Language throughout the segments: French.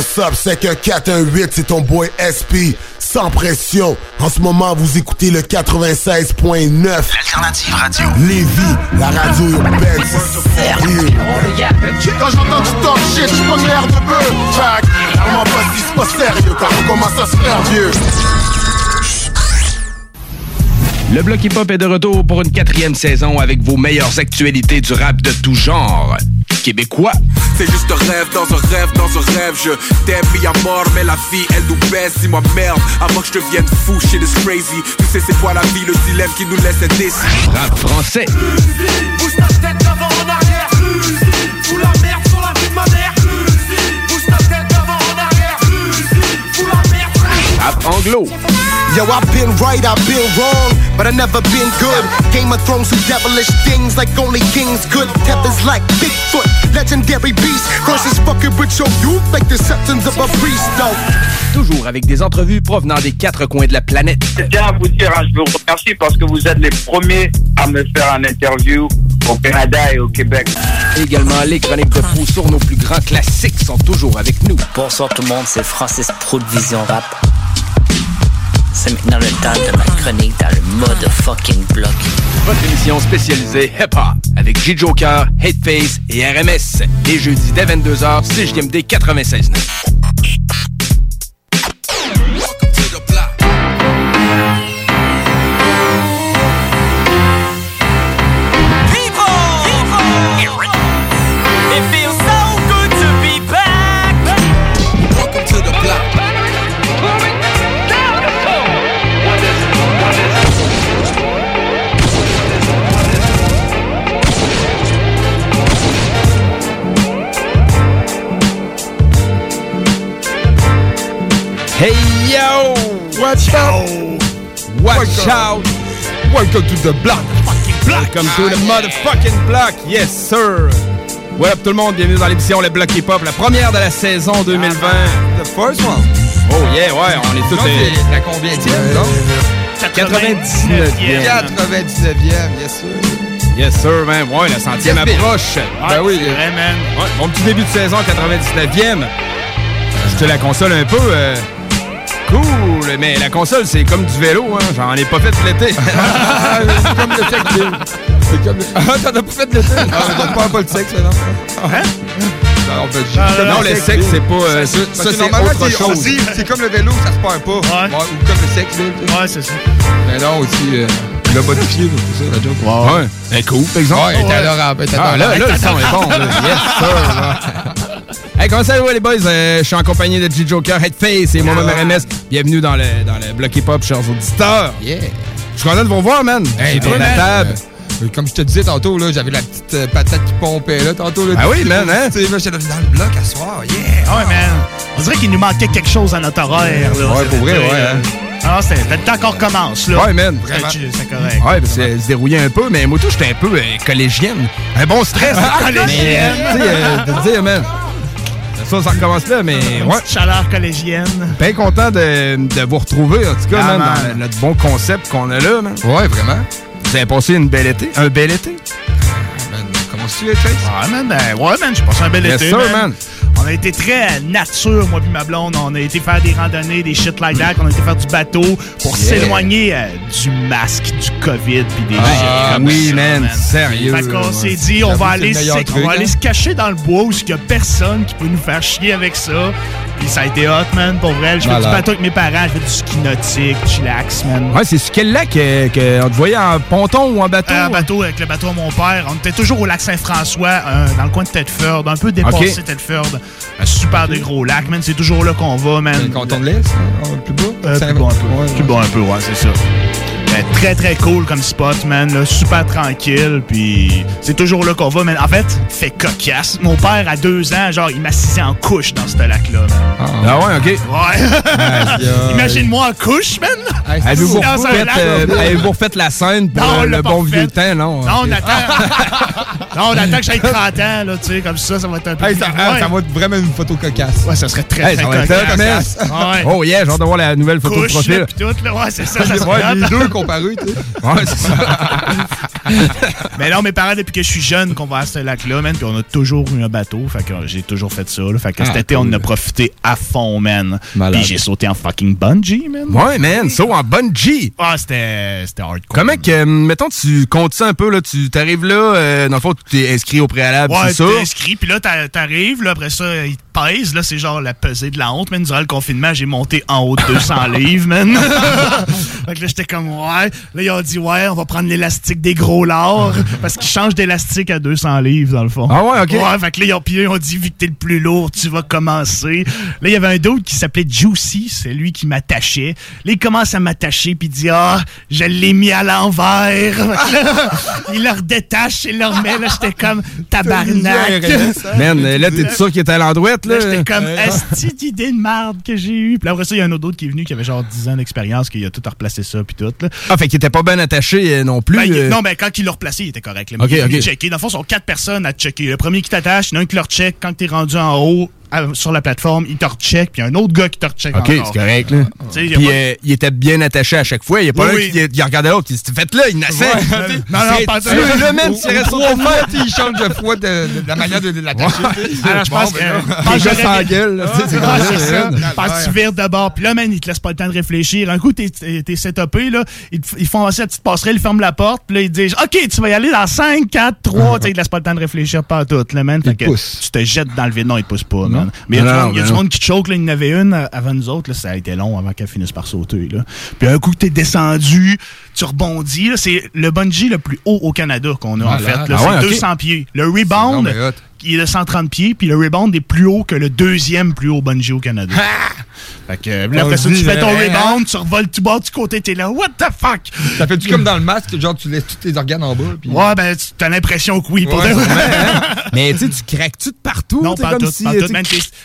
What's up? C'est que 418, c'est ton boy SP. Sans pression. En ce moment, vous écoutez le 96.9. L'alternative radio. Lévis, la radio urbaine, c'est sérieux. Quand j'entends du talk shit, je prends l'air de bœuf. Jack, comment pas si c'est pas sérieux quand on commence à se faire vieux. Le bloc hip-hop est de retour pour une quatrième saison avec vos meilleures actualités du rap de tout genre. Québécois, C'est juste un rêve dans un rêve dans un rêve Je t'aime mis à mort mais la vie elle nous baisse Dis-moi merde avant que je devienne fou shit is crazy Tu sais c'est quoi la vie le dilemme qui nous laisse indécis rap français, Pousse ta tête avant en arrière. Fous la merde sur la vie de ma mère. Pousse ta tête avant en arrière. Fous la merde. rap anglo, Yo, I've been right, I've been wrong, but I never been good. Game of Thrones do devilish things like only kings could. Tethers like Bigfoot, legendary beast. Versus fucking with your youth like the sentence of a priest, though. toujours avec des entrevues provenant des quatre coins de la planète. Je tiens à vous dire, hein, je vous remercie parce que vous êtes les premiers à me faire un interview au Canada et au Québec. Également, les chroniques de fou sur nos plus grands classiques sont toujours avec nous. Bonsoir tout le monde, c'est Francis Pro de Vision Rap. C'est maintenant le temps de ma chronique dans le mode fucking bloc. Votre émission spécialisée hip-hop avec J. Joker, Hateface et RMS. Les jeudis dès 22h, CJMD 96.9. Hey yo! Watch out! Watch out! Welcome to the block. Welcome to the motherfucking block! Yes, sir! What up tout le monde? Bienvenue dans l'émission Le Bloc Hip Hop, la première de la saison 2020. The first one. Oh yeah, ouais, on est tous... les- La combien donc? 99e. 99e, yes sir. Yes sir, man. Ouais, la centième Yes, approche. Ben oui. Ouais, mon petit début de saison, 99e. Je te la console un peu. euh, cool, mais la console, c'est comme du vélo, hein. J'en ai pas fait tout l'été. c'est comme le sexe. C'est comme le... Ah, t'en as pas fait de l'été? Ah, mais t'as pas, pas le sexe, maintenant. Hein? Non, ben, j'ai- non, le sexe, c'est pas. euh, ça, c'est normalement, autre chose. c'est comme le vélo, ça se perd pas. Ouais. ou comme le sexe, là. Ouais, c'est ça. Mais non, aussi, euh, le modifié, là, c'est ça, la joke. Ouais. Ben, cool, par exemple. Ouais, t'es adorable, t'es Ah, là, là, le son est bon. là. Yes, sir. Hey, comment ça va, les boys? Euh, je suis en compagnie de G-Joker, Headface et moi-même RMS. Bienvenue dans le, dans le bloc hip-hop, chers auditeurs. Yeah. Je suis content de vous revoir, man. Hey, man. la table. Euh, Comme je te disais tantôt, là, j'avais la petite euh, patate qui pompait là tantôt. Là, Ah oui, man, hein? Tu sais, moi, j'étais dans le bloc à soir, yeah! Ah ouais, man. On dirait qu'il nous manquait quelque chose à notre horaire. Là. Ouais, pour vrai, ouais, hein. Ah, c'était le temps qu'on recommence, là. Ouais, man. C'est correct. Ouais, parce que se dérouillait un peu, mais moi, tout, j'étais un peu euh, collégienne. Un bon stress. Collégienne. Tu sais, euh, de te dire, man. Ça, ça recommence là, mais Une ouais. chaleur collégienne. Bien content de, de vous retrouver, en tout cas, Ah, man, man. dans notre bon concept qu'on a là, man. Ouais, vraiment. Vous avez passé une belle été? Un bel été? Man, comment tu les Chase? Ouais, man, ben, ouais, man, j'ai passé un bel Yes, été, sir, man. man. On a été très nature, moi puis ma blonde. On a été faire des randonnées, des shit like that. On a été faire du bateau pour Yeah. s'éloigner euh, du masque, du COVID puis des Ah, shit oui, ça, man, sérieux. Fait qu'on s'est dit, on va, aller, truc, on va hein. aller se cacher dans le bois où il y a personne qui peut nous faire chier avec ça. Puis ça a été hot, man, pour vrai. Je fais du bateau avec mes parents, je fais du ski nautique, chillax, man. Ouais, c'est sur quel lac euh, que, on te voyait en ponton ou en bateau? Un bateau avec le bateau à mon père. On était toujours au lac Saint-François, euh, dans le coin de Tedford, un peu dépassé Ok. Tedford. Un super de gros lac, man. C'est toujours là qu'on va, man. Le canton de l'Est, hein, plus bas? Euh, C'est plus bon un peu. Ouais, plus bon un peu, ouais, c'est ça. Euh, très très cool comme spot, man. là, super tranquille. Puis c'est toujours là qu'on va, man. En fait, fait cocasse. Mon père, à deux ans, genre, il m'assisait en couche dans ce lac-là, man. Ah ouais, OK. Ouais. Imagine-moi en couche, man. Avez-vous Dans un refait, euh, avez-vous refait la scène pour Non, euh, le bon vieux temps, non? Non, on attend. non, on attend que j'aille 30 ans, là, tu sais, comme ça, ça va être un peu Hey, ça, ah, Ouais. ça va être vraiment une photo cocasse. Ouais, ça serait très, Hey, très ça être cocasse. Ouais. Oh yeah, j'ai hâte de voir la nouvelle photo de profil. là, pis tout, là. Ouais, c'est ça, ça serait les deux comparés, tu sais. Ouais, c'est ça. Mais non, mes parents, depuis que je suis jeune, qu'on va à ce lac-là, man, puis on a toujours eu un bateau. Fait que j'ai toujours fait ça, là. Fait que Ah, cet été, on en a profité à fond, man. Malade. Puis j'ai sauté en fucking bungee, man. Ouais, man, ça en bungee. Ah, c'était c'était hardcore. Comment que, euh, mettons, tu comptes ça un peu, là, tu t'arrives là, euh, dans le fond, tu t'es inscrit au préalable, Ouais, c'est ça? t'es inscrit, puis là, t'a- t'arrives, là, après ça, ils te pèsent, là, c'est genre la pesée de la honte, man. Durant le confinement, j'ai monté en haut de 200 livres, man. fait que là, j'étais comme, ouais. Là, ils ont dit, ouais, on va prendre l'élastique des gros lards, parce qu'ils changent d'élastique à 200 livres, dans le fond. Ah ouais, ok. Ouais, fait que là, ils ont, puis là, ils ont dit, vu que t'es le plus lourd, tu vas commencer. Là, il y avait un d'autre qui s'appelait Juicy, c'est lui qui m'attachait. Là, il commence à m'attacher, puis il dit, ah, je l'ai mis à l'envers. Il le redétache et le remet, là, j'étais comme, tabarnak. Man, euh, là, t'es sûr qu'il était à l'endrouette, là? Là, j'étais comme, est d'idée de merde que j'ai eue? Puis là, après ça, il y a un autre qui est venu qui avait genre 10 ans d'expérience, qui a tout à replacer ça, puis tout. Là. Ah, fait qu'il était pas bien attaché euh, non plus. Ben, euh. Non, mais quand il l'a replacé, il était correct. Là, mais Ok, il est venu ok. checker. Dans le fond, ce sont quatre personnes à te checker. Le premier qui t'attache, il y en a un qui le recheck. Quand t'es rendu en haut, à- sur la plateforme, il te recheck. Puis il un autre gars qui te recheck OK, c'est correct, là. Il Puis pas- euh, il était bien attaché à chaque fois. Il n'y a pas Oui, un oui. qui, qui regardait l'autre. Il s'était fait là, il naissait. Ouais. Non, non, pas ça. Le même, s'il reste au fois, sais, il change de foi de, de- de la manière de, de l'attacher. Alors, je pense que. ben que tu sais, c'est ça. Parce que tu vires de bord. Puis là, man, ils te laissent pas le temps de réfléchir. Un coup, t'es setupé, là. Ils, font aussi la petite passerelle, ils ferment la porte. Puis là, ils disent OK, tu vas y aller dans 5, 4, 3. Tu sais, ils te laissent pas le temps de réfléchir pas tout, là, man. Fait tu te jettes dans le vide. Non, ils te poussent pas, man. Mais il y a, du monde- qui choke, là. Il y en avait une avant nous autres, là. Ça a été long avant qu'elle finisse par sauter, là. Puis un coup que t'es descendu, tu rebondis. C'est le bungee le plus haut au Canada qu'on a, en fait. Ah c'est ok. 200 pieds. Le rebound. Il est de 130 pieds, puis le rebound est plus haut que le deuxième plus haut bungee au Canada. Fait que, euh, là, après ça, tu fais ton euh, rebound, tu revoles tout bas du côté, t'es là, what the fuck? Ça fait-tu comme dans le masque, genre tu laisses tous tes organes en bas. Puis... Ouais, ben, tu- t'as l'impression que oui, pour Ouais, de vrai. Mais tu sais, tu craques-tu de partout? Non, pas comme tout, si, pas tu tout, man.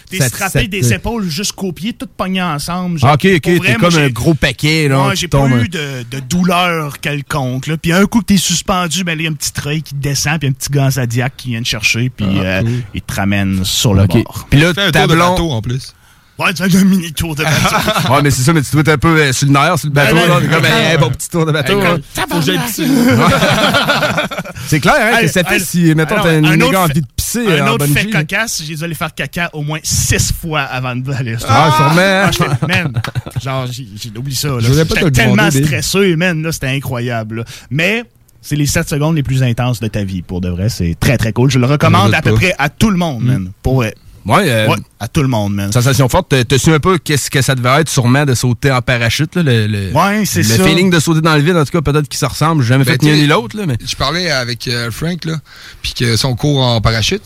T'es strappé des épaules jusqu'aux pieds, tout pogné ensemble. genre. Ah, ok, ok, t'es comme un gros paquet, là. Ouais, j'ai pas eu de, de douleur quelconque. Là. Puis un coup que t'es suspendu, ben, là, il y a un petit treuil qui te descend, puis un petit gars zodiac qui vient te chercher, puis euh, il te ramène sur le bord. Puis là, Fais un ta tour de blonde- bateau en plus. Ouais, tu fais un mini tour de bateau. Ouais, mais c'est ça, mais tu dois être un peu euh, sur le nerf, sur le bateau, là. comme, hey, bon petit tour de bateau. Hey, comme, Faut que j'aille pisser. C'est clair, hein, que ça fait si, mettons, t'as une un méga envie de pisser Un en autre fait cocasse, j'ai dû aller faire caca au moins six fois avant d'aller. Ah, sûrement. Ah, man, genre, j'ai oublié ça. J'étais le tellement stressé, man. Là, c'était incroyable. Mais c'est les 7 secondes les plus intenses de ta vie, pour de vrai. C'est très, très cool. Je le recommande à peu près à tout le monde, man. Pour vrai. Ouais, euh, Ouais, à tout le monde, man. sensation forte. T'as- su un peu qu'est-ce que ça devait être, sûrement, de sauter en parachute, là, le, le, Ouais, c'est le ça. feeling de sauter dans le vide, en tout cas, peut-être qu'ils se ressemblent. J'ai jamais Ben, fait ni un t'sais, ni l'autre, là, mais. Je parlais avec euh, Frank, là, puis que son cours en parachute.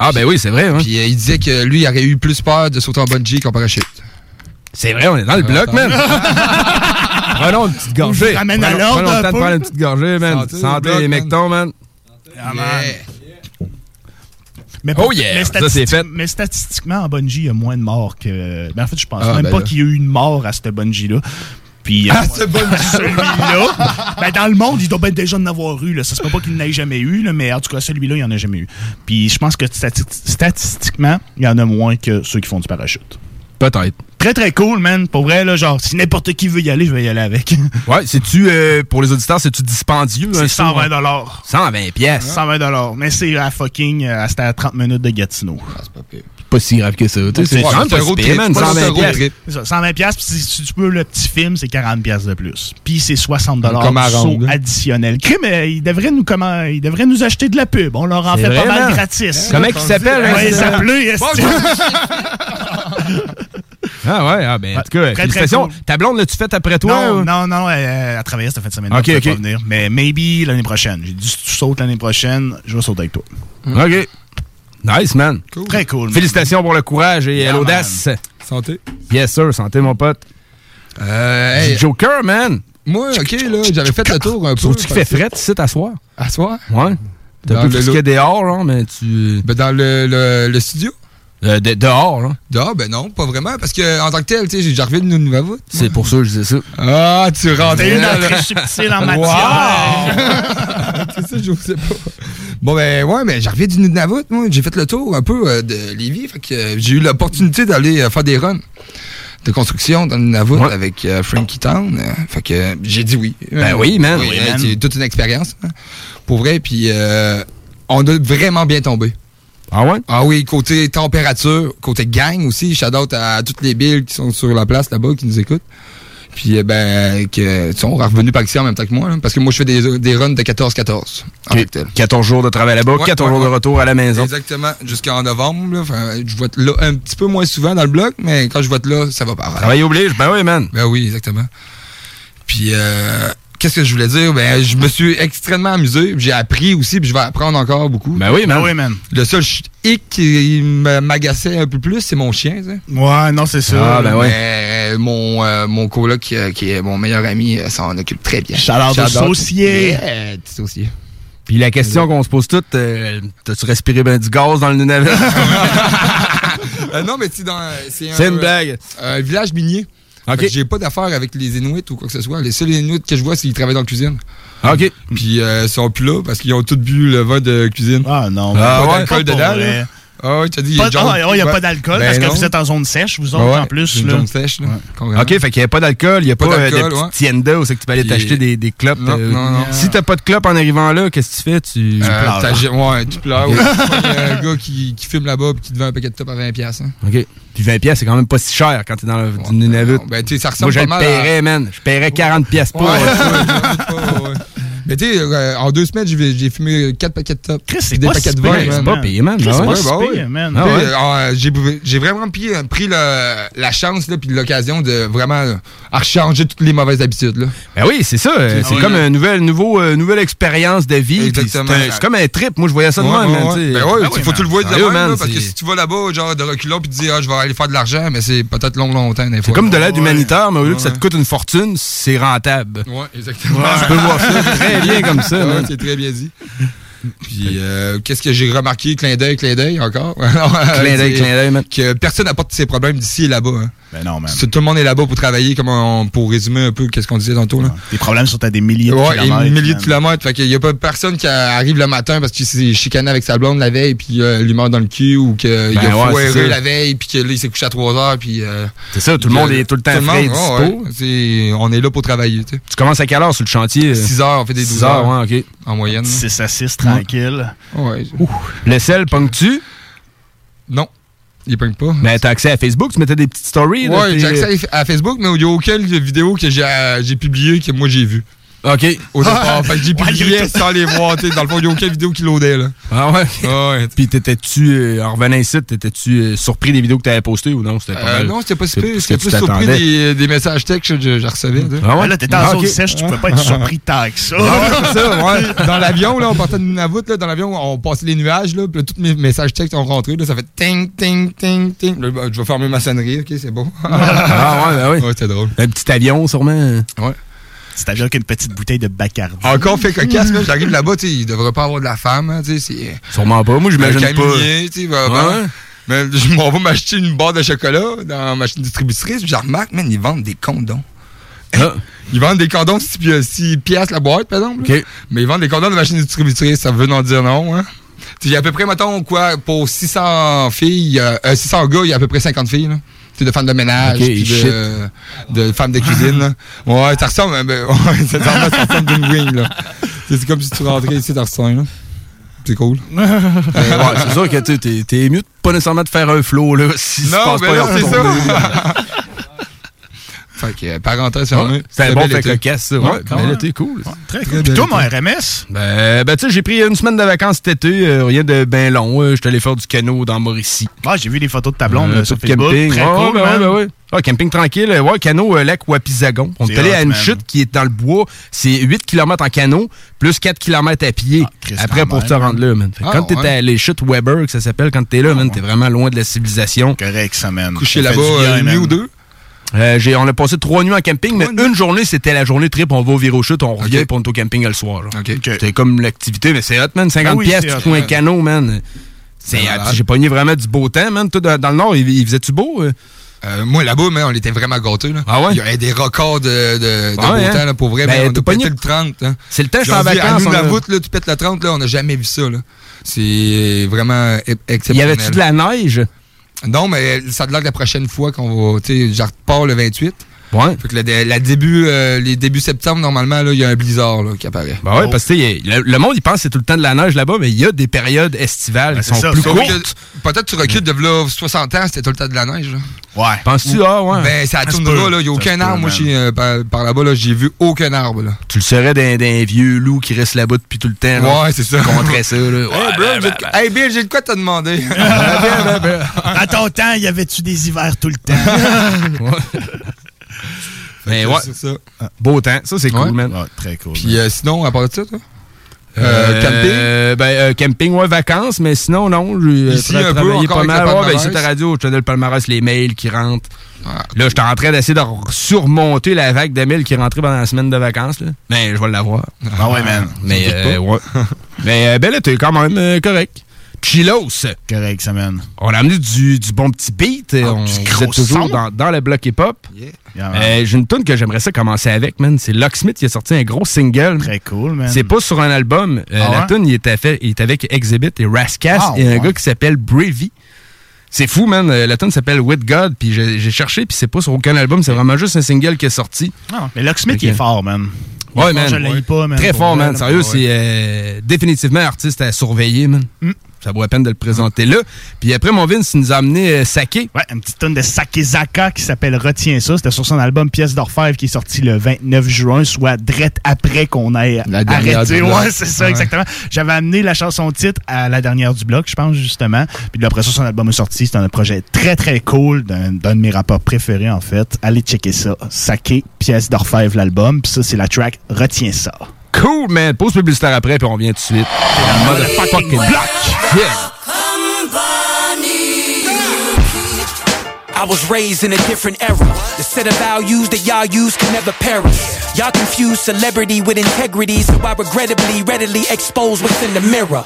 Ah, ben oui, c'est vrai, hein. Puis euh, il disait que lui, il aurait eu plus peur de sauter en bungee qu'en parachute. C'est vrai, on est dans le bloc, man. Prenons une petite gorgée. Je ramène à Prenons- l'ordre Prenons le un temps de prendre une petite gorgée, man. Santé, les man. mectons, man. Ah, man. Mais Oh yeah, mais ça, c'est fait. Mais statistiquement, en bungee, il y a moins de morts que. Ben, en fait, je pense Ah, même ben pas qu'il y a eu une mort à ce bungee-là. Puis, euh, À ce celui-là, ben, dans le monde, il doit bien déjà en avoir eu. Là. Ça se peut pas qu'il n'ait jamais eu, là, mais en tout cas, celui-là, il n'y en a jamais eu. Puis, je pense que stati- statistiquement, il y en a moins que ceux qui font du parachute. Peut-être. Très, très cool, man. Pour vrai, là, genre, si n'importe qui veut y aller, je vais y aller avec. Ouais, c'est-tu, euh, pour les auditeurs, c'est-tu dispendieux? C'est un saut? 120 dollars. 120 pièces. 120 Mais c'est à fucking. euh, C'était à 30 minutes de Gatineau. Pas si grave que ça. tu sais, C'est Ouais, quand même c'est un pas pire, trip, man, pas 120 un road pièces. trip. C'est ça, 120 pièces puis si, tu peux le petit film, c'est 40 pièces de plus. Puis c'est 60 dollars Comme à saut additionnel. Crime, euh, il devrait nous comment il devrait nous acheter de la pub. On leur en C'est fait pas mal gratis. Comment il s'appelle, hein, il c'est- s'appelait. Ah ouais, ah ben, en tout cas, Très, très félicitations. cool. Ta blonde, l'as-tu faite après toi? Non, ou? non, non, elle, elle travaillait cette fin de semaine. Ok, ok. pas venir. Mais maybe l'année prochaine. J'ai dit si tu sautes l'année prochaine, je vais sauter avec toi. OK. Nice, man. Très cool. man. Félicitations pour le courage et Yeah, l'audace. Santé. Yes, sir. Santé, mon pote. Euh, hey, Joker, man. moi, OK, là, j'avais fait le tour un peu. Trouves-tu qu'il fait fret ici, t'asseoir? À soir? Ouais. Dans un peu lot. dehors, là, mais tu... Ben, dans le, le, le studio? Euh, de- dehors, là. Dehors, ben non, pas vraiment, parce que en tant que tel, tu sais, j'arrivais de Nunavut. C'est pour ça que je disais ça. Ah, tu rentres. Une là, entrée là. subtile en matière. c'est ça, je sais pas. Bon, ben, ouais, mais j'arrivais du Nunavut, moi. J'ai fait le tour un peu euh, de Lévis. Fait que euh, j'ai eu l'opportunité d'aller euh, faire des runs de construction dans le Nunavut Ouais. avec euh, Frankie Town. euh, fait que euh, j'ai dit oui. Ben oui, man. Oui, Oui, man. C'est toute une expérience. hein, pour vrai. Puis euh, on a vraiment bien tombé. Ah ouais? Ah oui, côté température, côté gang aussi. Shout out à toutes les billes qui sont sur la place là-bas, qui nous écoutent. Puis, eh ben, que, tu sais, on est revenu par ici en même temps que moi, là, parce que moi, je fais des, des runs de 14-14. en tant que tel. 14 jours de travail là-bas, Ouais, 14 ouais, jours de retour à la maison. Exactement, jusqu'en novembre. Là, Enfin, je vais être là un petit peu moins souvent dans le bloc, mais quand je vais être là, ça va pas. Travail oblige, ben oui, man. Ben oui, exactement. Puis, euh, qu'est-ce que je voulais dire? Ben, je me suis extrêmement amusé. J'ai appris aussi, puis je vais apprendre encore beaucoup. Ben oui, man. Ben oui, man. Le seul hic qui me- m'agaçait un peu plus, c'est mon chien. sais. Ouais, non, c'est ça. Ah, ben ouais. Mais, euh, mon, euh, mon coloc, qui, euh, qui est mon meilleur ami, euh, s'en occupe très bien. Au Shout-out. saucier. Yeah, saucier. Puis la question qu'on se pose toutes, euh, t'as-tu respiré ben du gaz dans le Nunavut? Euh, non, mais tu sais, dans- c'est un, C'est une blague. un village minier. J'ai pas d'affaires avec les Inuits ou quoi que ce soit. Les seuls Inuits que je vois, c'est qu'ils travaillent dans la cuisine. OK. Puis euh, ils sont plus là parce qu'ils ont tous bu le vin de cuisine. Ah non, pas ouais, d'alcool pas dedans. là? Ah oui, tu as dit. Il ah, n'y a pas d'alcool Ben parce que non. vous êtes en zone sèche, vous Ah autres, ouais, en plus. là. zone sèche, là. OK, fait qu'il n'y a pas d'alcool, il n'y a Pas pas, euh, de ouais. tiendas où c'est que tu peux aller t'acheter des, des clopes. Non, euh, non, non. Si t'as pas de clopes en arrivant là, qu'est-ce que tu fais? Tu... Euh, pleures. ouais, tu pleures. ouais. Il y a un gars qui, qui fume là-bas puis qui te vend un paquet de top à 20$. piastres, Hein. OK. Puis 20 pièces, c'est quand même pas si cher quand t'es dans le du Nunavut. Ben, tu sais, ça Moi, ressemble je pas le paierais, man. Je paierais 40 pièces pour. Mais tu sais, euh, en deux semaines, j'ai j'ai fumé 4 paquets de top. Chris, c'est des pas paquets si de vin, C'est pas payé, man. Ah c'est pas pire, man. Ah euh, j'ai vraiment pris, pris le- la chance là, puis l'occasion de vraiment euh, changer toutes les mauvaises habitudes. Là. Ben oui, c'est ça. euh, C'est oui. comme une nouvelle, nouveau, euh, nouvelle expérience de vie. Exactement. C'est un- c'est comme un trip. Moi, je voyais ça de Ouais, même. Ben Ben oui, faut que tu le vois de même, man, là, parce que si tu vas là-bas, genre de reculons, puis tu dis, ah, je vais aller faire de l'argent, mais c'est peut-être long, longtemps. C'est comme de l'aide humanitaire, mais au lieu que ça te coûte une fortune, c'est rentable. Ouais, exactement. Tu peux voir ça très bien comme ça, Ouais, man. c'est très bien dit. Puis, euh, qu'est-ce que j'ai remarqué? Clin d'œil, clin d'œil encore. Clin d'œil, clin d'œil. Que personne n'apporte ses problèmes d'ici et là-bas. hein. Ben non, man. C'est- Tout le monde est là-bas pour travailler, comme on- pour résumer un peu qu'est-ce qu'on disait tantôt. Là. Les problèmes sont à des milliers de Ouais, kilomètres. milliers de kilomètres. Fait qu'il y a pas personne qui arrive le matin parce qu'il s'est chicané avec sa blonde la veille puis euh, lui meurt dans le cul ou qu'il Ben a ouais, foiré la veille puis que là il s'est couché à 3 heures puis euh, C'est ça, tout le monde est tout le temps tout frais monde, dispo. ouais, on est là pour travailler, tu sais. Tu commences à quelle heure sur le chantier? 6 heures, on fait des 12 6 heures, heures, ouais, OK. en moyenne. 6 à 6, tranquille. Ouais. Le sel, punk-tu? Non, il pogne pas. Ben, t'as accès à Facebook, tu mettais des petites stories. Ouais, j'ai accès à Facebook, mais il n'y a aucune vidéo que euh, j'ai publiée que moi j'ai vue. OK. Au départ. fait que j'ai Ouais, publié sans les voir. Dans le fond, il n'y a aucune vidéo qui loadait. Là. Ah ouais? Ah ouais. Puis t'étais-tu, euh, en revenant ici, t'étais-tu euh, surpris des vidéos que t'avais postées ou non? C'était pas Euh, mal. non, c'était pas J'étais tu plus surpris des, des messages textes que je, recevais. tu sais. Ah là, t'es en Ah, zone sèche, tu peux pas être surpris tant que ça. Ah ouais, c'est ça, ouais. Dans l'avion, là, on partait de Nunavut, là, dans l'avion, on passait les nuages, là, puis tous mes messages textes ont rentré, là, ça fait ting, ting, ting, ting. Là, ben, je vais fermer ma sonnerie, ok, c'est bon. Ah ouais, ben oui. ouais, c'était drôle. Un petit avion, sûrement. Ouais. Tu t'avais avec une petite bouteille de Bacardi. Encore fait cocasse, là, j'arrive là-bas, tu sais, il devrait pas avoir de la femme, hein, tu sais, c'est... Sûrement pas. Moi, j'imagine pas. tu sais, Ouais. Mais je m'en vais m'acheter une barre de chocolat dans la machine distributrice, puis je remarque, man, ils vendent des condoms. Ah. Ils vendent des condoms 6 piastres la boîte, par exemple. Mais ils vendent des condoms de la machine distributrice, ça veut non dire non, hein. Tu sais, Il y a à peu près, mettons, quoi, pour 600 filles, euh, euh, 600 gars, il y a à peu près 50 filles, là. Tu sais, de femmes de ménage, puis de, de femmes de cuisine, là. Ouais, ça ressemble, euh, ben, ouais, ça ressemble, ça ressemble d'une wing, là. C'est comme si tu rentrais ici dans ce là. C'est cool. Ouais, c'est sûr que tu sais, t'es- t'es mieux de pas nécessairement de faire un flow, là, si se Non, passe mais pas leur c'est ça. Fait que, euh, parenthèse fermée. C'est un bon fait cocasse, ça. Ouais, quand mais même. là, t'es cool. Très cool. Puis toi, mon RMS? Ben, ben tu sais, j'ai pris une semaine de vacances cet été, euh, rien de ben long. euh, J'étais allé faire du canot dans Mauricie. Ah, j'ai vu des photos de ta blonde sur Facebook. camping. Très cool, ben ouais, man. ouais. Ah, camping tranquille. Ouais, canot, euh, lac Wapizagon. On est allé à une man. chute qui est dans le bois. C'est 8 km en canot, plus 4 km à pied. Christ, après pour te rendre là, man. Ah, quand t'es ouais. à les chutes Weber, que ça s'appelle, quand t'es là, man, t'es vraiment loin de la civilisation. Correct, ça, man. Couché là-bas bien, une nuit ou deux. Euh, j'ai- on a passé trois nuits en camping, mais une journée, c'était la journée trip. On va au Virochute, on revient Ok. pour au camping le soir. C'était comme l'activité, mais c'est hot, man. 50 Ah oui, pièces, tu fous un canot, man. C'est Ben. J'ai pogné vraiment du beau temps, man. Toi, dans, dans le Nord, il, il faisait-tu beau? euh? Euh, moi, là-bas, on était vraiment gâtés. Là. Ah ouais? Il y avait des records de, Ah ouais, beau hein? temps, là, pour vrai. Ben, on t'as a pété le 30. Hein. C'est le temps, je suis en vacances. nous, la route, là, tu pètes le 30, là, on n'a jamais vu ça. Là. C'est vraiment e- Y exceptionnel. avait-tu de la neige? Non, mais ça a l'air la prochaine fois qu'on va, tu sais, je repars le 28. Ouais. Fait que le, la début, euh, les débuts septembre, normalement, là, il y a un blizzard là, qui apparaît. Ben ouais, parce que tu sais, le, le monde, il pense que c'est tout le temps de la neige là-bas, mais il y a des périodes estivales Ben, qui sont ça, plus courtes. Peut-être que tu recules de là 60 ans, c'était tout le temps de la neige. Là. Ouais. Penses-tu, ah ouais? Ben, ça peut. là. Il n'y a aucun arbre. Moi, euh, par, par là-bas, là, j'ai vu aucun arbre. Là. tu le serais d'un, vieux loup qui reste là-bas depuis tout le temps. là. Ouais, c'est ça. Contre ça, là. Bro, ben, ben, hey, Bill, j'ai de quoi te demander? À ton temps, y avait-tu des hivers tout le temps? ben, ouais, ça. beau temps. Ça, c'est cool, Ouais. man. Ouais, très cool. Puis euh, sinon, à part de ça, toi? Euh, camping? Euh, ben, euh, camping, ouais, vacances, mais sinon, non. Euh, Ici, un peu, encore pas mal. Ouais, ben, ici, ta radio, je te donne le palmarès, les mails qui rentrent. Ah. Là, j'étais en train d'essayer de surmonter la vague de mails qui est rentrée pendant la semaine de vacances. Là. Mais je vais l'avoir. Ah ouais, man. Mais, euh, ouais. Mais, euh, ben là, t'es quand même euh, correct. Chilos. Correct, ça, man. On a amené du, du bon petit beat. Ah, on êtes toujours dans, dans le bloc hip-hop. Yeah. Euh, J'ai une tune que j'aimerais ça commencer avec, man. C'est Locksmith qui a sorti un gros single. Très cool, man. C'est pas sur un album. Euh, Ah La tune, il il est avec Exhibit et Rascas Ah et un ouais. gars qui s'appelle Bravey. C'est fou, man. Euh, La tune s'appelle With God, puis j'ai cherché, puis c'est pas sur aucun album. C'est vraiment juste un single qui est sorti. Non, mais Locksmith, il est fort, man. Est Ouais, man. Je Ouais. pas, man. Très fort, man. Sérieux, Ouais. c'est euh, définitivement un artiste à surveiller, man. Mm. Ça vaut la peine de le présenter là. Puis après, mon Vince, il nous a amené euh, Saké. Ouais, une petite tonne de Sakezaka qui s'appelle Retiens ça. C'était sur son album Pièce d'Orfèvre qui est sorti le 29 juin, soit direct après qu'on ait La arrêté. Ouais, c'est ça, Ouais. exactement. J'avais amené la chanson titre à la dernière du bloc, je pense, justement. Puis après ça, son album est sorti. C'est un projet très, très cool d'un de mes rappeurs préférés, en fait. Allez checker ça. Saké, Pièce d'Orfèvre, l'album. Puis ça, c'est la track Retiens ça. Cool, man. Pause publicitaire après, puis on vient tout de suite. Motherfucking block. Yeah. I was raised in a different era. The set of values that y'all use can never perish. Y'all confuse celebrity with integrity, so I regrettably readily expose what's in the mirror.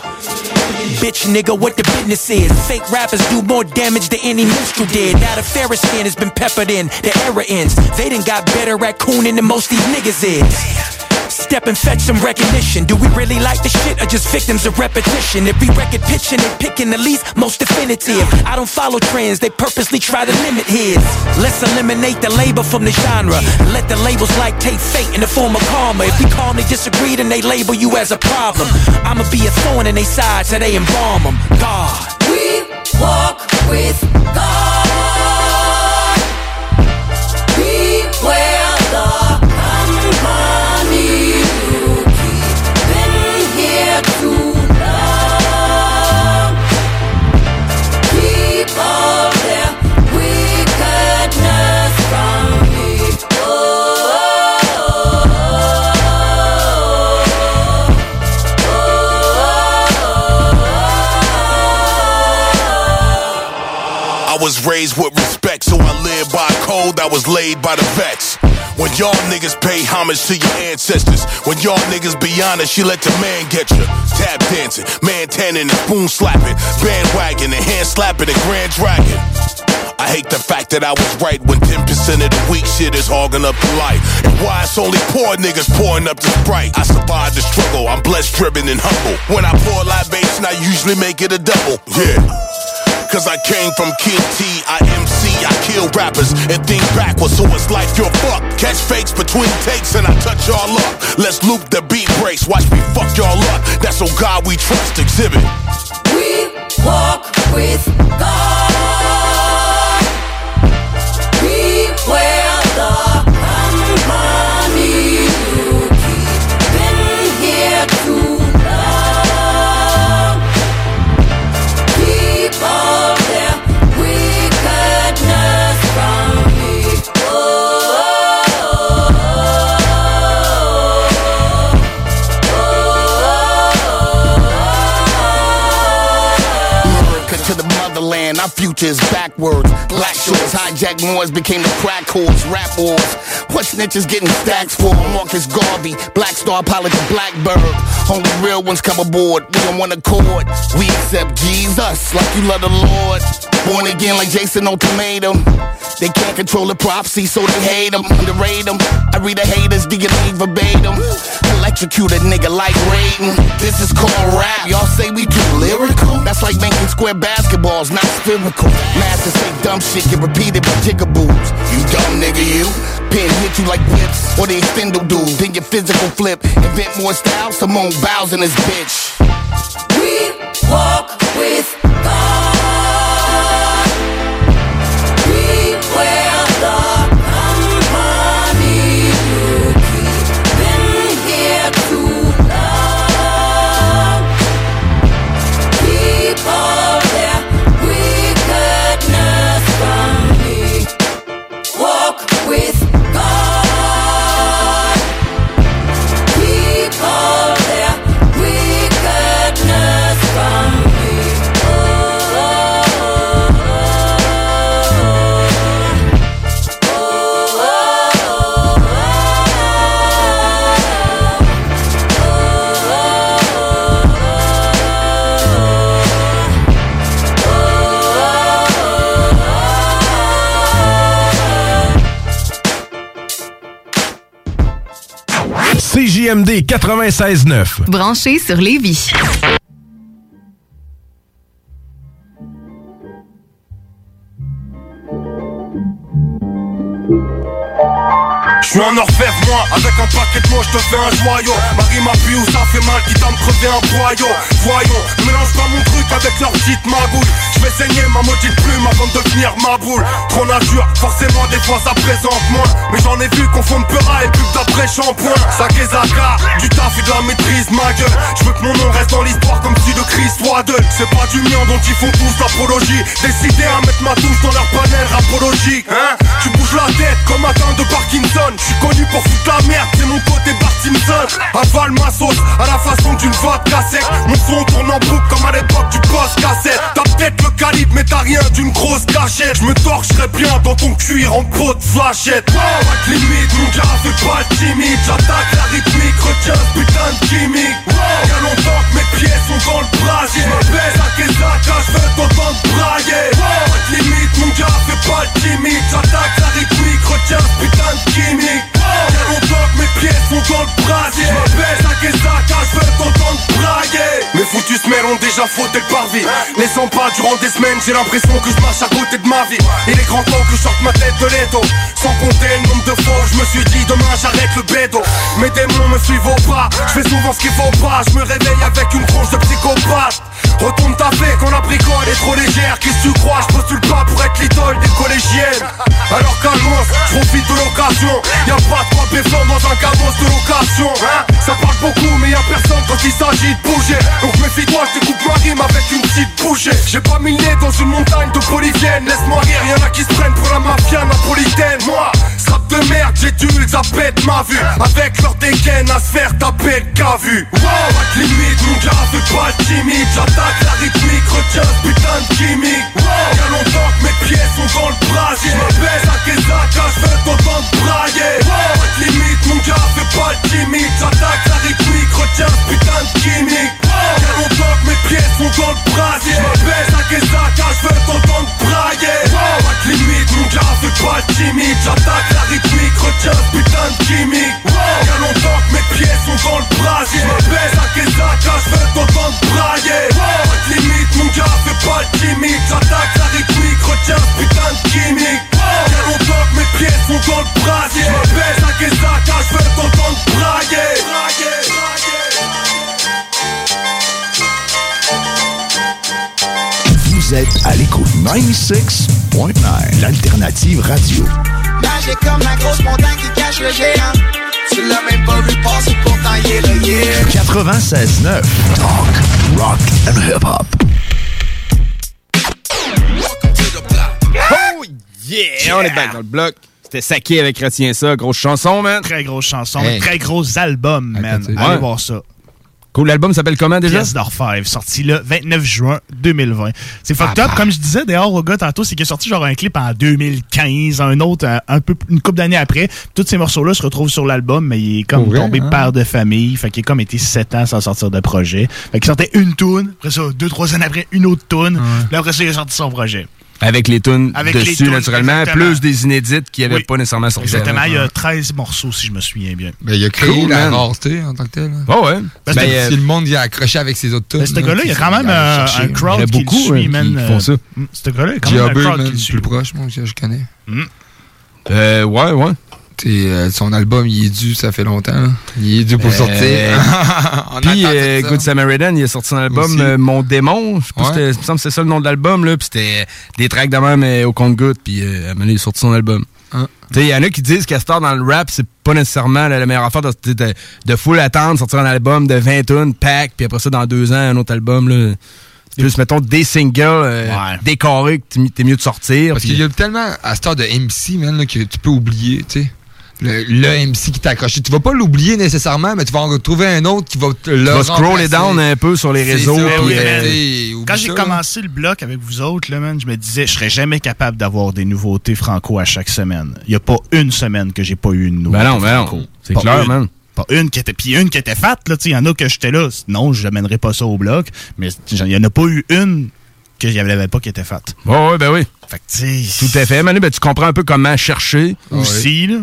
Bitch nigga, what the business is. Fake rappers do more damage than any minstrel did. Now the fairest skin has been peppered in, the era ends. They done got better at cooning than most these niggas is. Step and fetch some recognition. Do we really like the shit or just victims of repetition? If we record pitching and picking the least most definitive. I don't follow trends, they purposely try to limit his. Let's eliminate the labor from the genre. Let the labels like take fate in the form of karma. If we calmly disagree, then they label you as a problem. I'ma be a thorn in their side so they embalm them. God. We walk with God. Was raised with respect, so I live by code that was laid by the vets. When y'all niggas pay homage to your ancestors. When y'all niggas be honest, you let the man get you. Tap dancing, man tanning and spoon slapping, bandwagon and hand slapping and grand dragon. I hate the fact that I was right when 10% of the weak shit is hogging up the light. And why it's only poor niggas pouring up the sprite. I survived the struggle, I'm blessed, driven, and humble. When I pour libation, I usually make it a double. Yeah. Cause I came from King T, I MC, I kill rappers and think backwards, so it's life you're fucked. Catch fakes between takes and I touch y'all up. Let's loop the beat breaks, watch me fuck y'all up. That's on God we trust, exhibit. We walk with God. The motherland, our future is backwards. Black shorts, hijack Moors became the crack whores, rap wars. What snitches getting stacks for? Marcus Garvey, Black Star pilot Blackbird. Only real ones come aboard, we one accord. We accept Jesus like you love the Lord. Born again like Jason Ultimatum. They can't control the prophecy, so they hate them, underrate them. I read the haters, do leave verbatim? Electrocute a nigga like Raiden. This is called rap. Y'all say we too lyrical? That's like making square basketballs, not spherical. Masters say dumb shit get repeated by jigaboos. You dumb nigga, you. Pin hit you like whips, or the spindle dude. Then your physical flip. Invent more styles, Simone bows in this bitch. We walk with God. CJMD 96.9. Branché sur Lévis. Te fais un joyau. Marie m'appuie où ça fait mal, qui t'a me crever un boyau Voyons, ne mélange pas mon truc avec leur petite magouille. Je vais saigner ma maudite plume avant de devenir ma boule. Trop nature, forcément des fois ça présente moins. Mais j'en ai vu qu'on fonde peur et pub d'après shampoing. Ça Zaka, du taf et de la maîtrise ma gueule. Je veux que mon nom reste dans l'histoire comme si de Christ soit deux. C'est pas du mien dont ils font tous l'apologie. Décidé à mettre ma touche dans leur panel rapologique Hein Tu bouges la tête comme atteint de Parkinson. Je connu pour foutre la merde, c'est mon côté Bart Simpson Avale ma sauce à la façon d'une vodka sec Mon son tourne en boucle comme à l'époque du post cassette. T'as peut-être le calibre mais t'as rien d'une grosse cachette. Je me torcherai bien dans ton cuir en peau de flashette Wow, à te limite, mon gars fais pas le timide J'attaque la rythmique, retiens ce putain de gimmick. Wow, y'a longtemps que mes pieds sont dans le brasier. M'appelle à Kezaka, je veux t'entendre brailler. Wow, à te limite, mon gars fais pas le timide J'attaque la rythmique, retiens ce putain de gimmick y'a longtemps que mes pieds sont dans le brasier. Je m'appelle à Kezaka, je veux t'entendre brailler. Mes foutus semelles ont déjà frotté le parvis. Les sens pas durant des semaines, j'ai l'impression que je marche à côté de ma vie. Il est grand temps que je sorte ma tête de l'étau Sans compter le nombre de fois je me suis dit demain j'arrête le bédo. Mes démons me suivent au pas, je fais souvent ce qu'il faut pas. Je me réveille avec une tronche de psychopathe Retourne ta paix quand la bricole est trop légère. Qu'est-ce que tu crois, je postule pas pour être l'idole des collégiennes. Alors je profite de l'occasion. Y'a pas de quoi péflant dans un cabos de location hein. Ça parle beaucoup mais y'a personne quand il s'agit de bouger. Donc méfie-toi, je te coupe ma rime avec une petite bouchée. J'ai pas mis le dans une montagne de bolivienne Laisse-moi rire, y'en a qui se prennent pour la mafia napolitaine. Moi, strap de merde, j'ai dû, ça pète ma vue. Avec leur dégaine à se faire taper le vu. Wow, limite, mon gars, pas timide J'attaque la rythmique, retiens ce putain de gimmick. Y'a longtemps que mes pieds sont dans le brasier. Je baisse à Kesaka, je fais autant de brailler Pas de limite mon gars, fais pas le timide J'attaque la rythmique, retiens ce putain de gimmick Longtemps que mes pieds sont dans le brasier baisse à Kesaka, je autant de brailler. Pas de limite mon gars, fais pas timide. J'attaque la rythmique, retiens putain de gimmick. Y'a longtemps mes pieds sont dans le brasier baisse à Kesaka, je autant de brailler. Pas de limite mon gars, fais pas timide. J'attaque la rythmique, retiens putain de gimmick. Mes pieds sont dans le brasier me baisse à Kesaka, je de brailler Vous êtes à l'écoute 96.9, l'alternative radio. Magique comme la grosse montagne qui cache le géant. Tu l'as même pas vu passer, pourtant il est là, yeah. 96.9, talk, rock and hip-hop. Oh yeah! On est back dans le bloc. C'était saqué avec Retiens ça. Grosse chanson, man. Très grosse chanson. Hey. Très gros album, man. Ouais. Allez voir ça. Cool. L'album s'appelle comment déjà? Pièce d'Orfèvre, sorti le 29 juin 2020. C'est fucked up, comme je disais d'ailleurs au gars tantôt, c'est qu'il est sorti genre un clip en 2015, un autre un, un peu une couple d'années après. Tous ces morceaux-là se retrouvent sur l'album, mais il est comme tombé hein? père de famille. Fait qu'il est comme été 7 ans sans sortir de projet. Fait qu'il sortait une tune, après ça, deux, trois années après, une autre tune. Puis après ça, il a sorti son projet. Avec les tunes Avec les dessus, tunes, naturellement, exactement. plus des inédites qui n'avaient Oui. pas nécessairement sorti. Exactement, avant. il y a 13 morceaux, si je me souviens bien. Ben, il a créé Cool, la man. rareté en tant que tel. hein. Oh ouais. Ben, Ben, euh, si le monde y a accroché avec ses autres tunes. Mais ce là, gars-là, il y a quand même euh, un crowd Il y en a qui le beaucoup, suit, hein, man. qui font ça. Mm, Ce gars-là, il y a quand même un crowd man, qui le suit. plus proche, moi, que je connais. Euh, ouais, ouais. Euh, son album, il est dû, ça fait longtemps. là. Il est dû pour Euh, sortir. Puis, euh. Good Samaritan, il a sorti un album, euh, Mon démon. Je sais pas Ouais. me semble que c'est ça le nom de l'album, là. Puis c'était des tracks de même euh, au compte-goutte. Puis, euh, il a sorti son album. Hein? Tu sais, il y en a qui disent qu'à Star dans le rap, c'est pas nécessairement la, la meilleure affaire de, de, de full attendre, sortir un album de 20 tunes, pack, puis après ça, dans deux ans, un autre album, là. C'est plus, mettons, des singles euh, décorés que t'es- mieux de sortir. Parce qu'il y a tellement à cette heure de MC, man, là, que tu peux oublier, tu sais. Le, le MC qui t'a accroché. Tu vas pas l'oublier nécessairement, mais tu vas en retrouver un autre qui va te le Tu vas scroller down un peu sur les réseaux. ça, puis, oui, euh, Quand j'ai commencé le bloc avec vous autres, là, man, je me disais, je serais jamais capable d'avoir des nouveautés franco à chaque semaine. Il y a pas une semaine que j'ai pas eu une nouveauté Ben non, ben non. franco. C'est clair, une. man. Pas une qui était, puis une qui était faite, là, tu sais, il y en a que j'étais là. Non, je n'amènerais pas ça au bloc, mais il y en a pas eu une que n'y avait pas qui était faite. Ouais, ouais, ben oui. Fait que, tu sais. Tout à fait. Manu, ben, tu comprends un peu comment chercher. Aussi, là.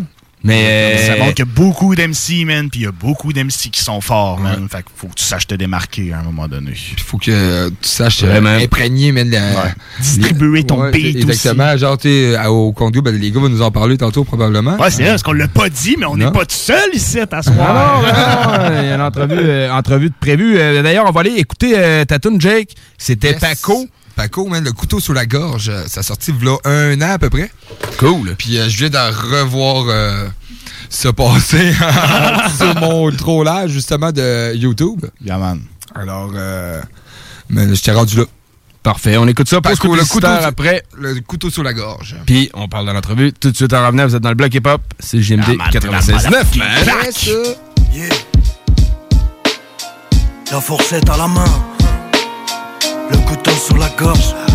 Mais. Ça euh, montre qu'il y a beaucoup d'MC, man, puis il y a beaucoup d'MC qui sont forts, man. Fait qu'il faut que tu saches te démarquer à un moment donné. Il faut que tu saches euh, Vraiment. imprégner, man, la- Distribuer ton Ouais, beat Exactement. Genre, tu au Congo, ben, les gars vont nous en parler tantôt, probablement. Ouais, c'est vrai, parce qu'on l'a pas dit, mais on n'est pas tout seul ici à Ah soir. non, non, il y a une entrevue, euh, entrevue de prévue. Euh, D'ailleurs, on va aller écouter euh, ta tune, Jake. C'était Yes. Paco. Paco, man, le couteau sous la gorge. euh, Ça a sorti v'là un an à peu près. Cool. Puis euh, je viens de revoir euh, se passer sur mon trollage, justement, de YouTube. Yeah, man. Alors, euh, mais je t'ai rendu là. Parfait, on écoute ça. Pause Paco, le couteau, après. le couteau sous la gorge. Puis on parle de l'entrevue tout de suite en revenant. Vous êtes dans le bloc hip-hop. C'est JMD man, 96.9, man. Yes, euh, Yeah. La fourchette à la main, le couteau sur la gorge.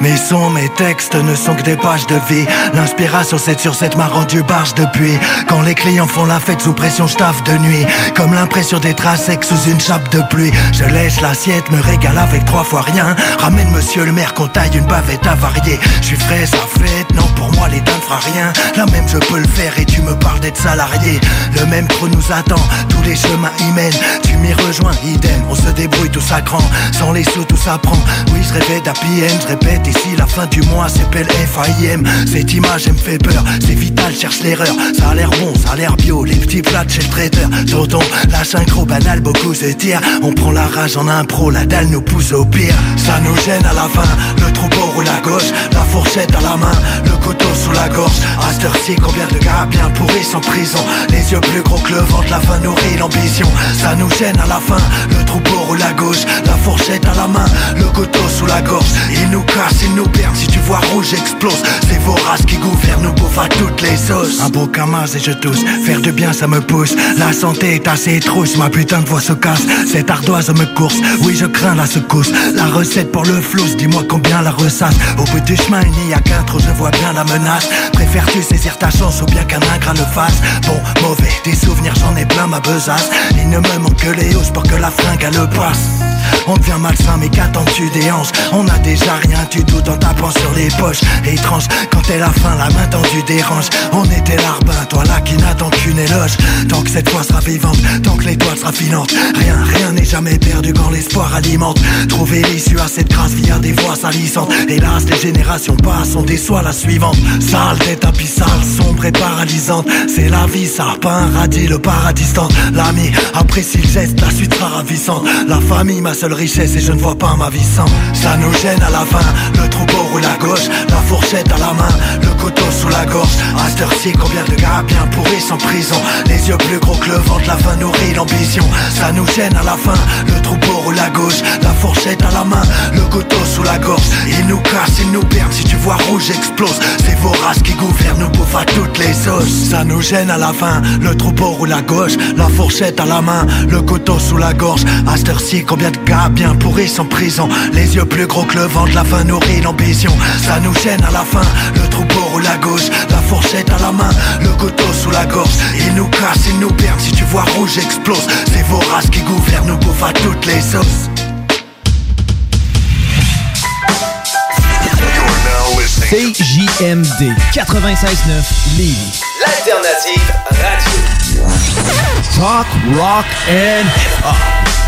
Mes sons, mes textes ne sont que des pages de vie. L'inspiration 7 sur 7 m'a rendu barge depuis. Quand les clients font la fête sous pression, je de nuit. Comme l'impression d'être à sec sous une chape de pluie. Je lèche l'assiette, me régale avec trois fois rien. Ramène monsieur le maire qu'on taille une bavette avariée. Je suis frais, ça fête, non pour moi l'état ne fera rien. Là même je peux le faire et tu me parles d'être salarié. Le même trou nous attend, tous les chemins y mènent. Tu m'y rejoins, idem, on se débrouille tout ça grand. Sans les sous, tout s'apprend. Oui, je rêvais end, je répète ici la fin du mois s'appelle FIM. Cette image elle me fait peur, c'est vital, cherche l'erreur. Ça a l'air bon, ça a l'air bio, les petits plats chez le traiteur. Tonton, la synchro banal, beaucoup se tirent. On prend la rage en impro, la dalle nous pousse au pire. Ça nous gêne à la fin, le troupeau roule à gauche, la fourchette à la main, le couteau sous la gorge. À cette heure-ci, combien de gars bien pourris sont prison? Les yeux plus gros que le ventre, la faim nourrit l'ambition. Ça nous gêne à la fin, le troupeau roule à gauche, la fourchette à la main, le couteau sous la gorge. Il nous casse Si tu vois rouge, explose. C'est vos races qui gouvernent, nous bouffe à toutes les sauces. Un beau camas et je tousse. Faire du bien, ça me pousse. La santé est assez trousse, ma putain de voix se casse. Cette ardoise me course. Oui, je crains la secousse. La recette pour le flou, dis-moi combien la ressasse. Au bout du chemin, il n'y a qu'un trou, je vois bien la menace. Préfères-tu saisir ta chance ou bien qu'un ingrat le fasse? Bon, mauvais, des souvenirs, j'en ai plein ma besace. Il ne me manque que les hausses pour que la fringue elle le passe. On devient malsain, mais qu'attends-tu des hanches On a déjà rien du tout en tapant sur les poches. Étrange, quand est la fin, la main tendue dérange. On était l'arbin, toi là qui n'attends qu'une éloge. Tant que cette fois sera vivante, tant que l'étoile sera filante. Rien, rien n'est jamais perdu quand l'espoir alimente. Trouver l'issue à cette grâce via des voix salissantes. Hélas, les générations passent, on déçoit la suivante. Sale tête abyssale, sombre et paralysante. C'est la vie, ça, pas radis, le paradis. L'ami apprécie le geste, la suite sera ravissante. La famille, ma seule richesse, et je ne vois pas ma vie sans. Ça nous gêne à la fin, le troupeau roule à gauche, la fourchette à la main, le couteau sous la gorge. À combien de gars bien pourris sont prison Les yeux plus gros que le ventre, la faim nourrit l'ambition. Ça nous gêne à la fin, le troupeau à gauche, la fourchette à la main, le couteau sous la gorge. Ils nous cassent, ils nous perdent, si tu vois rouge explose. C'est vos races qui gouvernent, nous bouffent à toutes les sauces. Ça nous gêne à la fin, le troupeau roule à gauche, la fourchette à la main, le couteau sous la gorge. À cette combien de gars bien pourris sont prison Les yeux plus gros que le ventre, la faim nourrit l'ambition. Ça nous gêne à la fin, le troupeau roule à gauche, la fourchette à la main, le couteau sous la gorge. Ils nous cassent, ils nous perdent, si tu vois rouge explose. C'est vos races qui gouvernent, nous bouffent à toutes les sauces. CJMD 96.9 Lévis. L'alternative radio. Talk, rock and hip-hop.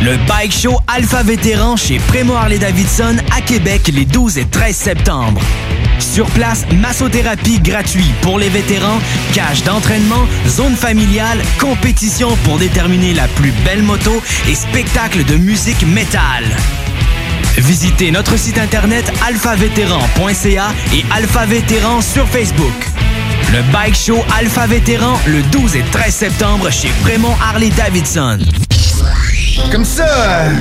Le Bike Show Alpha Vétéran chez Prémo Harley-Davidson à Québec les 12 et 13 septembre. Sur place, massothérapie gratuit pour les vétérans, cage d'entraînement, zone familiale, compétition pour déterminer la plus belle moto et spectacle de musique métal. Visitez notre site internet alphavétéran.ca et Alpha Vétéran sur Facebook. Le Bike Show Alpha Vétéran le 12 et 13 septembre chez Prémont Harley-Davidson. Comme ça,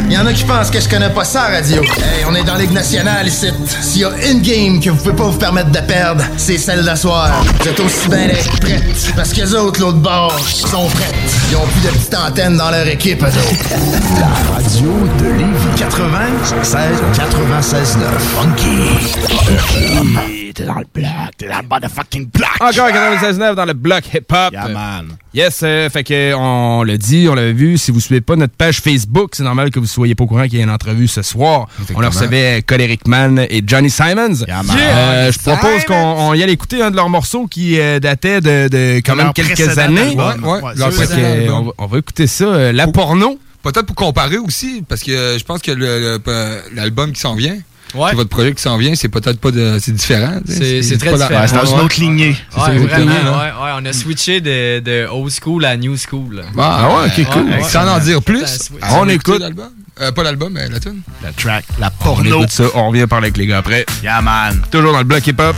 il y en a qui pensent que je connais pas ça, radio. Hey, on est dans Ligue nationale ici. S'il y a une game que vous pouvez pas vous permettre de perdre, c'est celle d'asseoir. Vous êtes aussi bien d'être prêtes. Parce que les autres, l'autre bord, sont prêtes. Ils ont plus de petites antennes dans leur équipe, eux autres. La radio de Lévis 96 96 9 Funky. T'es dans le bloc, t'es dans le motherfucking bloc. Encore 96.9 dans le bloc hip-hop. Yeah, man. Yes, euh, fait que on l'a dit, on l'avait vu. Si vous suivez pas notre page Facebook, c'est normal que vous soyez pas au courant qu'il y a une entrevue ce soir. On le recevait Coleric Man et Johnny Simons. man. Euh, je propose qu'on on y aille écouter un de leurs morceaux qui euh, datait de, de quand même quelques années. album. Ouais, ouais, que, euh, on, va- on va écouter ça. euh, la porno. Peut-être pour comparer aussi, parce que euh, je pense que le- le- l'album qui s'en vient, Ouais. c'est votre projet qui s'en vient, c'est peut-être pas de. C'est différent. C'est c'est très différent. Ouais, c'est dans une Ouais. autre lignée. C'est Ouais, ça, une autre vraiment. lignée, ouais, hein. ouais, on a switché de, de old school à new school. Ah ouais, ok, cool. Sans en dire plus, on écoute l'album. Euh, pas l'album, mais la tune. La track, la On porno. écoute ça, on revient parler avec les gars après. Yeah, man. Toujours dans le bloc hip-hop.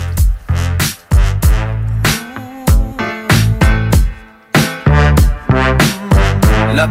La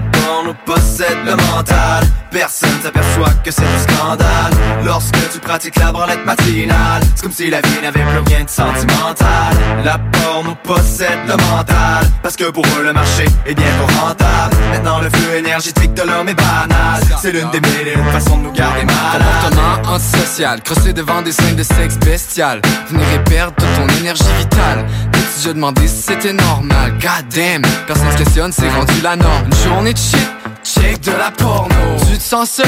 porno possède le mental Personne s'aperçoit que c'est un scandale Lorsque tu pratiques la branlette matinale C'est comme si la vie n'avait plus rien de sentimental La porno possède le mental Parce que pour eux le marché est bien trop rentable Maintenant le flux énergétique de l'homme est banal C'est l'une des mille et une façons de nous garder malades Comportement antisocial, crossé devant des scènes de sexe bestial. Venir perdre ton énergie vitale. T'es-tu demandé si c'était normal? God damn, personne se questionne, c'est rendu la norme. Une journée de shit, check de la porno. Tu te sens seul?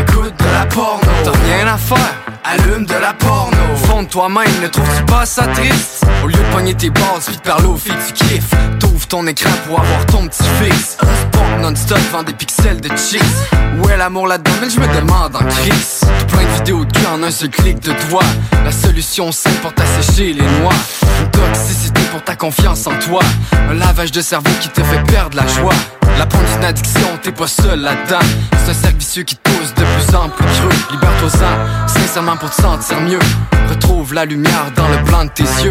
Écoute de la porno. T'as rien à faire? Allume de la porno. Fond de toi-même, ne trouves-tu pas ça triste? Au lieu de pogner tes bases, de parler aux filles tu kiffes. T'ouvres ton écran pour avoir ton petit fixe. Sport non-stop vend des pixels de chicks. Où est l'amour là-dedans? Mais je me demande en crise. Tout plein de vidéos de cul en un seul clic de doigt. La solution simple pour t'assécher les noix. Une toxicité pour ta confiance en toi. Un lavage de cerveau qui te fait perdre la joie. La pointe d'une addiction, t'es pas seul là-dedans. C'est un cercle vicieux qui te pousse de plus en plus creux. Libère-toi-en, sincèrement pour te sentir mieux. Retrouve la lumière dans le blanc de tes yeux.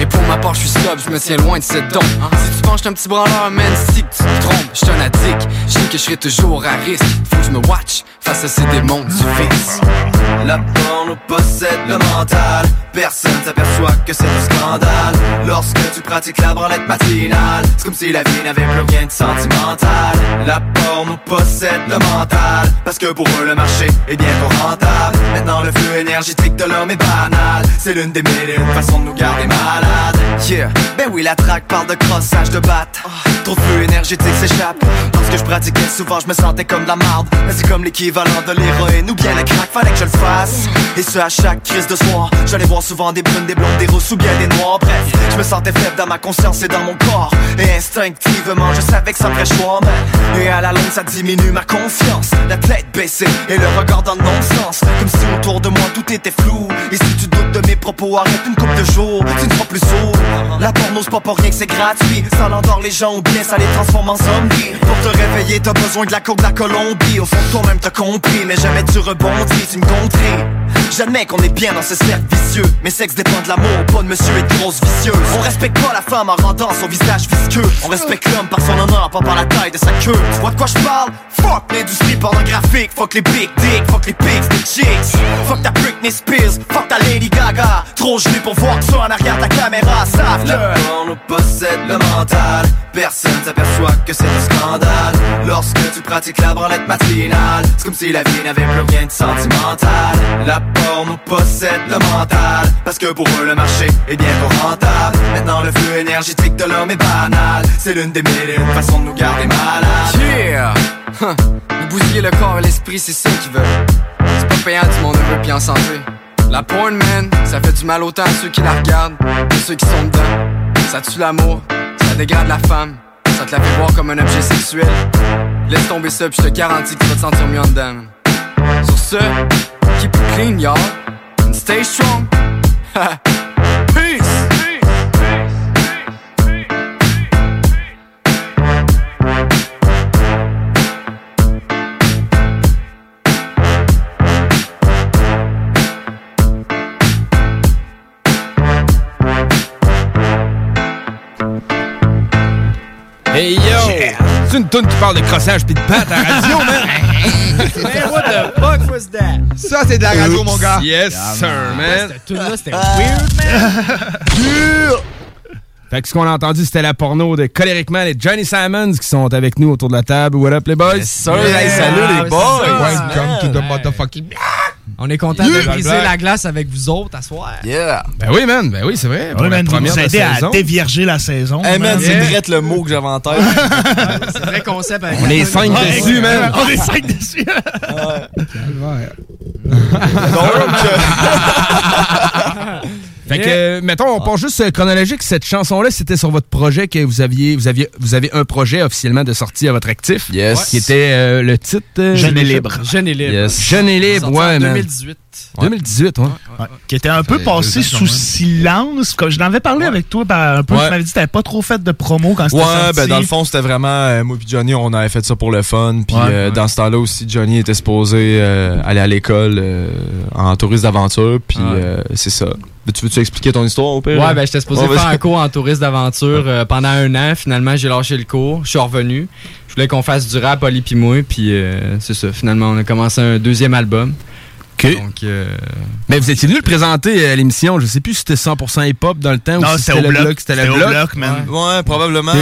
Et pour ma part, je suis stop, je me tiens loin de cette don. Si tu penches, un petit branleur, man, si tu te trompes. Je un addict, je sais que je serai toujours à risque. Faut que je me watch face à ces démons du vice. La porno possède le mental Personne s'aperçoit que c'est un scandale Lorsque tu pratiques la branlette matinale C'est comme si la vie n'avait plus rien de sentimental La porno possède le mental. Parce que pour eux le marché est bien trop rentable. Maintenant le flux énergétique de l'homme est banal. C'est l'une des mille et une façons de nous garder malades. Yeah, ben oui la traque parle de crossage de batte Trop de flux énergétique s'échappe. Parce que je pratiquais souvent je me sentais comme de la marde. Mais c'est comme l'équivalent de l'héroïne ou bien le crack. Fallait que je le fasse. Et ce à chaque crise de soir J'allais voir souvent des brunes, des blondes, des rousses ou bien des noirs. Bref, je me sentais faible dans ma conscience et dans mon corps. Et instinctivement je savais que ça me ferait choix Et à la longue ça diminue ma confiance. La tête baissée et le regard dans le non-sens Comme si autour de moi tout était flou. Et si tu doutes de mes propos arrête une coupe de jours. Tu ne seras plus sourd. La porno c'est pas pour rien que c'est gratuit. Ça l'endort les gens ou bien ça les transforme en zombies. Pour te réveiller t'as besoin de la coke de la Colombie. Au fond toi-même t'as compris Mais jamais tu rebondis, tu me contris J'admets qu'on est bien dans ce cercle vicieux. Mais sexe dépend de l'amour, pas de monsieur et de grosse vicieuse. On respecte pas la femme en rendant son visage visqueux. On respecte l'homme par son honneur, pas par la taille de sa queue. Tu vois de quoi je parle? Fuck l'industrie pornographique Fuck les big dick, fuck les pigs des chicks. Fuck ta Britney Spears, fuck ta Lady Gaga. Trop gelé pour voir que ça en arrière de la caméra Savent La porno possède le mental. Personne s'aperçoit que c'est un scandale. Lorsque tu pratiques la branlette matinale C'est comme si la vie n'avait plus rien de sentimental. La porno possède le mental Parce que pour eux le marché est bien trop rentable. Maintenant le flux énergétique de l'homme est banal. C'est l'une des mille et une façons de nous garder malades. Yeah! Huh. Nous bousiller le corps et l'esprit, c'est ça qu'ils veulent. C'est pas payant du monde heureux pis en santé. La porn, man, ça fait du mal autant à ceux qui la regardent que ceux qui sont dedans. Ça tue l'amour, ça dégrade la femme, ça te la fait voir comme un objet sexuel. Laisse tomber ça pis je te garantis que tu vas te sentir mieux en dedans. Sur ce, keep it clean, y'all, stay strong. C'est une toune qui parle de crossage pis de patte à la radio, man! Man, what the fuck was that? Ça, c'est de la radio, Oops. mon gars. Yes, sir, man. Cette tune-là, c'était weird, man. Fait que ce qu'on a entendu, c'était la porno de Coleric Man et Johnny Simons qui sont avec nous autour de la table. What up, les boys? sir. Hey, salut, les boys. Welcome to the motherfucking... On est content Yeah. de briser la glace avec vous autres à soir. Yeah! Ben oui, man. Ben oui, c'est vrai. La man, vous première nous aidez à dévierger la saison. Hey, man, c'est Yeah. direct le mot que j'avais en tête. C'est vrai concept avec On est cinq Ouais, dessus, man. On est cinq dessus. Fait que, euh, mettons, on part juste euh, chronologique. Cette chanson-là, c'était sur votre projet que vous aviez, vous aviez, vous avez un projet officiellement de sortie à votre actif. Yes. Qui était euh, le titre. euh, Jeune et libre. Jeune et libre. Yes. Jeune et libre, en ouais, man. 2018. 2018, ouais. Ouais, Qui était un peu passé sous silence. Je n'en avais parlé avec toi par- un peu. Ouais. Tu m'avais dit que t'avais pas trop fait de promo quand c'était Ouais, sorti. ben dans le fond, c'était vraiment euh, moi puis Johnny, on avait fait ça pour le fun. Puis Ouais, euh, ouais. dans ce temps-là aussi, Johnny était supposé euh, aller à l'école euh, en touriste d'aventure. Puis Ouais. euh, c'est ça. Ben, tu veux-tu expliquer ton histoire au pire? Ouais, ben j'étais supposé Ouais, faire un cours en tourisme d'aventure euh, pendant un an. Finalement, j'ai lâché le cours. Je suis revenu. Je voulais qu'on fasse du rap, Oli puis moi. Puis euh, c'est ça. Finalement, on a commencé un deuxième album. Donc, euh, Mais vous étiez venu le présenter à l'émission. Je sais plus si c'était 100% hip-hop dans le temps Non, ou si c'était le bloc. bloc. C'était le bloc. bloc, man. Ouais, probablement.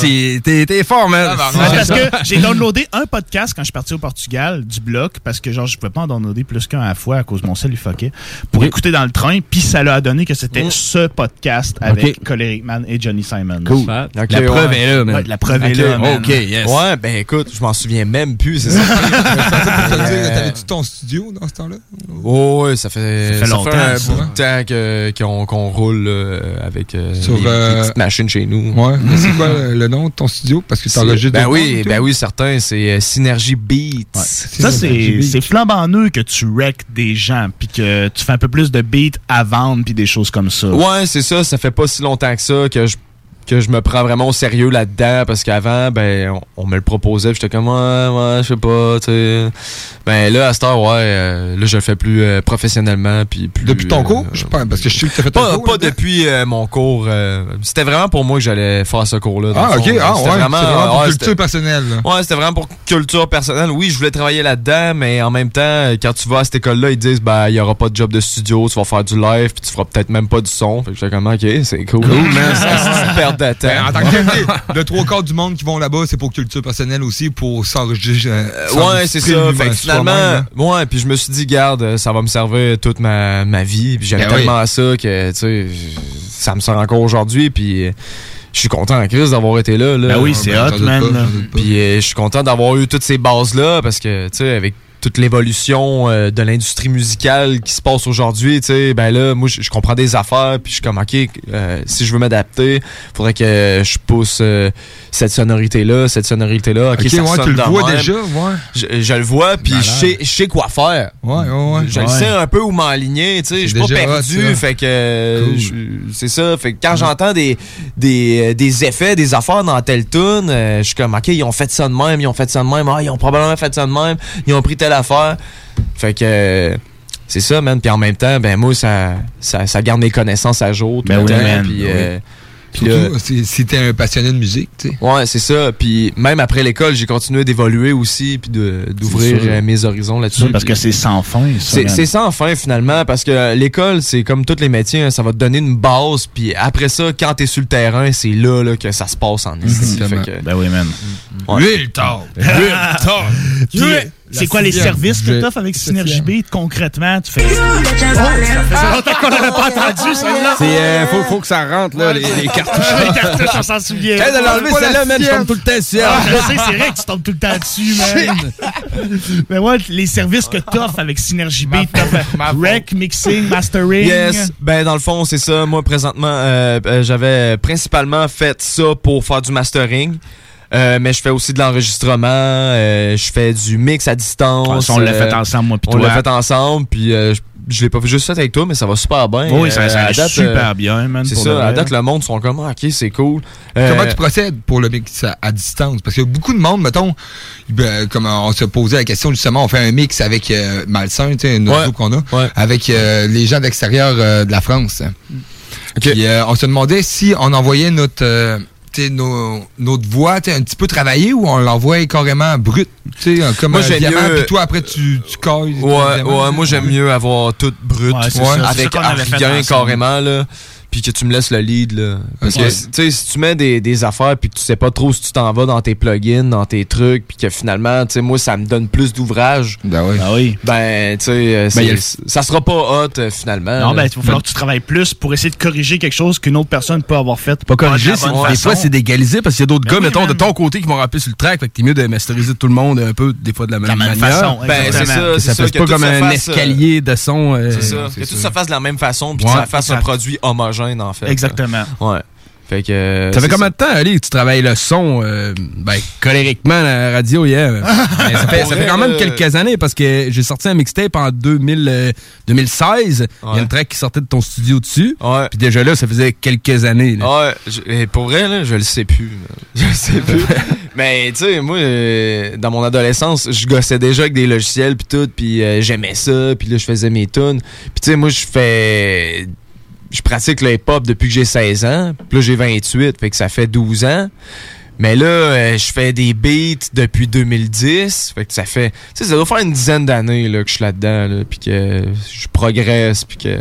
T'es- euh, t'es fort, man. Ouais, parce que j'ai downloadé un podcast quand je suis parti au Portugal du bloc parce que genre je pouvais pas en downloader plus qu'un à la fois à cause de mon cell il fuckait pour écouter dans le train puis ça l'a donné que c'était ce podcast avec. Coleric Man et Johnny Simon. Cool. La preuve ouais. est là, man. Ouais, la preuve est là. man. OK, yes. Ouais, ben écoute, je m'en souviens même plus, c'est ça. T'avais-tu ton studio dans ce temps-là? Oh, ouais, ça fait, Ça fait longtemps, un ça. bout de temps que- qu'on qu'on roule là, avec euh, Sur, des euh, petites machines chez nous. Ouais. Mais c'est quoi le nom de ton studio? Parce que C'est- t'enregistres Ben oui, ben oui, certain. C'est euh, Synergy Beats. Ça, c'est c'est flambant neuf que tu wreck des gens, puis que tu fais un peu plus de beats à vendre, puis des choses comme ça. Ouais, c'est ça. Ça fait pas si longtemps que ça que je que je me prends vraiment au sérieux là-dedans parce qu'avant ben on, on me le proposait puis j'étais comme ouais ouais je sais pas tu sais ben là à cette heure ouais euh, là je le fais plus euh, professionnellement puis plus Depuis ton euh, cours? Je sais pas, parce que je sais que t'as fait un pas, cours. pas depuis euh, mon cours euh, c'était vraiment pour moi que j'allais faire ce cours là Ah, ok. Ah, ouais. C'est vraiment pour ouais, culture c'était- personnelle. là. Ouais, c'était vraiment pour culture personnelle. Oui, je voulais travailler là-dedans, mais en même temps, quand tu vas à cette école-là, ils disent, ben, il y aura pas de job de studio, tu vas faire du live, puis tu feras peut-être même pas du son. Fait que j'étais comme, ok, c'est cool. Cool, man. perte de temps. Ben, en tant que le trois quarts du monde qui vont là-bas, c'est pour culture personnelle aussi, pour s'enregistrer. euh, ouais, c'est ça. Fait que finalement, hein. ouais, puis je me suis dit, garde, ça va me servir toute ma, ma vie. Puis j'aime Ben oui. tellement ça que, tu sais, ça me sert encore aujourd'hui, puis euh, je suis content en crise d'avoir été là. là. Ben oui, c'est Ben, hot, man. Puis euh, je suis content d'avoir eu toutes ces bases-là parce que, tu sais, avec toute l'évolution euh, de l'industrie musicale qui se passe aujourd'hui, tu sais, ben là, moi, je comprends des affaires, puis je suis comme, OK, euh, si je veux m'adapter, faudrait que je pousse euh, cette sonorité-là, cette sonorité-là. OK, Ok, ça ouais, sonne tu le vois même. déjà, ouais. Je, je le vois, puis je sais, je sais quoi faire. Ouais, ouais, ouais. Je Ouais. sais un peu où m'aligner, tu sais, je suis pas hot, perdu, fait que Cool. c'est ça, fait que quand j'entends des, des des effets, des affaires dans telle tune, je suis comme OK, ils ont fait ça de même, ils ont fait ça de même, ah, ils ont probablement fait ça de même, ils ont pris telle affaire. Fait que c'est ça, man. Puis en même temps, ben moi, ça, ça, ça garde mes connaissances à jour tout Ben le oui, temps. man. Puis, Ben euh, puis là- Surtout si, si t'es un passionné de musique, tu sais. Ouais, c'est ça. Puis même après l'école, j'ai continué d'évoluer aussi, puis de- d'ouvrir euh, mes horizons là-dessus. Parce que c'est sans fin, ça. c'est sans fin finalement parce que l'école c'est comme tous les métiers hein, ça va te donner une base puis après ça quand t'es sur le terrain c'est là, là que ça se passe en que- Ben oui, man. Ouais. Real talk. Real talk. C'est quoi les services que t'offres avec Synergie. Beat concrètement? Tu fais. Oh, ça fait longtemps qu'on n'avait pas entendu celle-là. C'est, euh, faut, faut que ça rentre, là, les, cartouches. Les cartouches, on s'en souvient. De l'enlever, Pas la celle-là, man, je sienne. tombe tout le temps dessus. Ah, je sais, c'est vrai que tu tombes tout le temps dessus, man. Mais ouais, les services que t'offres avec Synergie Beat, t'offres rec, mixing, mastering. Yes, ben dans le fond c'est ça. Moi présentement euh, euh, j'avais principalement fait ça pour faire du mastering. Euh, mais je fais aussi de l'enregistrement, euh, je fais du mix à distance. Ah, on l'a euh, fait ensemble, moi pis On l'a fait ensemble, puis euh, je, je l'ai pas fait juste fait avec toi, mais ça va super bien. Oui, ça- ça date, super euh, bien, man, C'est ça, le à date le monde sont comme ah, ok c'est cool. Euh, Comment tu procèdes pour le mix à, à distance? Parce que beaucoup de monde, mettons, ben, comme on se posait la question, justement, on fait un mix avec euh, Malsain, tu sais, une Ouais. qu'on a, avec euh, les gens d'extérieur euh, de la France. Puis euh, on se demandait si on envoyait notre... nos, notre voix tu sais, un petit peu travaillée ou on l'envoie carrément brut, tu sais, comme Moi, un j'aime diamant, mieux- puis toi après tu, tu cailles. Ouais, ouais, moi j'aime mieux avoir tout brut, Ouais, ça, avec rien carrément là, puis que tu me laisses le lead là. Parce Ok. que tu sais si tu mets des, des affaires puis que tu sais pas trop si tu t'en vas dans tes plugins, dans tes trucs, puis que finalement tu sais moi ça me donne plus d'ouvrage. Ben oui. Oui. Ben tu sais euh, Ben, ça sera pas hot euh, finalement. Non, là. ben, il va falloir que tu travailles plus pour essayer de corriger quelque chose qu'une autre personne peut avoir fait. Pas corriger, c'est- des fois c'est d'égaliser parce qu'il y a d'autres Ben gars, oui, mettons, de ton côté qui vont rapper sur le track, fait que t'es mieux de masteriser tout le monde un peu, des fois de la même, même manière. façon, Ben, c'est ça, ça que pas comme un euh, escalier de son. C'est ça, que tout se fasse de la même façon puis que ça fasse un produit homogène en fait. Exactement. Ouais. Fait que. euh, Ça fait combien de temps, Ali, que tu travailles le son, euh, ben, colériquement, à la radio hier? Mais ça, fait, ça fait quand même euh, quelques années parce que j'ai sorti un mixtape en 2000, euh, 2016. Il y a une track qui sortait de ton studio dessus. Puis déjà là, ça faisait quelques années. là. Ouais, je- et pour vrai, là, je le sais plus. Je le sais plus. Mais tu sais, moi, euh, dans mon adolescence, je gossais déjà avec des logiciels puis tout, puis euh, j'aimais ça, puis là, je faisais mes tunes. Puis tu sais, moi, je fais... Je pratique le hip-hop depuis que j'ai 16 ans. Puis là, j'ai 28, fait que ça fait 12 ans. Mais là, euh, je fais des beats depuis 2010. Fait que ça fait... Tu sais, ça doit faire une dizaine d'années là, que je suis là-dedans, là, puis que je progresse, puis que...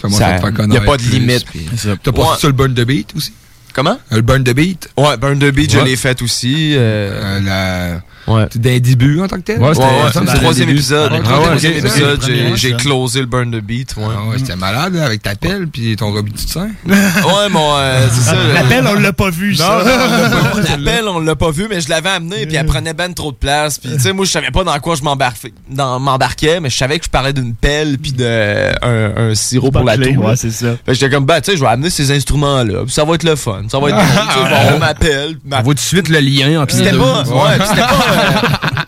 Comment ça- ça te faire y a pas de plus, limite. puis- T'as pas Ouais. fait ça le Burn the Beat aussi? Comment? Le Burn the Beat? Ouais, Burn the Beat, Ouais. je l'ai fait aussi. euh, la... Ouais. Des débuts en tant que tel? Ouais, me le troisième début. épisode. Ah, troisième épisode, j'ai- closé le Burn the Beat. Ouais, Ah ouais, c'était malade là, avec ta pelle puis ton Robbie du sein. Ouais, mon. euh, c'est ça. La pelle, on l'a pas vu, ça. On l'a pas vu. La pelle, on l'a pas vu, mais je l'avais amené, puis elle prenait ben trop de place. Puis, tu sais, moi, je savais pas dans quoi je m'embarquais, mais je savais que je parlais d'une pelle, puis de un, un sirop pour la toux. ouais, là. c'est ça. Fait que j'étais comme, bah, tu sais, je vais amener ces instruments-là, puis ça va être le fun. Ça va être bon. Tu sais, je vais avoir ma pelle. ma- On voit tout de suite le lien C'était pas, ouais, puis c'était pas,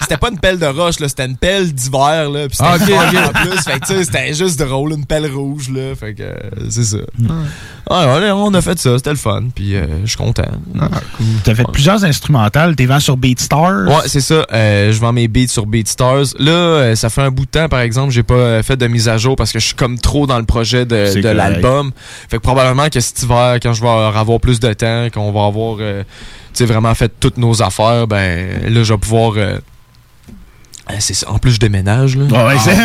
c'était pas une pelle de roche, là, c'était une pelle d'hiver, là, puis c'était Ah, ok, ok. en plus, fait que tu sais, c'était juste drôle, une pelle rouge, là, fait que euh, c'est ça. Ouais, ouais, on a fait ça, c'était le fun, puis euh, je suis content. T'as fait plusieurs instrumentales, t'es vends sur BeatStars. Ouais, c'est ça. euh, je vends mes beats sur BeatStars. Là, euh, ça fait un bout de temps, par exemple, j'ai pas euh, fait de mise à jour parce que je suis comme trop dans le projet de, de l'album. Fait que probablement que cet hiver, quand je vais avoir plus de temps, qu'on va avoir euh, sais, vraiment fait toutes nos affaires, ben là, je vais pouvoir. euh, euh, c'est ça. En plus, je déménage. Là. Ouais, ouais, c'est-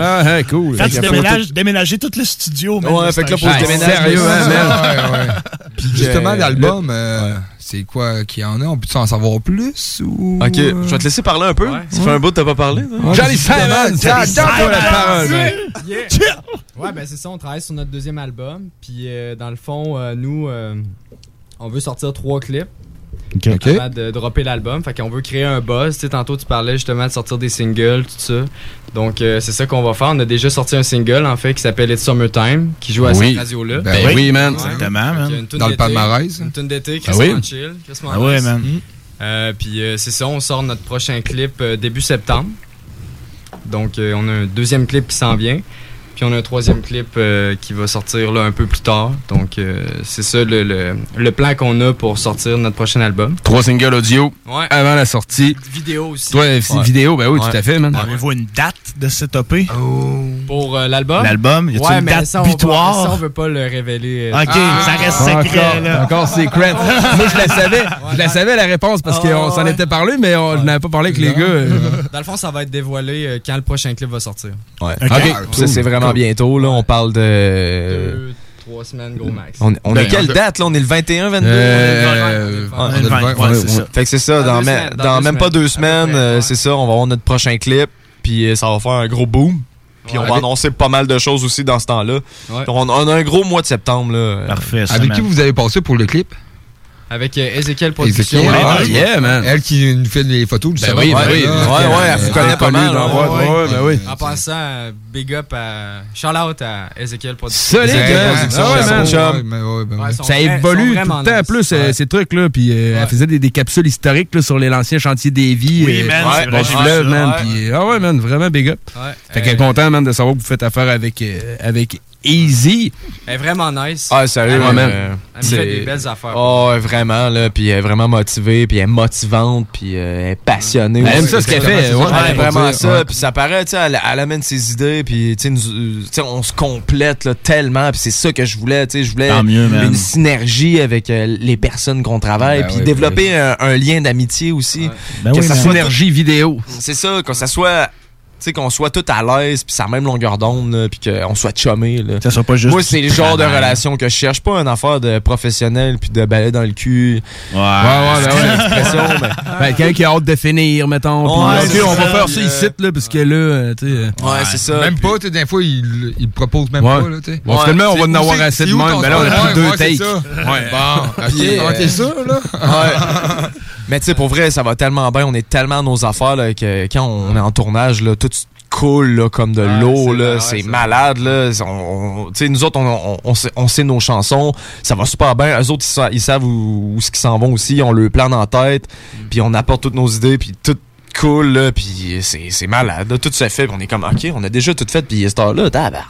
Ah, ouais, cool. Fait tu que- déménages, déménager tout le studio. man, Ouais, fait que là, c'est pour sérieux, hein? Ouais, ouais. Puis justement, l'album, euh, c'est quoi qu'il y en a? On peut en savoir plus? Ou... Ok, je vais te laisser parler un peu. Ça fait un bout que t'as pas parlé. Johnny Simon, donne-toi la parole. Ouais, ben c'est ça, on travaille sur notre deuxième album. Puis euh, dans le fond, euh, nous, euh, on veut sortir trois clips. Ok. Avant de dropper l'album. Fait qu'on veut créer un buzz. Tu sais, tantôt, tu parlais justement de sortir des singles, tout ça. Donc, euh, c'est ça qu'on va faire. On a déjà sorti un single, en fait, qui s'appelle It's Summertime, qui joue à Oui. cette radio-là. Ben oui, man. Exactement, man. Dans le d'été, palmarès. Une tune d'été, Ah Christmas oui. chill. Christmas Ah nice. man. Euh, puis euh, c'est ça, on sort notre prochain clip euh, début septembre. Donc euh, on a un deuxième clip qui s'en vient. Puis on a un troisième clip euh, qui va sortir là, un peu plus tard. Donc euh, c'est ça le, le- le plan qu'on a pour sortir notre prochain album. Trois singles audio Ouais. avant la sortie. Vidéo aussi. Toi, c'est vidéo, ben oui, Ouais. tout à fait, man. Avez-vous une date de cette EP? Pour euh, l'album? L'album, y Ouais, une mais date ça, on va- butoir? ça, on veut pas le révéler. euh, Ok, ça reste secret, Encore, là. encore secret. Moi, je la savais. Je la savais, la réponse, parce Ah, qu'on s'en ouais. était parlé, mais on- je n'avais pas parlé avec les gars. Dans le fond, ça va être dévoilé quand le prochain clip va sortir. Ouais. Ok. Puis ça, c'est vraiment Bientôt. Là, on parle de. Deux, trois semaines, gros max. On, on Ben, a quelle date là? On est le 21, 22 Euh, on a a- c'est ça. Fait que c'est ça, Dans dans, deux me- semaines, dans dans deux même pas deux semaines, euh, ouais. c'est ça, on va avoir notre prochain clip, puis euh, ça va faire un gros boom. Puis Ouais. on va annoncer pas mal de choses aussi dans ce temps-là. Ouais. On, on a un gros mois de septembre. Là. Parfait, Avec qui vous avez passé pour le clip? Avec euh, Ezekiel Productions. Ah, ouais. Yeah, man. Elle qui nous fait les photos, Ben oui, ben oui. Ouais, ouais, elle vous connaît pas mal, ben oui. En passant, euh, big up à. Shout out à Ezekiel Productions. Solide, hein? Ben ben Ça évolue tout le temps plus, euh, Ouais. ces trucs-là. Puis euh, elle faisait des, des capsules historiques là, sur les anciens chantiers des vies. Oui, man, man. ah ouais, man, vraiment big up. Fait qu'elle est content, man, de savoir que vous faites affaire avec, euh, avec Easy. Elle est vraiment nice. Ah, sérieux, Ouais, man. euh, Elle me fait c'est- des belles affaires. Oh, ouais, vraiment, là. Puis elle est vraiment motivée, puis elle est motivante, puis euh, elle est passionnée. Elle aime ça, ce qu'elle fait. Ouais. Ouais, Ouais, vraiment dire, ça. ouais. Puis ça paraît, tu sais, elle, elle amène ses idées, puis tu sais, on se complète là, tellement. Puis c'est ça que je voulais, tu sais, je voulais mieux, une synergie avec euh, les personnes qu'on travaille, Ben puis développer un, un lien d'amitié aussi. Ben que oui, ça soit Synergie vidéo. C'est ça, que ça soit, sais, qu'on soit tout à l'aise, puis ça même longueur d'onde, puis qu'on soit chumé. Là. Ça soit pas juste. Moi, c'est le genre de relation que je cherche, pas une affaire de professionnel puis de balai dans le cul. Ouais, Ouais, ouais, ben ouais. Ben, quelqu'un qui a hâte de finir, mettons. Ouais, on va faire ça ici, là, parce que là, euh, tu sais. euh, Ouais, c'est ça. Même pas, tu des fois, il, il propose même Ouais. pas, là, tu sais. Bon, finalement, on va en avoir assez de même. Ben là, on a plus deux takes. ça. Ouais. Bon, ok, ça, là. Ouais. Mais tu sais, pour vrai, ça va tellement bien. On est tellement à nos affaires là, que quand on est en tournage, là, tout coule là, comme de Ouais, l'eau. c'est- là ouais, C'est malade. Là. On- on- tu sais, nous autres, on, on- on sait, on sait nos chansons. Ça va super bien. Eux autres, ils, sa- ils savent où, où ce qu'ils s'en vont aussi. On le plan en tête. Mm. Puis on apporte toutes nos idées. Puis tout cool. Là, puis c'est c'est malade. là. Tout se fait. Puis on est comme, OK, on a déjà tout fait. Puis cette heure-là, tabarnak.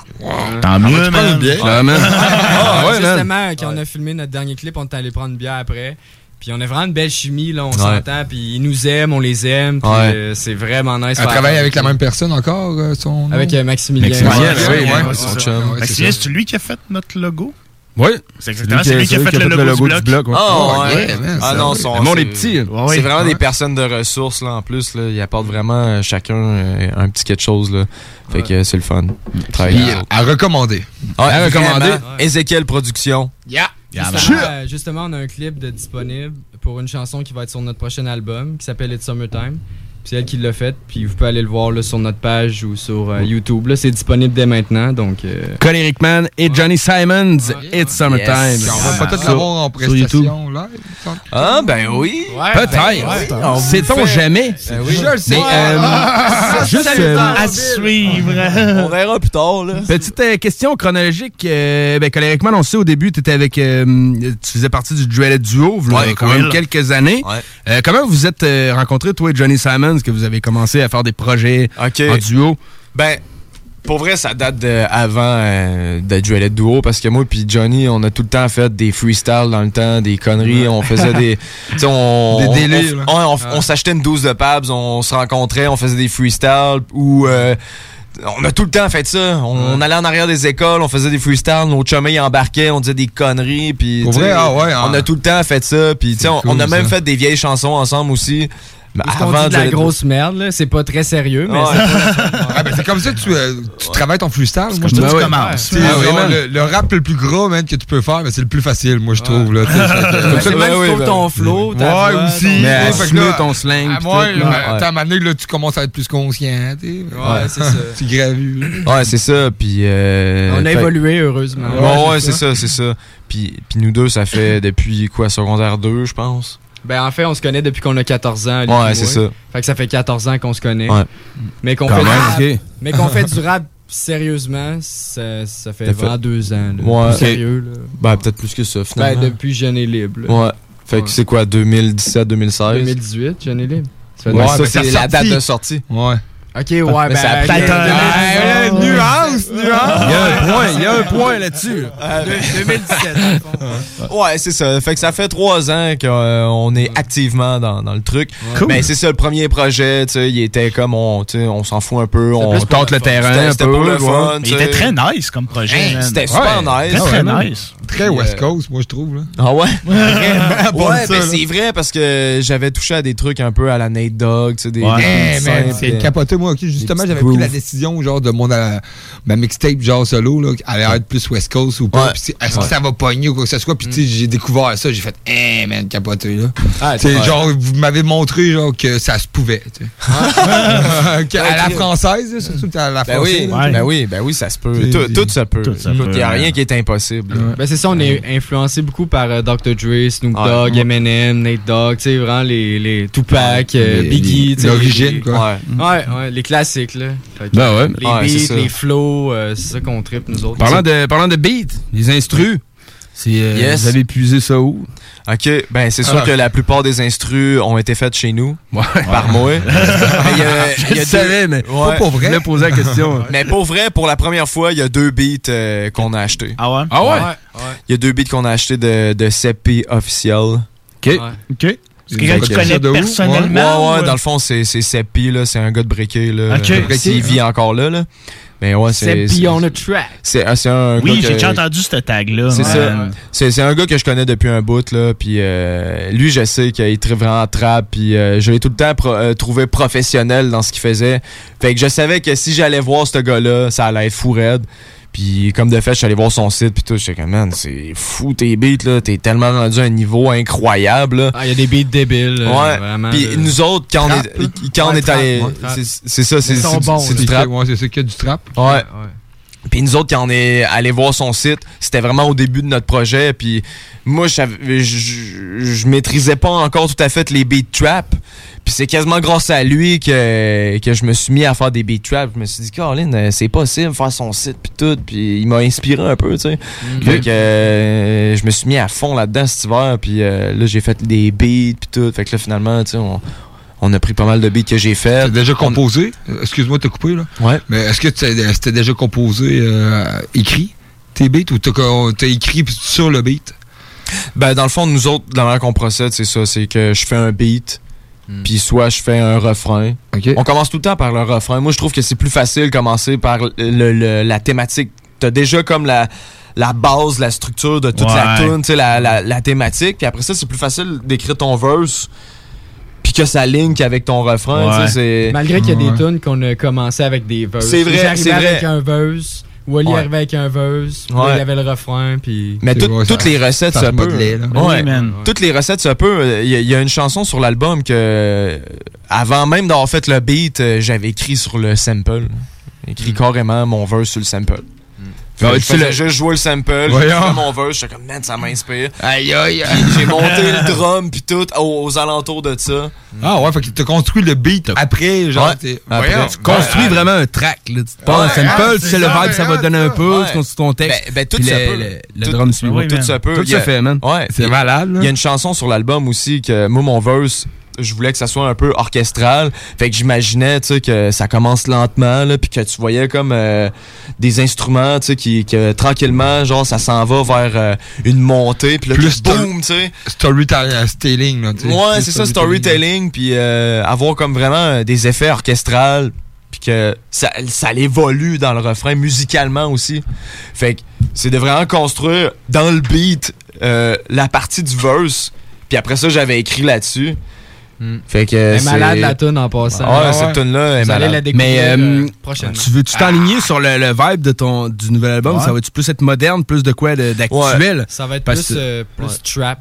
Tant mieux, man. Ah, man. Ah, ouais, man. justement, quand on a filmé notre dernier clip, on est allé prendre une bière après. Puis on a vraiment une belle chimie, là, on Ouais. s'entend, puis ils nous aiment, on les aime, puis Ouais. euh, c'est vraiment nice. Elle travaille avec la même personne encore, euh, son nom? Avec euh, Maximilien. Maximilien, Ouais, oui, ouais, ouais, ouais, son c'est chum. ça. Ouais, Maximilien, c'est lui qui a fait notre logo? Oui. C'est exactement c'est lui qui a fait le logo, du bloc. ouais. Ah, ouais. yeah, man, ah ça, non, son- Le monde c'est- est petit, c'est vraiment ouais. des personnes de ressources, là, en plus. Là. Ils apportent vraiment euh, chacun euh, un petit quelque chose, là. Fait que euh, c'est le fun. Travailler Puis, à recommander. Ouais, à recommander. Ezekiel Productions. Yeah. Justement, justement, on a un clip de disponible pour une chanson qui va être sur notre prochain album qui s'appelle It's Summertime. C'est elle qui l'a fait, puis vous pouvez aller le voir là, sur notre page ou sur euh, YouTube. Là, c'est disponible dès maintenant, donc. euh, Colin Rickman et Johnny Simons, It's Summertime. Yes. On va peut-être l'avoir en sur YouTube. prestation live. Ah, ben oui. Peut-être. ben oui, Sait-on fait- jamais? Ben oui. Je le sais. Mais, euh, juste, euh, À suivre. On verra plus tard, là. Petite euh, question chronologique. Euh, ben, Colin Rickman, on sait au début, étais avec, euh, tu faisais partie du Duelet Duo, il y a Ouais, quand même quelques années. Ouais. Euh, comment vous êtes euh, rencontrés, toi et Johnny Simons, que vous avez commencé à faire des projets en duo? Ben, pour vrai, ça date de avant euh, de Duo parce que moi puis Johnny, on a tout le temps fait des freestyles dans le temps, des conneries. On faisait des. on, Des délires, On, là. on- on- on s'achetait une douze de Pabs, on se rencontrait, on faisait des freestyles ou. euh, on a tout le temps fait ça. On, allait en arrière des écoles, on faisait des freestyles, nos chumets ils embarquaient, on disait des conneries. Puis, vrai? Ah ouais, on a tout le temps fait ça. Puis, on, cool, on a même ça. fait des vieilles chansons ensemble aussi. Mais Parce qu'on dit de la grosse merde. C'est pas très sérieux, mais Ouais. c'est pas- Ah, ben, c'est comme ça que tu, euh, tu travailles ton freestyle. Moi, je comme trouve ça que tu commences. Tu Ah le, le rap le plus gros man, que tu peux faire, c'est le plus facile, moi, je trouve. Tu Comme ça, Ouais, même faut ben- ton flow, Ouais, voix, aussi. ton- Mais assumer slang. Moi, là. ben, t'as amené, là, tu commences à être plus conscient. tu. Ouais, c'est ça. C'est gravu. Ouais, c'est ça. Puis. euh, On a évolué, heureusement. Ouais, c'est ça, c'est ça. Puis, puis nous deux, ça fait depuis quoi, secondaire 2, je pense? Ben, en fait, on se connaît depuis qu'on a 14 ans. lui Ouais, c'est ça. Fait que ça fait 14 ans qu'on se connaît. Ouais. Mais qu'on fait, du même, rap- ok. mais qu'on fait du rap sérieusement, ça, ça fait Ça fait- vraiment deux ans. Là. Ouais. Plus Sérieux, là. Ben, peut-être plus que ça, Ben, finalement. depuis Jeune et Libre. là. Ouais. Fait que c'est quoi, 2017, 2016? 2018, Jeune et Libre. Ça fait Ouais, ça, c'est c'est la date de sortie. Ouais. Ok, ouais, ben. Mais ça a pris ben, un- deux- Ah, deux- nuance, nuance. Il y a un point, il y a un point là-dessus. 2017. dans le fond. Ouais, c'est ça. Fait que ça fait trois ans qu'on est activement dans, dans le truc. Cool. Mais c'est ça, le premier projet, tu sais, il était comme on, tu sais, on s'en fout un peu. On tente le terrain C'était- un peu. pour le fun. Il était très nice comme projet, Hey, man. C'était super Ouais. nice. Très, très nice. Très West Coast, moi, je trouve. Là. Ah ouais? Bon, ouais, ça, ben c'est vrai parce que j'avais touché à des trucs un peu à la Nate Dogg, tu sais, des, Ouais. des Eh, simples, c'est des- capoté, moi. ok, Justement, j'avais pris la décision, genre, de mon euh, ma mixtape, genre, solo, là, qui allait être plus West Coast ou pas. Ouais. Est-ce Ouais. que ça va pogner ou quoi que ce soit? Puis, tu sais, j'ai découvert ça, j'ai fait, eh, man, capoté, là. Ah, genre, vous m'avez montré, genre, que ça se pouvait, tu sais. Que à la française, surtout à la Ben française. oui, là. Ouais. ben oui, ben oui, ça se peut. Tout, tout se peut. Il n'y a rien qui est impossible. Ben c'est ça, on est influencé beaucoup par euh, Dr. Dre, Snoop Ouais. Dogg, Eminem, Nate Dogg, tu sais, vraiment les, les Tupac, euh, Les- Biggie, l'origine, quoi. Ouais. Ouais, ouais, les classiques, là. Ben ouais. Les beats, les flows, euh, c'est ça qu'on tripe, nous autres. Parlant de, parlant de beats, les instrus, c'est, euh, Yes. vous avez puisé ça où? OK, ben c'est sûr Ah. que la plupart des instrus ont été faites chez nous, Ouais. par moi. Mais il y a- Je il y a le deux- savais, mais Ouais. pas pour vrai. Je voulais poser la question. Mais pour vrai, pour la première fois, il y a deux beats euh, qu'on a achetés. Ah ouais? Ah ouais? Il y a deux beats qu'on a achetés de, de Seppi officiel. OK. OK. C'est quelqu'un que tu connais de personnellement? Ouais, ouais, ou- dans le fond, c'est c'est Seppi, là. C'est un gars de Briquet, là. Ok. Euh, Briquet, il vit encore là, là. Mais ouais, c'est. C'est- on a track. C'est c'est un Oui, gars j'ai que- déjà entendu ce tag-là. C'est Ouais. ça. C'est c'est un gars que je connais depuis un bout là, puis euh, lui je sais qu'il est très vraiment trap, puis euh, je l'ai tout le temps pro- euh, trouvé professionnel dans ce qu'il faisait. Fait que je savais que si j'allais voir ce gars-là, ça allait être fou raide. Puis comme de fait, je suis allé voir son site puis tout, j'étais comme man, c'est fou tes beats là, t'es tellement rendu à un niveau incroyable là. Ah, il y a des beats débiles. euh, Ouais. vraiment. Puis là. nous autres quand Trap, on est quand on est allé ouais, c'est ça, c'est c'est- du trap. Ouais, c'est ça qu'il y a du trap. Ouais. Puis nous autres, quand on est allé voir son site, c'était vraiment au début de notre projet. Puis moi, je, maîtrisais pas encore tout à fait les beat trap. Puis c'est quasiment grâce à lui que, que je me suis mis à faire des beat trap. Je me suis dit, Caroline, euh, c'est possible faire son site puis tout. Puis il m'a inspiré un peu, tu sais. Que euh, je me suis mis à fond là-dedans cet hiver. Puis euh, là, j'ai fait des beats puis tout. Fait que là, finalement, tu sais, on, on a pris pas mal de beats que j'ai fait. T'as déjà composé? Excuse-moi de te couper, là. Ouais. Mais est-ce que t'as- c'était déjà composé, euh, écrit, tes beats, ou t'as écrit sur le beat? Ben, dans le fond, nous autres, la manière qu'on procède, c'est ça. C'est que je fais un beat, puis soit je fais un refrain. On commence tout le temps par le refrain. Moi, je trouve que c'est plus facile de commencer par le- le- la thématique. T'as déjà comme la, la base, la structure de toute la tune, tu sais, la, la, la thématique. Puis après ça, c'est plus facile d'écrire ton verse, puis que ça link avec ton refrain. c'est- Malgré qu'il y a Ouais. des tunes qu'on a commencé avec des verses. C'est vrai, J'arrivais c'est vrai. avec un verse. Wally Ouais. arrivait avec un verse. Ouais. Il y avait le refrain. Puis... Mais tout- toutes les recettes, ça, peut. Ouais. Toutes les recettes, ça peut. Il y, a- il y a une chanson sur l'album que, euh, avant même d'avoir fait le beat, euh, j'avais écrit sur le sample. Écrit carrément mon verse sur le sample. Ah, je faisais juste jouer le sample, j'ai fait mon verse, j'étais comme, man, ça m'inspire. Aïe, aïe. Puis J'ai monté le drum, puis tout, aux, aux alentours de ça. Ah ouais, fait que t'as construit le beat après, genre. Ouais. t'es- Après. Tu construis vraiment un track. Là. Tu te un Ouais, sample, ah, tu sais c'est le ça, vibe, ça va donner un peu, tu construis ton texte. Ben, ben, tout ça le, peut. Le, drum suit. Oui, tout ça peut. Tout Il y a- se fait, man. Ouais. C'est malade. Il y a une chanson sur l'album aussi que moi, mon verse, je voulais que ça soit un peu orchestral. Fait que j'imaginais, tu sais, que ça commence lentement, là, puis que tu voyais comme euh, des instruments, tu sais, qui, que tranquillement, genre, ça s'en va vers euh, une montée, puis là, Plus boum, tu sais. Storytelling, là. tu sais. Ouais, c'est ça, storytelling, puis euh, avoir comme vraiment euh, des effets orchestrales, puis que ça, ça évolue dans le refrain musicalement aussi. Fait que c'est de vraiment construire dans le beat euh, la partie du verse, puis après ça, j'avais écrit là-dessus. Fait que Elle est malade, la tune, en passant. Ouais, cette tune-là est Vous allez malade. la découvrir Mais euh, euh, prochainement. tu veux-tu t'enligner sur le, le vibe de ton du nouvel album? Ouais. Ça va-tu plus être moderne, plus de quoi d'actuel? Ça va être Parce plus, euh, plus Ouais. trap.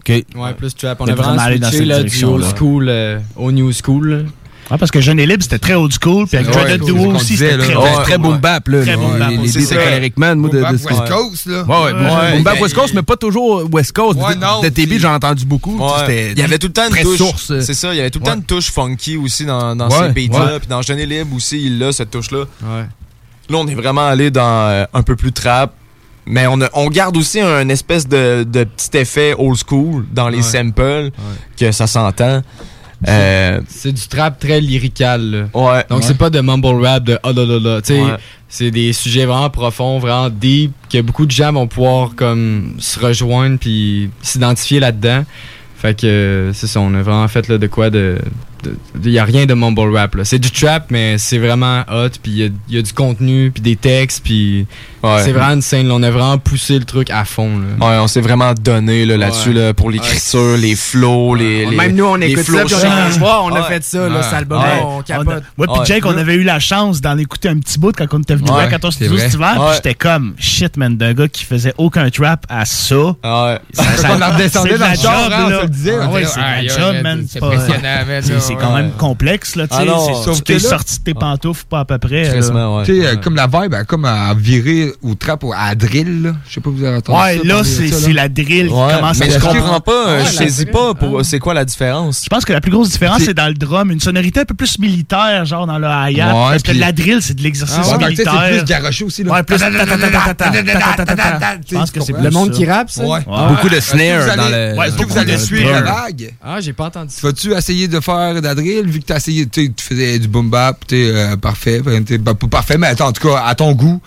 OK. Ouais, plus trap. On a est vraiment allé dans switché cette là, du direction, old là. school euh, au new school. Ah, parce que Jeune et Libre, c'était très old school. Puis avec Ouais, Dreaded Duo aussi, c'était très, Ouais, très, très boom bap, là. Très boom bap les- Eric Man, moi, de, Boom de bap West Coast, là. Ouais, ouais, boom- Ouais, boom bap West Coast, mais pas toujours West Coast. Ouais, De- non, de tes beats, j'ai entendu beaucoup. Il y avait tout le temps une touche. euh. C'est ça, il y avait tout le temps Ouais. une touche funky aussi dans, ces beats-là. Puis dans Jeune et Libre aussi, il a cette touche-là. Là, on est vraiment allé dans euh, un peu plus trap. Mais on, a- on garde aussi un espèce de, de petit effet old school dans les Ouais. samples que ça s'entend. Euh, C'est du trap très lyrical. là. ouais. Donc Ouais. c'est pas de mumble rap de oh là là là. Tu sais, Ouais. c'est des sujets vraiment profonds, vraiment deep, que beaucoup de gens vont pouvoir comme se rejoindre puis s'identifier là-dedans. Fait que c'est ça, on a vraiment fait là, de quoi de. Il y a rien de mumble rap là. C'est du trap, mais c'est vraiment hot, puis il y y a du contenu, puis des textes, puis Ouais. c'est vraiment une scène. là. On a vraiment poussé le truc à fond. Là. Ouais, on s'est vraiment donné là, là-dessus Ouais. là, pour l'écriture, les flows, les, les. Même nous, on écoute ça, puis on a Ouais. fait ça, là, cet album, Ouais. on capote. Moi puis. Jake, on avait eu la chance d'en écouter un petit bout quand on était venu Ouais, à 14 c'est studios cet hiver. Ouais. Puis j'étais comme, shit, man, d'un gars qui faisait aucun trap à ça. Ouais. Ça- On en redescendait dans la le job, hein, on se le disait. Ah ouais, c'est aïe, job, aïe, man. c'est impressionnant, c'est- quand même complexe, là, tu Ah sais. Tu que t'es sorti de tes pantoufles pas à peu près. là. Crissement, ouais. Tu sais, euh, comme la vibe, comme à virer au trap, ou à drill, là. Je sais pas, vous avez entendu Ouais, ça, là, parler de c'est ça, c'est la drill qui Ouais, commence mais à je se comprends pas, euh, Ouais, je saisis pas pour c'est quoi la différence. Je pense que la plus grosse différence, C'est- c'est dans le drum, une sonorité un peu plus militaire, genre dans le hi-hat. Ouais, parce que la drill, c'est de l'exercice Ah, ouais, militaire. c'est plus garoché aussi, là. Ouais, plus. Je pense que c'est Le monde qui rappe, ça? Ouais. Beaucoup de snare dans le. Ouais, est-ce que vous allez suivre la vague? Ah, j'ai pas entendu ça. Vas-tu essayer de faire de la drill vu que t'as essayé, tu sais, tu faisais du boom bap, tu sais, euh, parfait, enfin, t'es- bah, pas parfait, mais attends, en tout cas, à ton goût,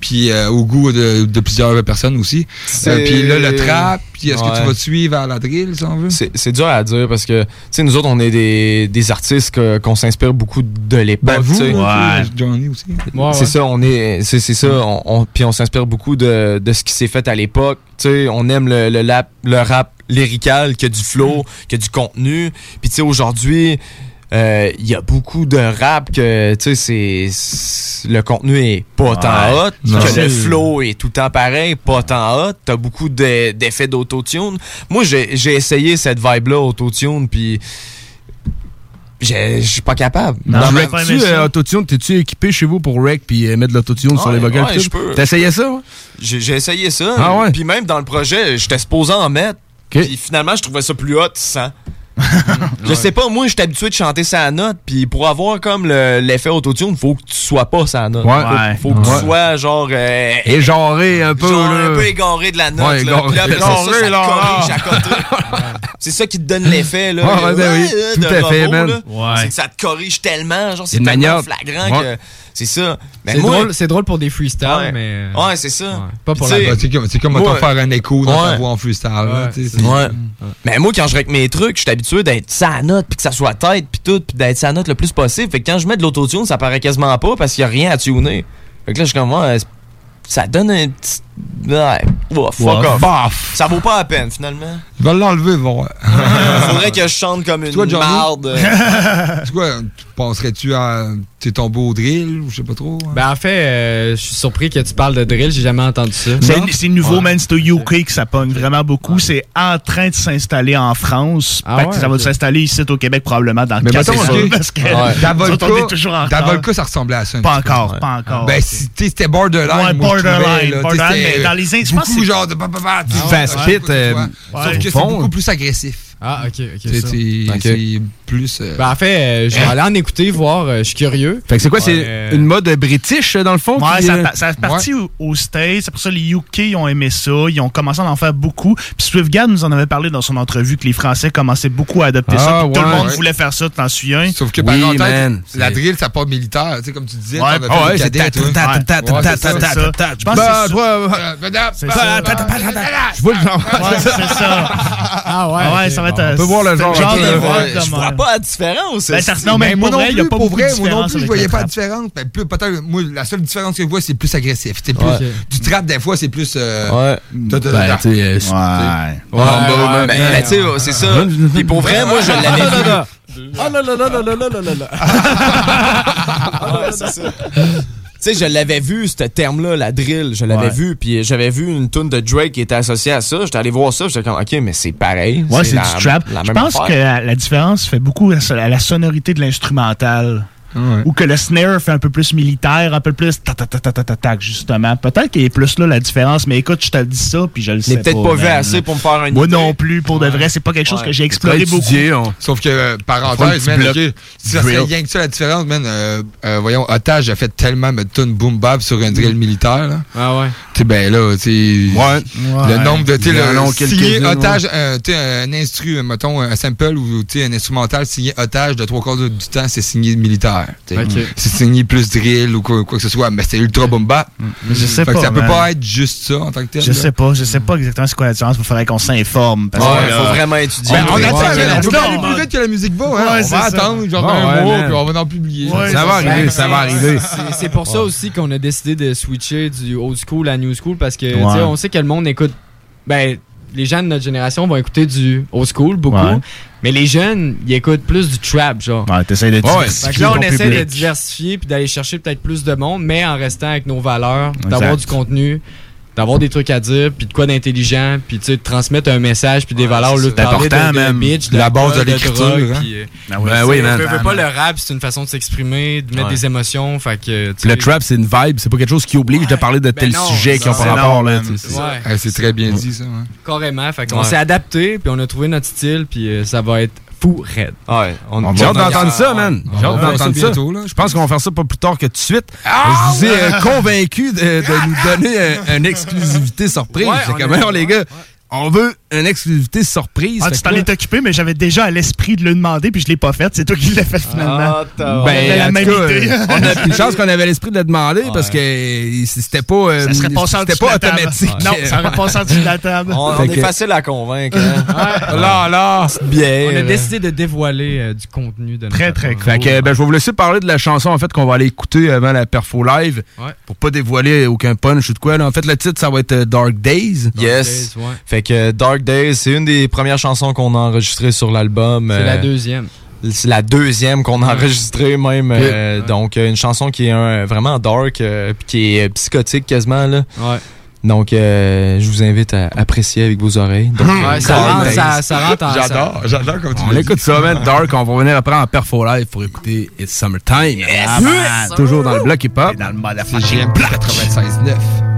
puis euh, au goût de, de plusieurs personnes aussi. C'est- Euh, puis là, le trap, puis est-ce que tu Ouais. vas te suivre à la drill, si on veut? C'est dur à dire parce que, tu sais, nous autres, on est des, des artistes qu'on s'inspire beaucoup de l'époque. Ben vous, sais. là, Johnny aussi. Ouais, C'est ouais. ça, on est, c'est c'est ça, on, on- puis on s'inspire beaucoup de, de ce qui s'est fait à l'époque. Tu sais, on aime le, le, lap- le rap lyrical, qui a du flow, qui a du contenu. Puis tu sais, aujourd'hui, euh, il y a beaucoup de rap que, tu sais, c'est- le contenu est pas tant hot, Non. que le flow est tout le temps pareil, pas tant hot. T'as beaucoup de- d'effets d'autotune. Moi, j'ai essayé cette vibe-là, autotune, puis je suis pas capable. Tu Dans ma- rec-tu euh, autotune? T'es-tu équipé chez vous pour rec puis euh, mettre de l'autotune sur les vocals? ouais. T'as essayé ça? ouais? J'ai essayé ça. Ah ouais? Puis même dans le projet, j'étais supposé en mettre. Puis finalement, je trouvais ça plus hot sans. Je sais pas, moi, j'étais habitué de chanter sa note. Puis pour avoir comme le- l'effet autotune, faut que tu sois pas sa note. Ouais. Faut, faut que Ouais. tu sois genre. euh, Égenré un peu, genre là. un peu égaré de la note. Ouais, là. égaré. Là, ça, Égaré. C'est ça qui te donne l'effet, là. Ouais, ouais, ben oui. euh, Tout de à fait, man. C'est que ça te corrige tellement. Genre, c'est Une tellement manière- flagrant Ouais. que. C'est ça. Mais C'est moi- drôle, c'est drôle pour des freestyles, Ouais. mais. Ouais, c'est ça. Pas pour la C'est comme, comme moi- faire un écho dans ta voix en freestyle. là, Ouais. Mais moi, quand je règle mes trucs, je suis habitué d'être sa note, puis que ça soit tête, puis tout, puis d'être sa note le plus possible. Fait que quand je mets de l'autotune, ça paraît quasiment pas parce qu'il y a rien à tuner. Fait que là, je suis comme, c'est- ça donne un petit. Ouais, oh, fuck Ouais, off. Ça vaut pas la peine, finalement. Je vais l'enlever, bon. Faudrait que je chante comme une marde. C'est quoi, tu penserais-tu à t'es tombé au drill ou je sais pas trop? hein? Ben en fait, euh, je suis surpris que tu parles de drill, j'ai jamais entendu ça. C'est c'est nouveau, man. C'est au UK que ça pogne vraiment beaucoup. C'est en train de s'installer en France. Ah Fait que ouais, ça va s'installer ici au Québec probablement dans Mais 4 mettons, ans. Parce que Ouais. Davolka, ça ressemblait à ça. Pas encore, Ouais. pas encore. Ben, c'était borderline. Ouais, moi, je trouvais, borderline, dans les indices. Beaucoup, genre de. Ah Fast pit. Euh, sauf que c'est beaucoup plus agressif. Ah, ok, ok. C'est- C'est Ok. c'est plus. euh, Ben en fait, euh, je vais aller en écouter, voir, euh, je suis curieux. Fait que c'est quoi, c'est Euh, une mode british euh, dans le fond? Ouais, qui, ça, euh, a- ça a parti au- aux States. C'est pour ça que les UK ils ont aimé ça. Ils ont commencé à en faire beaucoup. Puis Swiftgad nous en avait parlé dans son entrevue que les Français commençaient beaucoup à adopter ça. Ah, Tout le monde Ouais. voulait faire ça. T'en suis un. Sauf que, Oui, par contre, man, la drill, ça part militaire. Tu sais, comme tu disais, Ouais, ah fait ouais, c'est ça. Je pense que Bah, c'est ça. euh, bah, vois le genre. Ouais, c'est ça. Ah ouais. Ah ça va un- On peut voir le genre. de Ouais, je vois euh, pas la différence. Ben, non, mais moi non vrai, il y plus, a pas pour vrai, moi non différence plus, je avec voyais pas de trap. différence. Ben, plus, peut-être, moi, la seule différence que je vois, c'est plus agressif. C'est plus, Ouais. Du trap, des fois, c'est plus. euh, Ouais. Ben, euh, Ouais. Ouais, ouais, ben, ben, tu sais, c'est ça. Puis pour vrai, moi, je l'avais vu. Ah là là là là là là là là là. Ah ouais, c'est ça. Tu sais, je l'avais vu, ce terme-là, la drill, je l'avais Ouais. vu, puis j'avais vu une tune de Drake qui était associée à ça. J'étais allé voir ça, j'étais comme, OK, mais c'est pareil. Ouais, c'est du trap. Je pense affaire. que la, différence fait beaucoup à la sonorité de l'instrumental. Ou que le snare fait un peu plus militaire, un peu plus ta ta ta ta ta ta tac, justement. Peut-être qu'il a plus là la différence, mais écoute, je te le dis ça, puis je le sais pas. peut-être pas vu assez pour me faire une Moi idée. non plus, pour de vrai, c'est pas quelque chose Ouais. que j'ai exploré beaucoup. étudié, on- Sauf que, euh, un parenthèse, man, bloc ok, si ça serait rien que ça la différence, man, euh, euh, voyons, Otage a fait tellement de tonnes boom bap sur un drill militaire, là. Ah ouais. Tu sais, ben là, tu sais. Ouais. Le nombre de, tu le- otage, euh, tu sais, un instru, mettons, un sample ou, un instrumental signé otage de trois quarts du temps, c'est signé militaire. C'est signé plus drill ou quoi, quoi que ce soit, mais c'est ultra boom bap. Mais je sais Fait que pas, ça peut pas être juste ça en tant que tel. Je là. sais pas, je sais pas exactement c'est quoi la différence. Il faudrait qu'on s'informe. parce Ouais, que là- faut vraiment étudier. Ben, on attend, on peut ouais. pas aller plus vite que la musique va, hein. Ouais, on va ça. attendre, genre Ouais, un ouais, mois, man. puis on va en publier. Ouais, Ça va arriver, ça va arriver. C'est- pour ça aussi qu'on a décidé de switcher du old school à new school parce que on sait que le monde écoute. Ben, les gens de notre génération vont écouter du old school beaucoup, Ouais. mais les jeunes, ils écoutent plus du trap, genre. Ouais, t'essayes de Ouais, diversifier Fait que là, on essaie public. de diversifier puis d'aller chercher peut-être plus de monde, mais en restant avec nos valeurs, d'avoir du contenu, d'avoir des trucs à dire, puis de quoi d'intelligent, puis tu sais, de transmettre un message, puis des valeurs, de C'est important, de, de même. bitch, de La base de l'écriture, hein. euh, ouais, Ben c'est- oui, man. veux, pas le rap, c'est une façon de s'exprimer, de mettre Ouais. des émotions, fait que le trap, c'est une vibe, c'est pas quelque chose qui oblige de parler de Ben tel non, sujet qui ont pas rapport. C'est très bien dit, ça. hein. Carrément. Fait Ouais. s'est adapté, puis on a trouvé notre style, puis euh, ça va être fou raide. Ouais, on, hâte d'entendre ça, man. J'ai hâte d'entendre ça ça. bientôt, là, Je pense qu'on va faire ça pas plus tard que tout de suite. je vous ai euh, convaincu de, de nous donner un- une exclusivité surprise. Ouais, C'est est- alors, les gars, on veut une exclusivité surprise. Ah, tu t'en es occupé, mais j'avais déjà à l'esprit de le demander, puis je l'ai pas fait. C'est toi qui l'as fait finalement. Ah, Ben, la même cas, idée. on a une chance qu'on avait l'esprit de le demander parce que c'était pas, euh, Ça serait pas automatique. Non, ça aurait passé en dessous de la table. on, est que- facile à convaincre. hein. Là, là. Bien. On a décidé de dévoiler euh, du contenu de notre Très, très cool. Fait que ben, je vais vous laisser parler de la chanson en fait qu'on va aller écouter avant la perfo live Ouais. pour pas dévoiler aucun punch ou de quoi. là. En fait, le titre ça va être euh, Dark Days. Yes. Days, ouais. Fait que Dark Days, c'est une des premières chansons qu'on a enregistrées sur l'album. C'est la euh, deuxième. C'est la deuxième qu'on a enregistrée même. euh, Donc, euh, une chanson qui est un- vraiment dark, euh, puis qui est euh, psychotique quasiment. Là. Ouais. Donc, euh, je vous invite à apprécier avec vos oreilles. Donc, Ouais, ça rentre- ça- ça rentre en- J'adore, j'adore comme tu On écoute ça, man. Dark, on va revenir après en perfo live pour écouter It's Summertime. Ah, man. Toujours dans le bloc hip-hop. Dans le mode à C'est GMP 96.9.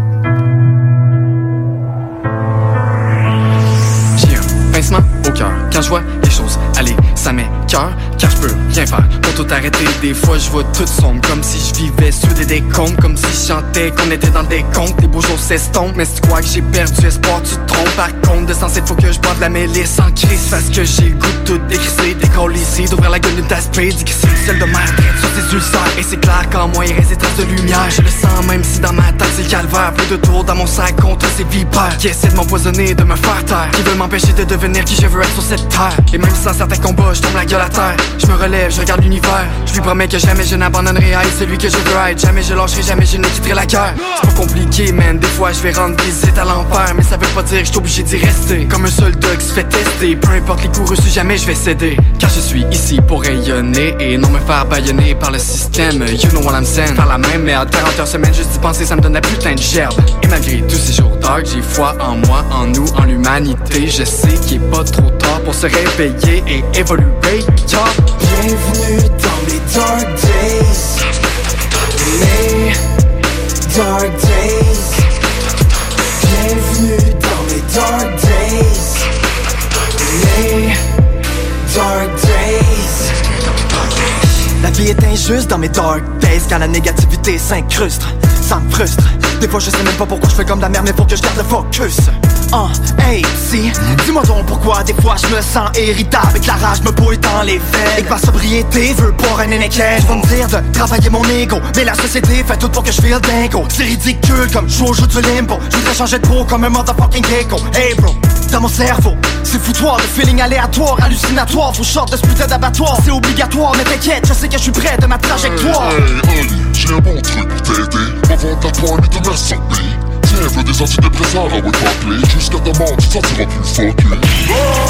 au cœur quand je vois les choses aller, ça car je peux rien faire pour tout arrêter. Des fois je vois tout sombre comme si je vivais sous des décombres, comme si je chantais qu'on était dans des contes. Les beaux jours s'estompent, mais si tu crois que j'ai perdu espoir, tu te trompes. Par contre, de sens, il faut que je boive la mélisse en crise parce que j'ai le goût de tout décrisser, décoller ici, d'ouvrir la gueule d'une tasse spray, d'y celle de mer sur ses ulcères. Et c'est clair qu'en moi il reste des traces de lumière. Je le sens même si dans ma tête c'est le calvaire. Peu de tours dans mon sac contre ces vipères qui essaient de m'empoisonner, de me faire taire. Qui veulent m'empêcher de devenir qui je veux être sur cette terre. Et même sans certains combats, je tombe la gueule terre. Je me relève, je regarde l'univers. Je lui promets que jamais je n'abandonnerai à être celui que je veux être. Jamais je lâcherai, jamais je ne quitterai la guerre. C'est pas compliqué, man. Des fois je vais rendre visite à l'enfer. Mais ça veut pas dire que je suis obligé d'y rester. Comme un soldat qui se fait tester. Peu importe les coups reçus, jamais je vais céder. Car je suis ici pour rayonner et non me faire baïonner par le système. You know what I'm saying? Faire la même merde, 40 heures semaine, juste d'y penser, ça me donne la putain de gerbe. Et malgré tous ces jours dark, j'ai foi en moi, en nous, en l'humanité. Je sais qu'il est pas trop tard pour se réveiller et évoluer. Bienvenue dans mes dark days. Mes dark days. Bienvenue dans mes dark days. Mes dark days. La vie est injuste dans mes dark days quand la négativité s'incruste. Frustre. Des fois je sais même pas pourquoi je fais comme la merde mais faut que je garde le focus. Ah, hey, si, dis-moi donc pourquoi des fois je me sens irritable et que la rage me bouille dans les veines. Et que ma sobriété veut boire un énéquin. Je vais me dire de travailler mon ego, mais la société fait tout pour que je file dingo. C'est ridicule comme je joue au jeu du limbo. Je voudrais changer de peau comme un motherfucking gecko. Hey bro, dans mon cerveau, c'est foutoir, le feeling aléatoire, hallucinatoire. Faut sorte de ce putain d'abattoir. C'est obligatoire, mais t'inquiète, je sais que je suis près de ma trajectoire. Hey, Oli, j'ai un bon truc pour t'aider. Va vendre ta poigne de la santé. Veux des antidépresseurs votre clé. Jusqu'à demain, tu sentiras plus fucké.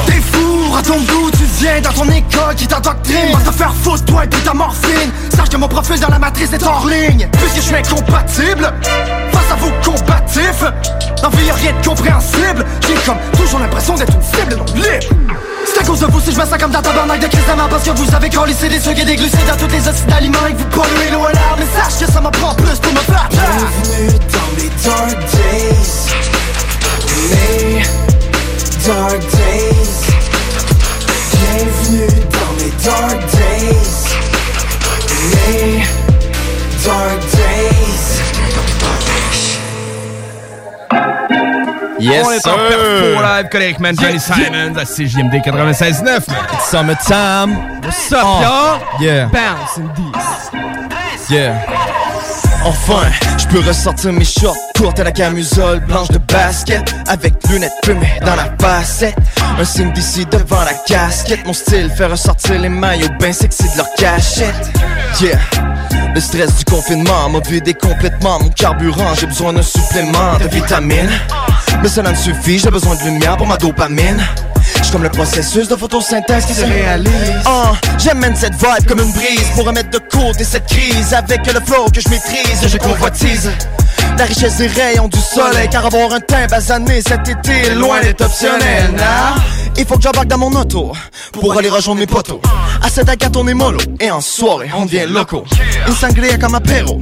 T'es fou, à ton goût, tu viens dans ton école qui t'endoctrine. Va te faire foutre, toi et puis ta morphine. Sache que mon profil dans la matrice est hors ligne. Puisque je suis incompatible face à vos combatifs. Dans vie, y'a rien de compréhensible. J'ai comme toujours l'impression d'être une cible non libre. C'est à cause de vous si je sens comme ta tabarnak de crise d'amant Parce que vous avez collissé des sucres et des glucides dans toutes les acides d'aliments Et que vous polluez l'eau et l'air Mais sache que ça m'en prend plus pour me faire taire. Bienvenue dans mes dark days. Mes dark days. Bienvenue dans mes dark days. Mes dark days. Yes, on est en sir. perfo live, collègue man, Johnny Simons à CJMD 96.9. man. It's summertime. What's up, y'all? yeah. Bounce in this. Yeah. Enfin, je peux ressortir mes shorts courtes à la camisole blanche de basket Avec lunettes fumées dans la facette Un signe d'ici devant la casquette Mon style fait ressortir les maillots bien sexy de leur cachette Yeah le stress du confinement m'a vidé complètement mon carburant J'ai besoin d'un supplément de vitamines Mais cela ne suffit, j'ai besoin de lumière pour ma dopamine. Comme le processus de photosynthèse qui se réalise. Ah, J'amène cette vibe comme une brise Pour remettre de côté cette crise Avec le flow que je maîtrise, je convoitise. La richesse des rayons du soleil Car avoir un teint basané cet été est Loin d'être optionnel. Nah. Il faut que j'embarque dans mon auto Pour aller rejoindre mes potos. À cette agate on est mollo Et en soirée on devient loco. Une sangria comme apéro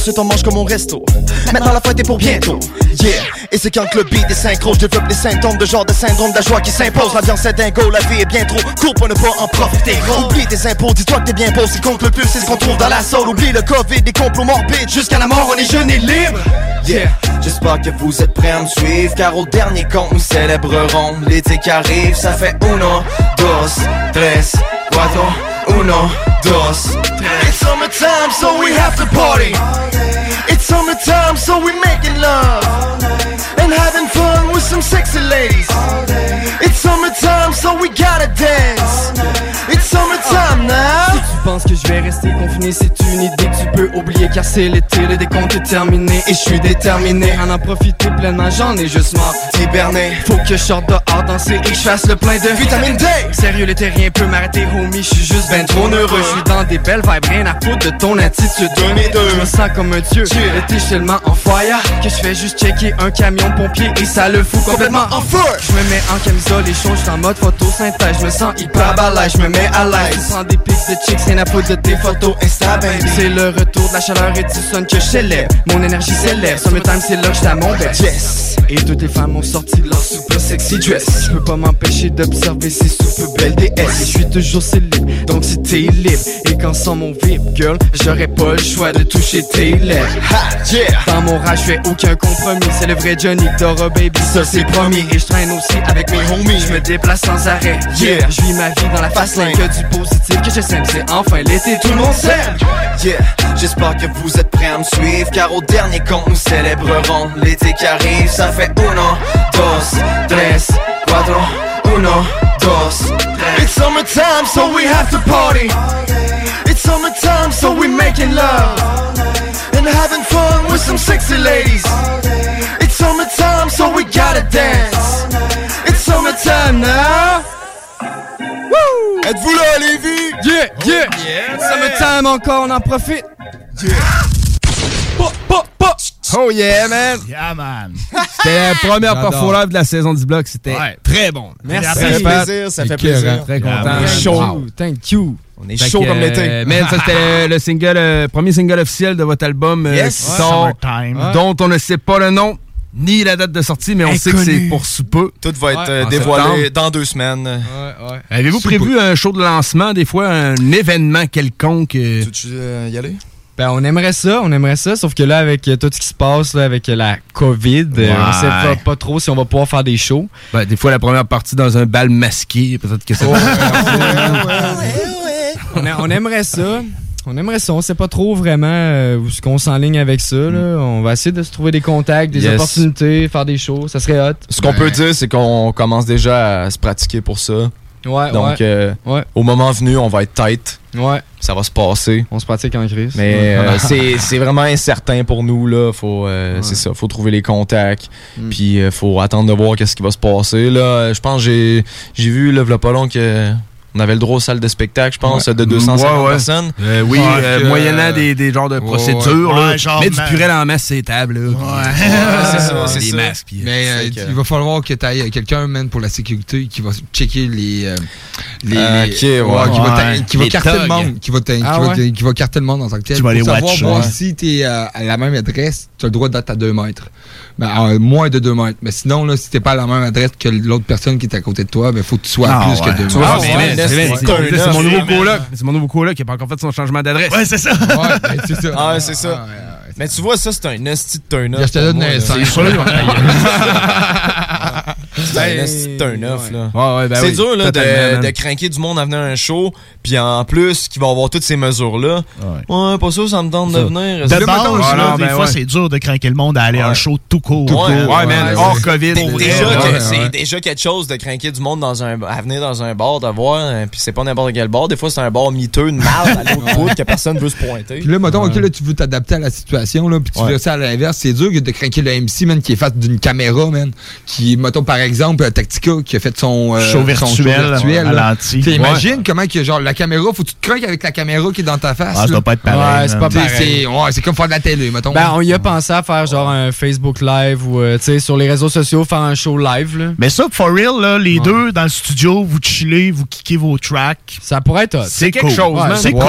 Ensuite on mange comme au resto. Maintenant la fête est pour bientôt. Yeah. Et c'est quand le beat est synchro Je développe des symptômes de genre de syndrome de la joie qui s'impose. L'ambiance est dingo, la vie est bien trop courte pour ne pas en profiter. Oublie tes impôts, dis-toi que t'es bien beau. Qui compte le plus c'est ce qu'on trouve dans la soul Oublie le covid, des complots morbides. Jusqu'à la mort on est jeunes et libres. Yeah. J'espère que vous êtes prêts à me suivre Car au dernier compte nous célébrerons. L'été qui arrive Ça fait uno, dos, tres, cuatro Uno, dos, It's summertime so we have to party. It's summertime so we making love. And having fun with some sexy ladies. It's summertime so we gotta dance It's summertime now Tu penses que je vais rester confiné c'est une idée que tu peux oublier car c'est l'été, le décompte est terminé et je suis déterminé à en profiter pleinement, j'en ai juste marre hiberner. Faut que je sorte dehors danser et que je fasse le plein de vitamine D. Sérieux, l'été rien peut m'arrêter, homie, je suis juste ben trop heureux. Je suis dans des belles vibes, rien à foutre de ton attitude. Je me sens comme un dieu. L'été, je tellement en fire que je fais juste checker un camion pompier et ça le fout complètement en feu. Je me mets en camisole et chaud, je en mode photosynthèse. Je me sens hyper balèze, je me mets à l'aise. Prends des pics de chicks, rien à foutre de tes photos Insta, baby. C'est le retour de la chaleur et du sun que je célèbre. Mon énergie s'élève, summertime, c'est là j'étais à mon best. Yes. Et toutes les femmes ont sorti leur super sexy dress. Je peux pas m'empêcher d'observer ces super belles DS. Et je suis toujours célib, donc si t'es libre. Et quand sans mon VIP, girl, j'aurais pas le choix de toucher tes lèvres. Ha, yeah. Dans mon rage, je fais aucun compromis. C'est le vrai Johnny Dora, baby, ça c'est promis. Et je traîne aussi avec mes homies. Je me déplace sans arrêt. Yeah. Je vis ma vie dans la lane. Que du positif que je sème. C'est enfin l'été, tout le monde s'aime. Yeah, j'espère que vous êtes prêts à me suivre Car au dernier compte nous célébrerons l'été qui arrive Ça fait uno, dos, tres, cuatro Uno, dos, tres It's summertime, so we have to party. It's summertime, so we making love and having fun with some sexy ladies. It's summertime, so we gotta dance. It's summertime now. Êtes-vous là, Lévi? Yeah, yeah! Summertime encore, on en profite. Oh yeah, man! Yeah, man! C'était la première performance live de la saison du bloc. C'était Ouais. très bon. Merci. Ça fait plaisir, ça fait plaisir. Très content. Chaud. Thank you. On est Fait chaud que, comme l'été. euh, Man, ça c'était le single, euh, premier single officiel de votre album euh, Yes. qui sort. Ouais. dont on ne sait pas le nom ni la date de sortie, mais on sait que c'est pour sous peu. Tout va être Ouais. euh, dévoilé dans deux semaines. Avez-vous prévu un show de lancement, des fois, un événement quelconque? euh? Tu veux y aller? Ben, on aimerait ça, on aimerait ça, sauf que là, avec euh, tout ce qui se passe, là, avec euh, la COVID, euh, on sait pas, pas trop si on va pouvoir faire des shows. Ben, des fois, la première partie dans un bal masqué, peut-être que ça Oh, on, a- on aimerait ça. On aimerait ça. On sait pas trop vraiment euh, où ce qu'on s'enligne avec ça. là. On va essayer de se trouver des contacts, des Yes. opportunités, faire des shows. Ça serait hot. Ce qu'on peut dire, c'est qu'on commence déjà à se pratiquer pour ça. Ouais, Donc, ouais. euh, Ouais. au moment venu, on va être tight. Ouais. Ça va se passer. On se pratique en crise. Mais Ouais. euh, c'est c'est vraiment incertain pour nous. là. Faut, euh, C'est ça. faut trouver les contacts. Mm. Puis euh, faut attendre de voir qu'est-ce qui va se passer. Là, je pense que j'ai j'ai vu là, v'là pas long que on avait le droit aux salles de spectacle, je pense, Ouais. de 250 Ouais, ouais. personnes. Euh, oui, Ouais, euh, moyennant des, des genres de Ouais, procédures. ouais. là. Ouais, genre, Mets du purée en masse ces tables. Là, puis- c'est ça, c'est des ça. masques. puis, euh, Mais euh, c'est que- il va falloir que tu ailles quelqu'un, man, pour la sécurité qui va checker les. euh, les, Ah, les- ouais. qui va, Ouais. qui va Les carter le monde. Qui va, t'a- qui Ah va- ouais? qui va carter le monde en tant que tel. Tu vas savoir watch, voir ouais. si tu es à la même adresse, tu as le droit d'être à 2 mètres ben, moins de 2 mètres. Mais sinon, là, si t'es pas à la même adresse que l'autre personne qui est à côté de toi, ben, faut que tu sois à plus que 2 mètres. Ah, c'est mon nouveau coloc. C'est mon nouveau coloc qui a pas encore fait son changement d'adresse. Ouais, c'est ça. Ouais, c'est ça. Ah, c'est ça. Ah, mais tu vois, ça, c'est un nasty de turn-up. Je te donne un C'est sûr. Ouais. C'est un là. Ouais, ouais, ben c'est oui, dur, là, de, de craquer du monde à venir à un show, puis en plus, qu'il va avoir toutes ces mesures-là. Ouais, pas sûr, ça me tente de venir. De base, là, là, des ben fois, ouais. c'est dur de craquer le monde à aller à un show tout court. Tout court. Ouais, man, hors COVID. C'est déjà quelque chose de craquer du monde dans un, à venir dans un bar, de voir, hein, puis c'est pas n'importe quel bar. Des fois, c'est un bar miteux, de mal à l'autre bout, que personne veut se pointer. Puis là, mettons, ok, là, tu veux t'adapter à la situation, là, puis tu veux ça à l'inverse. C'est dur de craquer le MC, man, qui est face d'une caméra, man. Qui, mettons, par exemple, euh, Tactica, qui a fait son, euh, Show son virtuel, virtuel, là. T'sais, Ouais. Imagine comment que, genre, la caméra, faut que tu te craques avec la caméra qui est dans ta face. Ah, ça doit pas être pareil, Ouais, c'est pas pareil. c'est- comme faire de la télé, mettons. Ben, on y a pensé à faire genre un Facebook Live ou, euh, tu sais, sur les réseaux sociaux, faire un show live, là. Mais ça, for real, là, les deux dans le studio, vous chillez, vous kickez vos tracks. Ça pourrait être hot. C'est quelque cool. chose. C'est cool.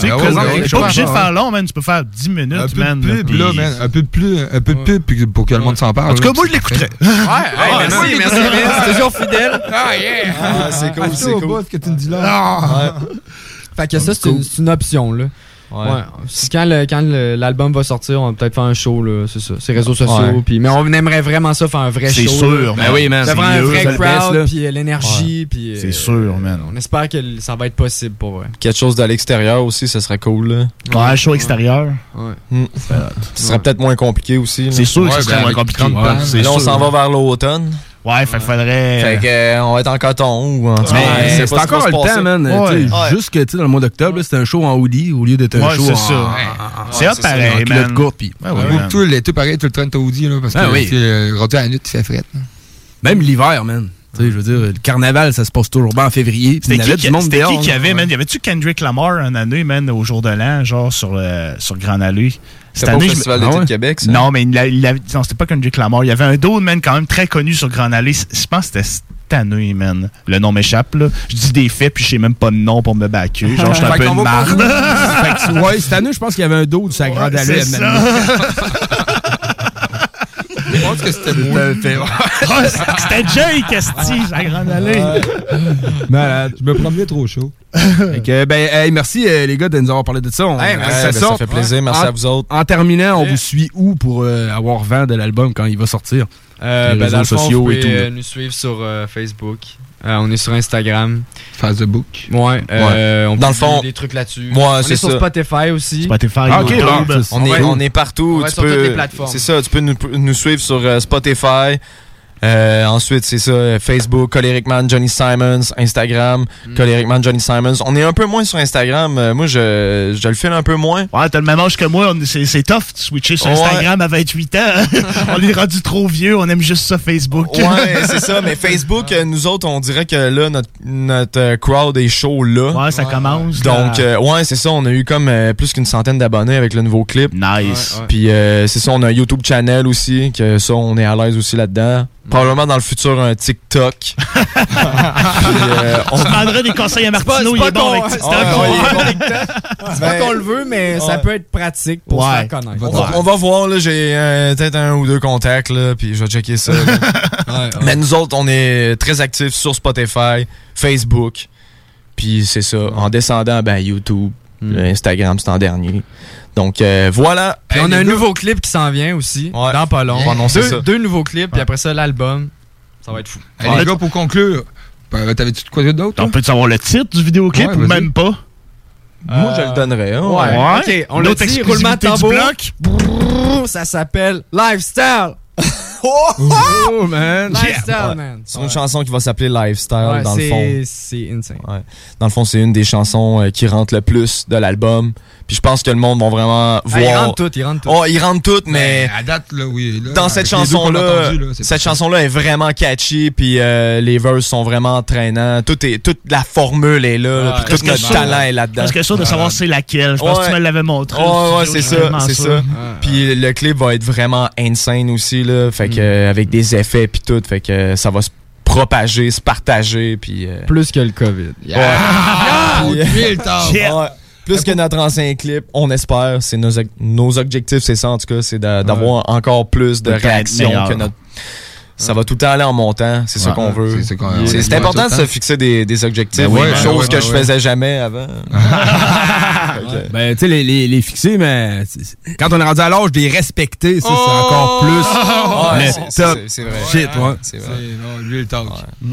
C'est cool. T'es pas obligé de faire long, man. Tu peux faire 10 minutes, un peu man. de pub, puis- là, man. Un peu de plus, un peu de pub puis pour que le monde s'en parle. En tout cas, moi, je l'écouterais. Ouais, hey, merci, merci, Vince. C'est toujours fidèle. Ah, yeah! Ah, c'est cool, c'est cool. ce que tu me dis là. Fait que ça, c'est une, c'est une option, là. Ouais. Ouais. C'est Quand, le- quand le- l'album va sortir, on va peut-être faire un show, là, c'est ça. Ces réseaux sociaux. Puis, mais on aimerait vraiment ça, faire un vrai show. C'est sûr, là. man. Ben oui, man. Ça c'est prend un mieux, vrai ça, crowd, puis euh, l'énergie, puis... euh, C'est sûr, man. On espère que ça va être possible, pour vrai. Quelque chose de l'extérieur aussi, ça serait cool. Là. Ouais, un show extérieur. Ouais. Hmm. Ce serait peut-être moins compliqué aussi. C'est sûr que ce serait ben, moins compliqué. 30 bandes, C'est Là, on s'en va vers l'automne. Ouais, fait faudrait. Fait que, euh, on va être en coton ou en tout c'est encore le temps, man. Ouais. Tu. Juste que, tu sais, dans le mois d'octobre, c'était un show en hoodie au lieu d'être un show c'est en, ça. en- C'est en- hot pareil, culotte man. courte, puis- Ouais, ouais, Ouais. man. Tout l'été, pareil, tout le temps, t'as Audi, là, parce Ah que oui. tu rendu à la nuit, il fait fret. Même l'hiver, man. Tu sais, je veux dire, le carnaval, ça se passe toujours bien en février. C'était qui, du monde c'était qui dehors, qui là. avait, man? Y avait-tu Kendrick Lamar une année, man, au jour de l'an, genre sur, le, sur Grand Allée? C'était pas au Festival d'été de Québec, ça? Non, mais il il non, c'était pas Kendrick Lamar. Il y avait un d'autre, man, quand même très connu sur Grand Allée. Je pense que c'était cette année, man. Le nom m'échappe, là. Je dis des faits, puis je sais même pas de nom pour me baquer. Genre, je suis un peu une marde. Ouais, cette année, je pense qu'il y avait un dos de sa grande allée. Je pense que c'était moi. C'était Jake, Esti, la Grande Allée. Malade. Je me promenais trop chaud. Que, ben, hey, merci euh, les gars de nous avoir parlé de ça. On- Hey, euh, merci, ben, ça sort. fait plaisir. Merci En- à vous autres. En terminant, on vous suit où pour euh, avoir vent de l'album quand il va sortir? Euh, Les ben, réseaux dans le fond, sociaux vous et pouvez tout. euh, nous suivre sur euh, Facebook. Euh, on est sur Instagram. Facebook. Ouais. euh, On Dans le fond, des trucs là-dessus. moi, on c'est est sur ça. Spotify aussi. Spotify, Ah, ok, YouTube. On, est, on est partout. on tu sur peux, toutes les plateformes. C'est ça, tu peux nous, nous suivre sur euh, Spotify. Euh, ensuite, c'est ça, Facebook, Coleric Man, Johnny Simons, Instagram, Mm. Coleric Man, Johnny Simons. On est un peu moins sur Instagram. Euh, moi, je, je le file un peu moins. Ouais, t'as le même âge que moi. C'est tough de switcher sur Ouais. Instagram à 28 ans. on est rendu trop vieux. On aime juste ça, Facebook. Ouais, c'est ça. Mais Facebook, euh, nous autres, on dirait que là, notre, notre euh, crowd est chaud là. Ouais, ça commence. Donc, euh, ouais, c'est ça. On a eu comme euh, plus qu'une centaine d'abonnés avec le nouveau clip. nice. Ouais, ouais. Puis euh, c'est ça, on a un YouTube channel aussi, que ça, on est à l'aise aussi là-dedans. Probablement dans le futur, un TikTok. Puis, euh, on- demanderait des conseils à Martino. Il est bon avec c'est TikTok. c'est pas Ben, qu'on le veut, mais ça peut être pratique pour Ouais. se faire connaître. on, va, on va voir, là, j'ai euh, peut-être un ou deux contacts, là, puis je vais checker ça. Mais nous autres, on est très actifs sur Spotify, Facebook, puis c'est ça, en descendant, ben, YouTube, le Instagram, c'est en dernier. Donc, euh, voilà. Puis on a un nouveau clip qui s'en vient aussi, Ouais. dans pas long. On va annoncer deux, ça. deux nouveaux clips, puis après ça, l'album. Ça va être fou. Les gars, pour conclure, ben, t'avais-tu de quoi d'autre? On peut savoir le titre du vidéoclip Ouais, ou même pas? Moi, je le donnerais. hein. Ouais. Ouais. Ok, on autre dit, roulement de tambour. bloc? Brrr, Ça s'appelle Lifestyle. Oh, man. Lifestyle, Ouais. man. C'est une chanson qui va s'appeler Lifestyle, Ouais, dans le c'est- fond. C'est insane. Ouais. Dans le fond, c'est une des chansons euh, qui rentre le plus de l'album. Puis je pense que le monde va vraiment Ah, voir. ils rentrent toutes, ils rentrent toutes. Oh, ils rentrent toutes, mais À date, là, oui. là, dans cette chanson-là, cette chanson-là est vraiment catchy. Puis euh, les verses sont vraiment entraînants. Tout est, toute la formule est là. puis tout ça- talent est là-dedans. Parce que sûr de savoir c'est laquelle. Je pense que tu me l'avais montré. Ouais, c'est je ça, c'est ça. Puis le clip va être vraiment insane aussi là, fait que euh, avec des effets puis tout, fait que euh, ça va se propager, se partager puis euh, Plus que le COVID. Ah, Yeah. Yeah. Ouais. Plus que notre ancien clip, on espère, c'est nos, nos objectifs, c'est ça en tout cas, c'est d'a- d'avoir encore plus de réactions que notre. Ça va tout le temps aller en montant, c'est ça Ouais. qu'on veut. C'est important de se fixer des, des objectifs, Ben ben choses ouais, que ben je faisais jamais avant. Ben, tu sais, les, les, les fixer, mais quand on est rendu à l'âge de les respecter, ça, c'est encore plus Ouais, le c'est- c'est- top c'est vrai. shit, ouais. C'est C'est vrai. non, lui, le talk.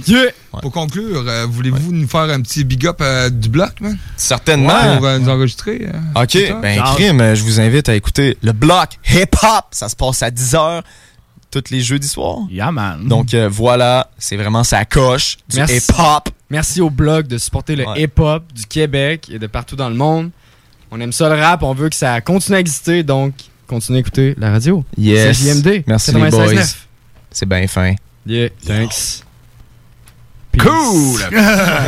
Yeah. Pour conclure, euh, voulez-vous nous faire un petit big up euh, du bloc, man? Certainement. Pour euh, nous enregistrer? euh, Ok, ben crime, je vous invite à écouter le bloc hip-hop. Ça se passe à 10h tous les jeudis soirs. Yeah, man. Donc euh, voilà, c'est vraiment sa coche du Merci. hip-hop. Merci au blog de supporter le Ouais. hip-hop du Québec et de partout dans le monde. On aime ça le rap, on veut que ça continue à exister, donc continuez à écouter la radio. Yes. C'est JMD. Merci les 96.9. boys. C'est bien fin. Yeah, thanks. Cool!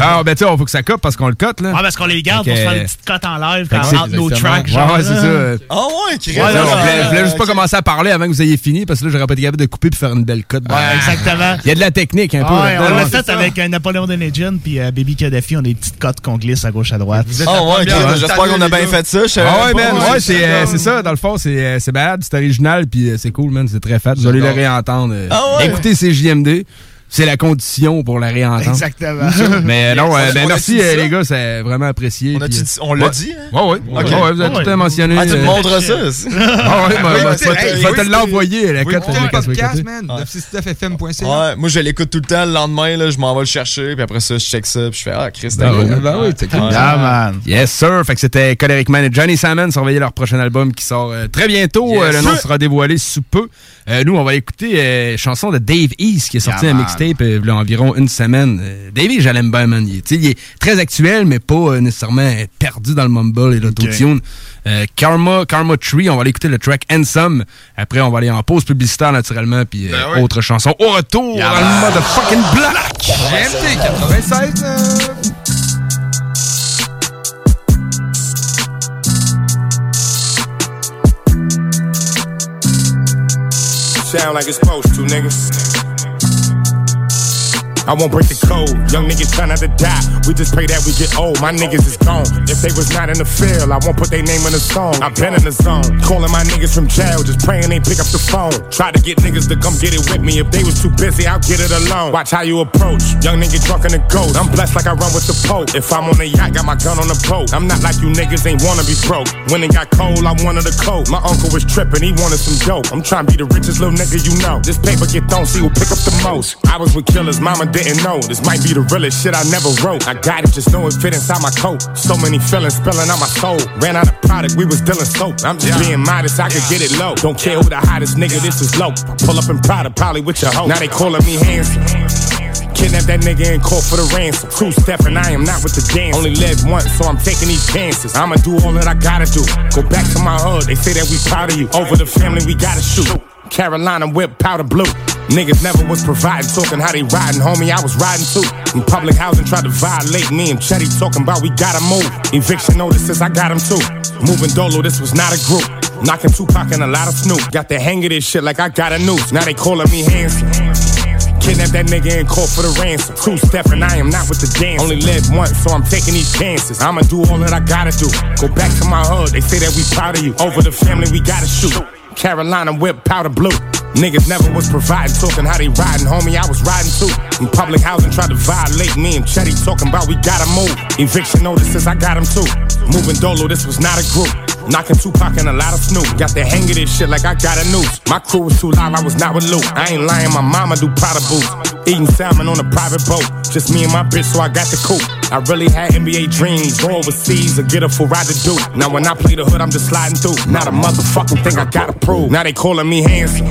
Alors, ben, tu sais, on faut que ça cope parce qu'on le cote, là. Ouais, parce qu'on les garde pour se faire une petite cote en live quand entre nos tracks. Ouais, genre, ouais, c'est ça. Ah ouais, Chris. On ouais, voulait juste pas commencer à parler avant que vous ayez fini parce que là, j'aurais pas été capable de couper puis faire une belle cote. Ouais, exactement. Il y a de la technique un peu. On l'a fait avec euh, Napoléon Denejan puis euh, Baby Kadhafi. On a des petites cotes qu'on glisse à gauche à droite. Ah ouais, première j'espère qu'on a bien fait ça. je Ah ouais, man, ouais, c'est euh, c'est ça, dans le fond, c'est c'est bad, c'est original, puis c'est cool, man, c'est très fat. Vous allez le réentendre. Ah ouais? Écoutez, c'est JMD, c'est la condition pour la réentendre. Exactement. Mais euh, non, euh, On ben merci euh, les gars, c'est vraiment apprécié. On, l'a ouais. dit, hein? Ouais, ouais. Ouais, ouais, vous avez Ouais. tout mentionné. Ah, tu me montres ça? Ah ouais, ben, Oui, ben, te- hey, faut oui, te l'envoyer, la cote. le podcast, man. Ouais, moi je l'écoute tout le temps le lendemain, là, je m'en vais le chercher, puis après ça, je check ça, puis je fais Ah, Chris, t'as cool. Ben oui, c'est cool. Yeah, man. Yes, sir. Fait que c'était Coleric Man et Johnny Salmon. Surveillez leur prochain album qui sort très bientôt. Le nom sera dévoilé sous peu. Nous, on va écouter chanson de Dave East qui est sorti un man. Mixtape euh, il y a environ une semaine. Euh, Davey, je l'aime bien, man. Il, tu sais, il est très actuel, mais pas euh, nécessairement perdu dans le mumble et l'autotune. Euh, Karma, Karma Tree, on va aller écouter le track Handsome. Après, on va aller en pause publicitaire, naturellement, puis euh, Ben oui. autre chanson. Au retour, Yeah, dans le motherfucking black! GMT 96. euh, Sound like it's supposed to, nigga. I won't break the code. Young niggas try not to die. We just pray that we get old. My niggas is gone. If they was not in the field, I won't put their name in the song. i been in the zone. Calling my niggas from jail, just praying they pick up the phone. Try to get niggas to come get it with me. If they was too busy, I'll get it alone. Watch how you approach. Young nigga drunk in the goat. I'm blessed like I run with the Pope. If I'm on a yacht, got my gun on the boat. I'm not like you niggas ain't wanna be broke. When it got cold, I wanted a coat. My uncle was tripping, he wanted some dope. I'm trying to be the richest little nigga you know. This paper get thrown, see who pick up the most. I was with killers, mama didn't know. This might be the realest shit I never wrote. I got it, just know it fit inside my coat. So many feelings spilling out my soul. Ran out of product, we was dealing soap. I'm just being modest, I could get it low. Don't care who the hottest nigga, this is low. Pull up in Prada, probably with your hoe. Now they calling me handsome. Kidnap that nigga and call for the ransom. Two step and I am not with the dance. Only live once, so I'm taking these chances. I'ma do all that I gotta do. Go back to my hood, they say that we proud of you. Over the family, we gotta shoot. Carolina whip powder blue. Niggas never was providing, talking how they riding, homie. I was riding too. In public housing, tried to violate me and Chetty talking about we gotta move. Eviction notices, I got them too. Moving Dolo, this was not a group. Knocking Tupac and a lot of Snoop. Got the hang of this shit like I got a noose. Now they calling me handsome. Kidnap that nigga and call for the ransom. Two step and I am not with the dance. Only live once, so I'm taking these chances. I'ma do all that I gotta do. Go back to my hood, they say that we proud of you. Over the family, we gotta shoot. Carolina whip powder blue. Niggas never was providing, talking how they riding, homie. I was riding too. In public housing, tried to violate me and Chetty talking about we gotta move. Eviction notices, I got them too. Moving Dolo, this was not a group. Knocking Tupac and a lot of Snoop. Got the hang of this shit like I got a noose. My crew was too live, I was not with Luke. I ain't lying, my mama do Prada boots. Eating salmon on a private boat. Just me and my bitch, so I got the coupe. I really had NBA dreams. Go overseas or get a full ride to do. Now when I play the hood, I'm just sliding through. Not a motherfucking thing I gotta prove. Now they calling me handsome.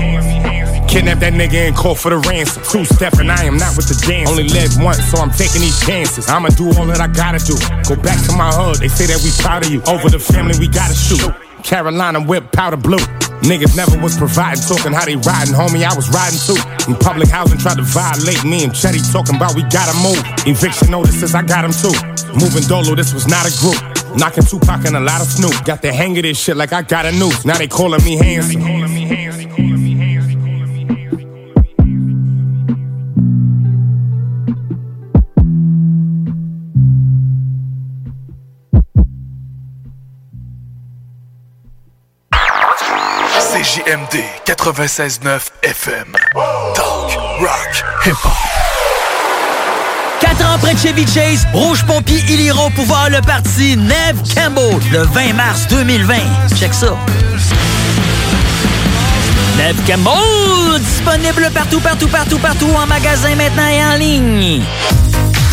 Kidnap that nigga and call for the ransom. Two and I am not with the dance. Only live once, so I'm taking these chances. I'ma do all that I gotta do. Go back to my hood, they say that we proud of you. Over the family, we gotta shoot. Carolina whip powder blue. Niggas never was providing, talking how they riding, homie. I was riding too. In public housing, tried to violate me and Chetty talking about we gotta move. Eviction notices, I got them too. Moving Dolo, this was not a group. Knocking Tupac and a lot of Snoop. Got the hang of this shit like I got a noose. Now they calling me handsome. CJMD 96.9 FM. Talk, rock, hip-hop. Quatre ans près de Chevy Chase, Rouge Pompier, ils iront pouvoir le parti Neve Campbell le 20 mars 2020. Check ça. Neve Campbell, disponible partout, partout, partout, partout, en magasin maintenant et en ligne.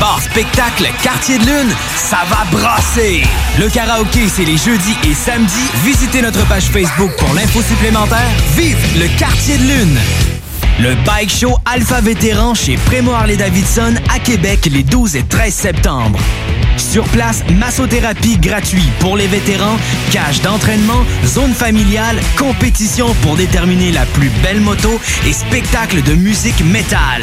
Bar spectacle Quartier de Lune, ça va brasser! Le karaoké, c'est les jeudis et samedis. Visitez notre page Facebook pour l'info supplémentaire. Vive le Quartier de Lune! Le bike show Alpha Vétéran chez Prémo Harley-Davidson à Québec les 12 et 13 septembre. Sur place, massothérapie gratuite pour les vétérans, cage d'entraînement, zone familiale, compétition pour déterminer la plus belle moto et spectacle de musique métal.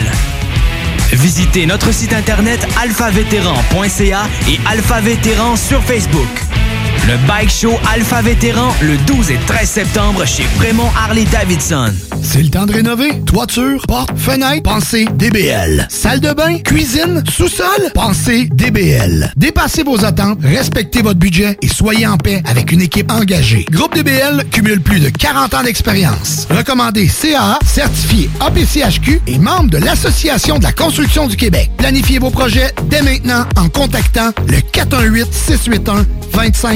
Visitez notre site internet alphavétéran.ca et Alpha Vétéran sur Facebook. Le Bike Show Alpha Vétéran le 12 et 13 septembre chez Fremont Harley Davidson. C'est le temps de rénover. Toiture, porte, fenêtre, pensez DBL. Salle de bain, cuisine, sous-sol, pensez DBL. Dépassez vos attentes, respectez votre budget et soyez en paix avec une équipe engagée. Groupe DBL cumule plus de 40 ans d'expérience. Recommandé CAA, certifié APCHQ et membre de l'Association de la construction du Québec. Planifiez vos projets dès maintenant en contactant le 418 681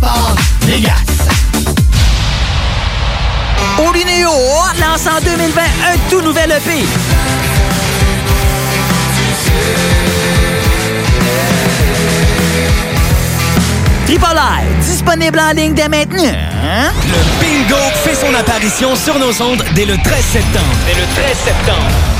Sport Vegas. Olinéo lance en 2020 un tout nouvel EP. Triple I, disponible en ligne dès maintenant. Le bingo fait son apparition sur nos ondes dès le 13 septembre. Dès le 13 septembre.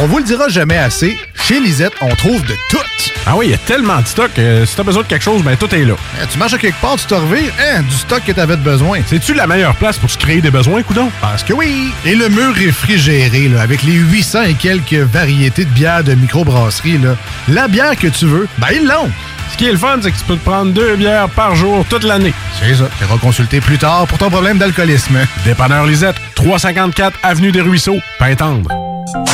On vous le dira jamais assez, chez Lisette, on trouve de tout. Ah oui, il y a tellement de stock. euh, si t'as besoin de quelque chose, ben tout est là. Eh, tu marches à quelque part, tu te revires, hein, du stock que t'avais de besoin. C'est-tu la meilleure place pour se créer des besoins, coudon? Parce que oui! Et le mur réfrigéré, là, avec les 800 et quelques variétés de bières de microbrasserie, là, la bière que tu veux, ben ils l'ont! Ce qui est le fun, c'est que tu peux te prendre deux bières par jour toute l'année. C'est ça. Tu iras consulter plus tard pour ton problème d'alcoolisme. Dépanneur Lisette, 354 Avenue des Ruisseaux, Pintendre.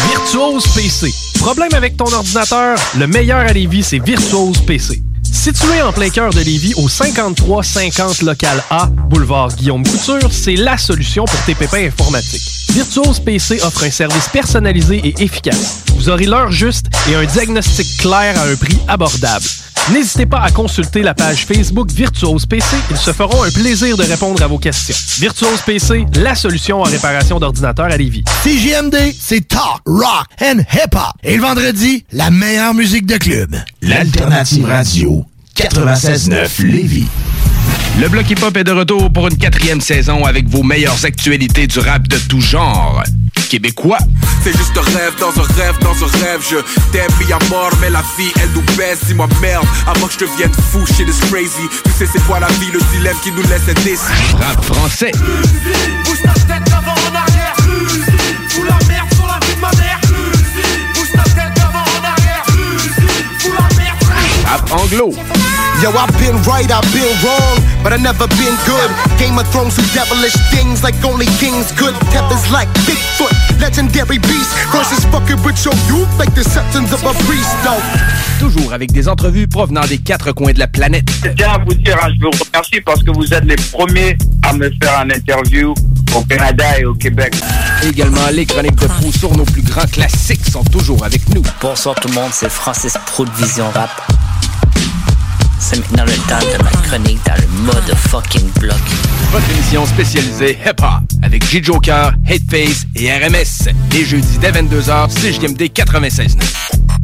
Virtuose PC. Problème avec ton ordinateur? Le meilleur à Lévis, c'est Virtuose PC. Situé en plein cœur de Lévis, au 5350 Local A, boulevard Guillaume Couture, c'est la solution pour tes pépins informatiques. Virtuose PC offre un service personnalisé et efficace. Vous aurez l'heure juste et un diagnostic clair à un prix abordable. N'hésitez pas à consulter la page Facebook Virtuose PC. Ils se feront un plaisir de répondre à vos questions. Virtuose PC, la solution en réparation d'ordinateurs à Lévis. CJMD, c'est talk, rock and hip-hop. Et le vendredi, la meilleure musique de club. L'Alternative Radio 96.9 Lévis. Le bloc hip-hop est de retour pour une quatrième saison avec vos meilleures actualités du rap de tout genre. Québécois. C'est juste un rêve dans un rêve dans un rêve. Je t'aime mis à mort mais la vie elle nous baisse. Dis-moi merde avant que je devienne fou shit is crazy. Tu sais c'est quoi la vie le dilemme qui nous laisse indécis. Rap français. Bouge ta tête avant en arrière. Fous la merde sur la vie de ma mère. Bouge ta tête avant en arrière. Fous la merde Rap anglo. Yo, I've been right, I've been wrong, but I never been good. Game of Thrones do devilish things like only kings could. Tethers like Bigfoot, legendary beast versus fucking with your youth like the septons of a priest, though. Toujours avec des entrevues provenant des quatre coins de la planète. Je tiens à vous dire, hein, je vous remercie parce que vous êtes les premiers à me faire un interview au Canada et au Québec. Également, les chroniques de Fou sur nos plus grands classiques sont toujours avec nous. Bonsoir tout le monde, c'est Francis Pro de Vision Rap. C'est maintenant le temps de ma chronique dans le mode fucking bloc. Votre émission spécialisée hip-hop avec J-Joker, Hateface et RMS. Les jeudis dès 22h, CJMD 96.9.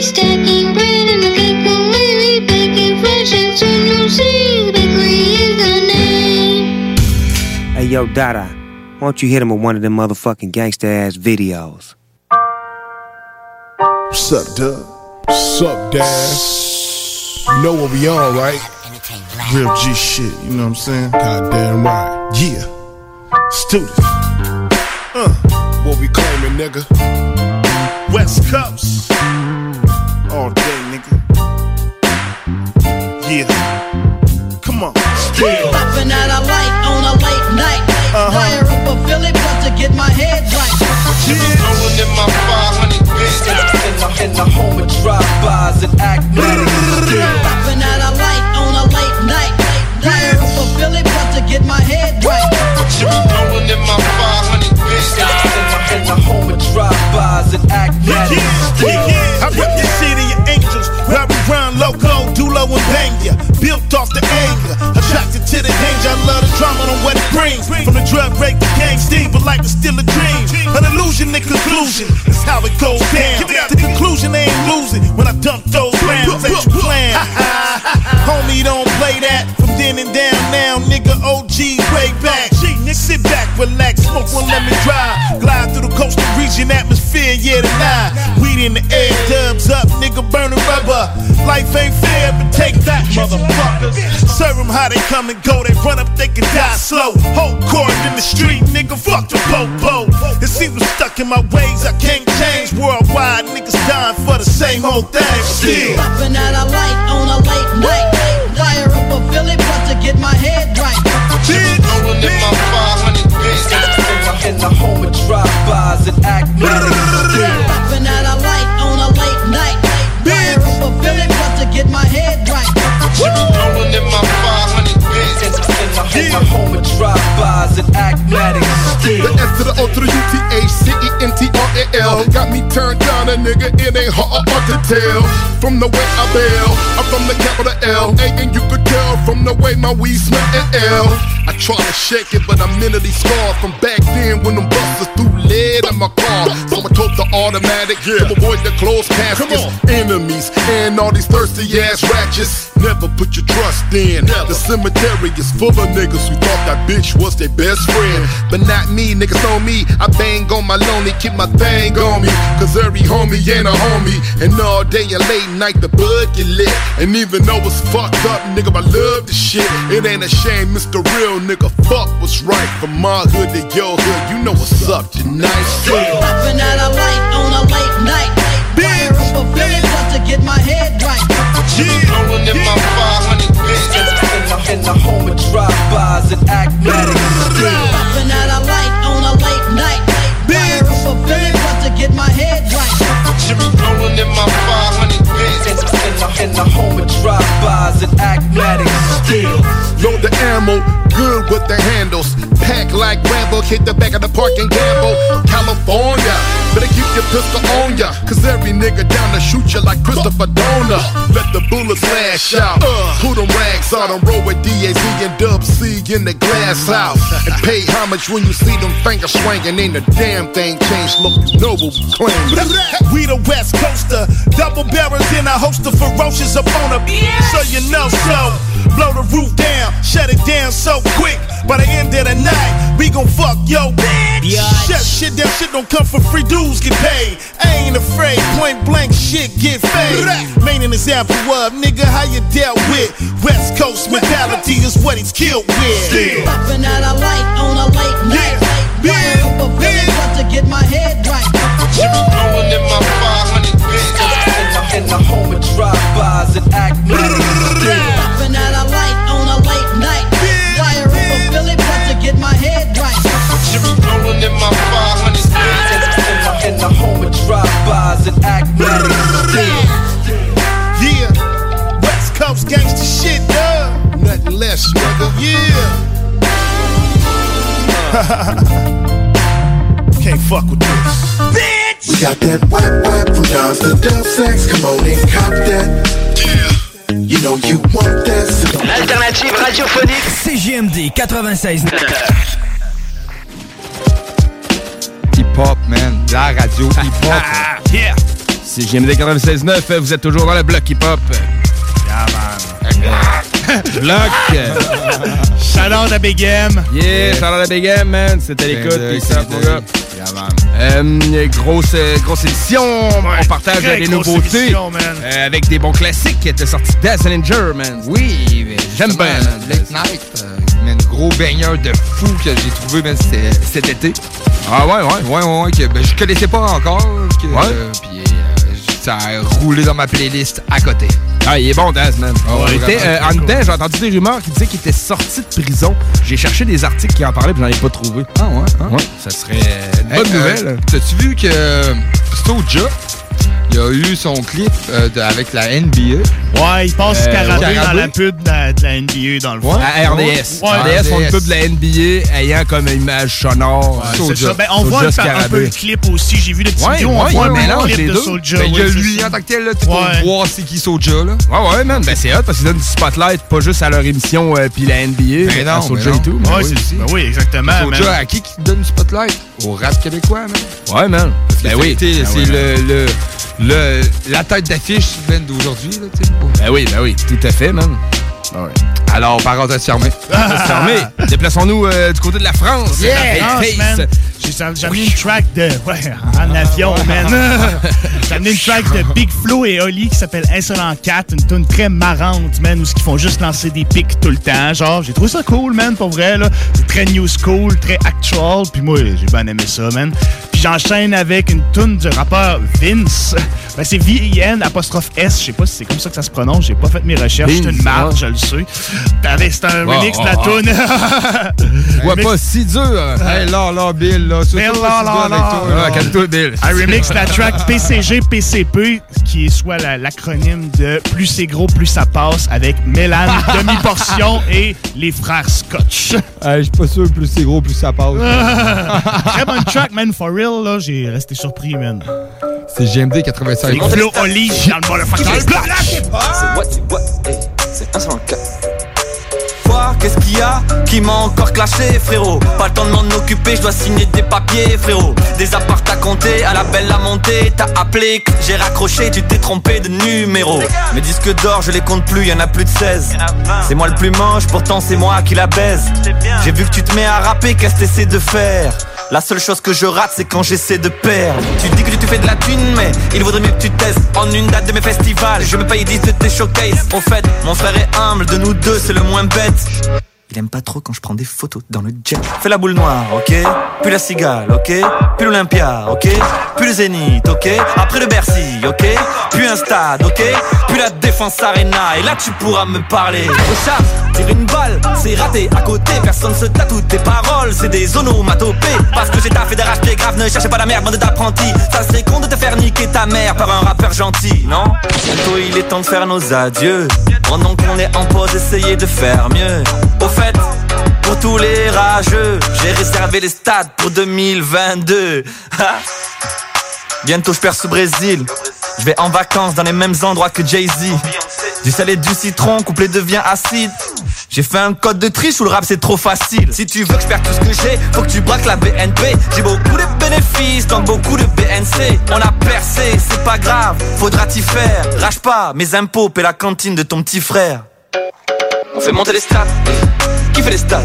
Stacking bread baking fresh and the name. Hey yo, Dada, why don't you hit him with one of them motherfucking gangster ass videos? What's up, Doug? Sup, Dad? You know what we on, right? Real G shit, you know what I'm saying? Goddamn right. Yeah. Students. Uh, what we claiming, nigga? West Coast. Yeah. Come on. Still. Popping out a light on a late night. Uh-huh. Fire up a Philly but to get my head right. Rolling in my 500 bits in the, in the, in the home of drive-bys and acmatics. Popping out a light on a late night. Fire up a Philly but to get my head right. Rolling in my 500 bits in the, in the, in the home of drive-bys and acmatics. Built off the anger, attracted to the danger. I love the drama and what it brings. From the drug break to gang steam, but life is still a dream. An illusion in conclusion, that's how it goes down. The conclusion they ain't losing when I dump those rounds that you plan. Homie, don't play that from then and down now, nigga. OG way back. Sit back, relax, smoke one, let me drive. Glide through the coastal region atmosphere, yeah, tonight. Weed in the air, dubs up, nigga burning rubber. Life ain't fair, but take that, motherfuckers. Serve them how they come and go, they run up, they can die slow. Whole court in the street, nigga, fuck the popo. It seems I'm stuck in my ways, I can't change. Worldwide, niggas dying for the same old thing. Still. Popping out a light on a The S to the O to the U T H C E N T R A L got me turned down, a nigga. It ain't hard, to tell. From the way I bail, I'm from the capital L. And you could tell from the way my weed smell and L. I try to shake it, but I'm mentally scarred from back then when them busters threw lead in my car. So I told the automatic yeah. to avoid the closed caskets. Enemies and all these thirsty ass ratchets. Never put your trust in. The cemetery is full of niggas who thought that bitch was their best friend. But not me, niggas know me. I bang on my lonely, keep my thing on me. Cause every homie ain't a homie. And all day and late night the bud get lit. And even though it's fucked up, nigga, I love the shit. It ain't a shame, Mr. Real nigga. Fuck what's right. From my hood to your hood, you know what's up tonight. Still. Popping out a light on a late night. Fire up a Philly but to get my head right. Yeah, Rolling in my 500 bits in the, in the, in the home of drive-bys and acmatics. Popping out a light get my head right. Rolling in my 500 the, home of drive-bys and acmatics. Load the ammo, good with the handles. Pack like Rambo, hit the back of the park and gamble. California, better keep your pistol on ya. Cause every nigga down to shoot you like Christopher Donner. Let the bullets lash out. Uh. Put them rags on them, roll with DAZ and Dub C in the glass house. And pay homage when you see them fingers swinging. Ain't a damn thing changed. Look, you know what we claim. We the West Coaster, double barrels in a host of ferocious opponent. So you know so. Blow the roof down, shut it down so quick. By the end of the night, we gon' fuck yo bitch. Shut shit, that shit don't come for free. Dudes get paid. I ain't afraid. Point blank shit get paid. Main in example of nigga how you dealt with. West Coast mentality is what he's killed with. Popping out a light on a late night. Fire up a Philly but to get my head right. Rolling in my 500 bits in the, in the, in the home of drive-bys and acmatics. Popping out a light on a late night. Fire up a Philly but to get my head right. Rolling in my 500 bits in the, home of drive-bys and acmatics. Yeah, West Coast gangsta shit, dog. Nothing less, nigga. Yeah. Can't fuck with this. We got that wet wet from John's to Dub Sex. Come on and cop that. Yeah. You know you want that. So L'alternative radiophonique CGMD 96. Hip-hop, man. La radio hip-hop. yeah! C'est GMD 96.9, vous êtes toujours dans le bloc hip-hop. Yeah, man. Bloc. Shout-out à Big M. Yeah, shout out à Big M, man. C'était l'écoute. Peace out, mon gars. Euh, grosse, euh, grosse édition. on partage les nouveautés. édition. Euh, avec des bons classiques qui étaient sortis Dazzlinger, man. Oui, J'aime bien. Late Night, euh, man, gros baigneur de fou que j'ai trouvé man, cet été. Ah ouais, ouais? Ouais, ouais, ouais. Que, ben, je connaissais pas encore. Que, Ouais. euh, puis ça a roulé dans ma playlist à côté. Ah, il est bon, Daz, man. Ah ouais, était, euh, en dedans, j'ai entendu des rumeurs qui disaient qu'il était sorti de prison. J'ai cherché des articles qui en parlaient, puis j'en ai pas trouvé. Ah ouais? hein? Ouais, ça serait euh, une bonne Hey, euh, nouvelle. T'as-tu vu que euh, Soulja, il a eu son clip euh, de- avec la NBA? Ouais, il passe Euh, Carabé dans la pub de la, de la NBA, dans le fond. À RDS. Ouais, RDS font une pub de la NBA ayant comme image sonore. Ouais, c'est ça. Ben, on voit Soulja un, un peu Scarabée. le clip aussi. J'ai vu des petites Ouais, vidéos. On ouais, voit un mélange clip les de deux. Soulja. Ben, il y a ouais, lui en tant que tel, là, tu peux Ouais. voir c'est qui Soulja, là. Ouais, ouais, man. Ben, c'est hot parce qu'ils donnent du spotlight, pas juste à leur émission euh, puis la NBA, Ben à non, Soulja ben non. et tout. Ouais, oui. c'est- Ben oui, exactement. Soulja, à qui qui donne du spotlight? Au rap québécois, man. Ouais, man. Ben oui. C'est Ben le, le, la tête d'affiche d'aujourd'hui, là, tu sais. Ben oui, ben oui, tout à fait, man. Alors, parenthèse fermée. C'est fermé. Déplaçons-nous euh, du côté de la France. Yeah, La France. J'ai amené une track de. Ouais, en avion, man. J'ai amené une track de Big Flo et Oli qui s'appelle Insolent 4, une tune très marrante, man, où ils font juste lancer des pics tout le temps. Genre, j'ai trouvé ça cool, man, pour vrai, là. C'est très new school, très actual, puis moi, j'ai bien aimé ça, man. Puis j'enchaîne avec une tune du rappeur Vince. Ben, c'est V-I-N apostrophe S, je sais pas si c'est comme ça que ça se prononce, j'ai pas fait mes recherches, c'est une marque, ouais. je le sais. C'est un remix de la tune. Vois pas si dur. Hey, là, là, Bill, là. Bill, là, là, là. Ah, calme-toi, Bill. Remix la track PCG PCP, qui est soit la- l'acronyme de Plus c'est gros, plus ça passe, avec Mélane, demi-portion et les frères Scotch. Je suis pas sûr, plus c'est gros, plus ça passe. Très bonne track, man, for real, là, j'ai resté surpris, man. C'est GMD 85. C'est Flo Oli dans le motherfucking bloc. C'est what, c'est what, hey, c'est 1 sur 4. Quoi, qu'est-ce qu'il qui m'a encore clashé, frérot Pas le temps de m'en occuper, je dois signer des papiers, frérot. Des apparts à compter, à la belle à monter. T'as appelé, j'ai raccroché, tu t'es trompé de numéro. Mes disques d'or, je les compte plus, y en a plus de 16. C'est moi le plus moche, pourtant c'est moi qui la baise. J'ai vu que tu te mets à rapper, qu'est-ce que t'essaies de faire? La seule chose que je rate, c'est quand j'essaie de perdre. Tu dis que tu fais de la thune, mais il vaudrait mieux que tu testes. En une date de mes festivals, je me paye 10 de tes showcases. Au fait, mon frère est humble, de nous deux, c'est le moins bête. Il aime pas trop quand je prends des photos dans le jet. Fais la boule noire, ok? Puis la cigale, ok? Puis l'Olympia, ok? Puis le Zénith, ok? Après le Bercy, ok? Puis un stade, ok? Puis la Défense Arena. Et là, tu pourras me parler. Recharge, tire une balle, c'est raté. À côté, personne se tatoue tes paroles. C'est des onomatopées. Parce que j'ai taffé d'arrache-pied grave, ne cherchez pas la merde, bande d'apprentis. Ça serait con de te faire niquer ta mère par un rappeur gentil, non? Bientôt, il est temps de faire nos adieux. Pendant qu'on est en pause, essayez de faire mieux. Au pour tous les rageux, j'ai réservé les stades pour 2022. Ha. Bientôt, je perds ce Brésil. Je vais en vacances dans les mêmes endroits que Jay-Z. Du sel et du citron, couplé devient acide. J'ai fait un code de triche où le rap c'est trop facile. Si tu veux que je perde tout ce que j'ai, faut que tu braques la BNP. J'ai beaucoup de bénéfices, donc beaucoup de BNC. On a percé, c'est pas grave, faudra t'y faire. Rage pas, mes impôts, paie la cantine de ton petit frère. On fait monter les stats. Qui fait les stats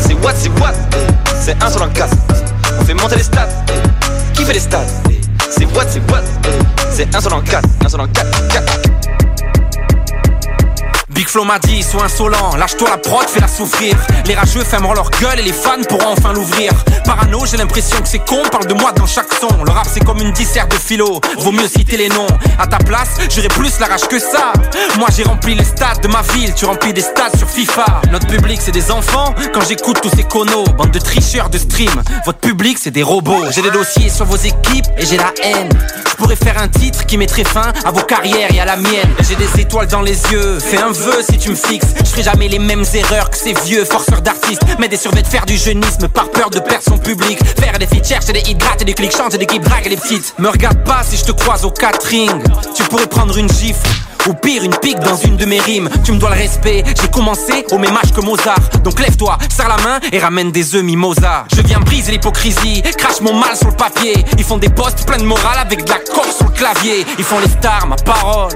C'est what, c'est what, eh. c'est 1 sur 4 On fait monter les stats, eh. qui fait les stats eh. C'est what, c'est what, c'est 1 sur 4 1 sur 4, 4. Big Flo m'a dit, sois insolent, lâche-toi la prod, fais-la souffrir. Les rageux fermeront leur gueule et les fans pourront enfin l'ouvrir. Parano, j'ai l'impression que c'est con, parle de moi dans chaque son. Le rap c'est comme une disserte de philo, vaut mieux citer les noms. À ta place, j'aurais plus la rage que ça. Moi j'ai rempli les stades de ma ville, tu remplis des stades sur FIFA. Notre public c'est des enfants, quand j'écoute tous ces conos, bande de tricheurs de stream. Votre public c'est des robots. J'ai des dossiers sur vos équipes et j'ai la haine. Je pourrais faire un titre qui mettrait fin à vos carrières et à la mienne. J'ai des étoiles dans les yeux, fais un vœu si tu me fixes. Je ferai jamais les mêmes erreurs que ces vieux forceurs d'artistes. Mais des survêts de faire du jeunisme par peur de perdre son public. Faire des feats, chercher des hits et des clics, changer d'équipe, drague les petites. Me regarde pas si je te croise au catering. Tu pourrais prendre une gifle. Ou pire, une pique dans une de mes rimes. Tu me dois le respect, j'ai commencé au même âge que Mozart. Donc lève-toi, serre la main et ramène des œufs mimosa. Je viens briser l'hypocrisie, crache mon mal sur le papier. Ils font des posts pleins de morale avec de la coque sur le clavier. Ils font les stars, ma parole.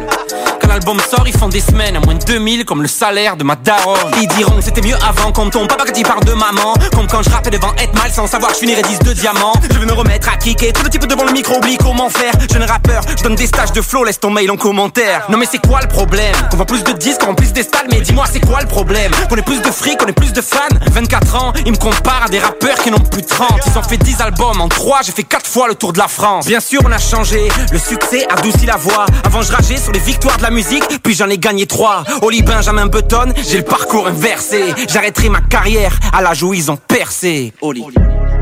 Quand l'album sort, ils font des semaines à moins de 2000 comme le salaire de ma daronne. Ils diront que c'était mieux avant comme ton papa quand il parle de maman. Comme quand je rappais devant être mal sans savoir que je finirais 10 de diamants. Je vais me remettre à kicker, tout le type devant le micro oublie comment faire. Jeune rappeur, je donne des stages de flow, laisse ton mail en commentaire. Non mais c'est quoi le problème? Qu'on voit plus de disques, qu'on plus des stades, mais dis-moi c'est quoi le problème? Qu'on ait plus de fric, qu'on ait plus de fans? 24 ans, ils me comparent à des rappeurs qui n'ont plus de 30 Ils ont fait 10 albums, en 3 j'ai fait 4 fois le tour de la France Bien sûr on a changé, le succès adoucit la voix Avant je rageais sur les victoires de la musique, puis j'en ai gagné 3 Oli Benjamin Button, j'ai le parcours inversé J'arrêterai ma carrière à l'âge où ils ont percé Oli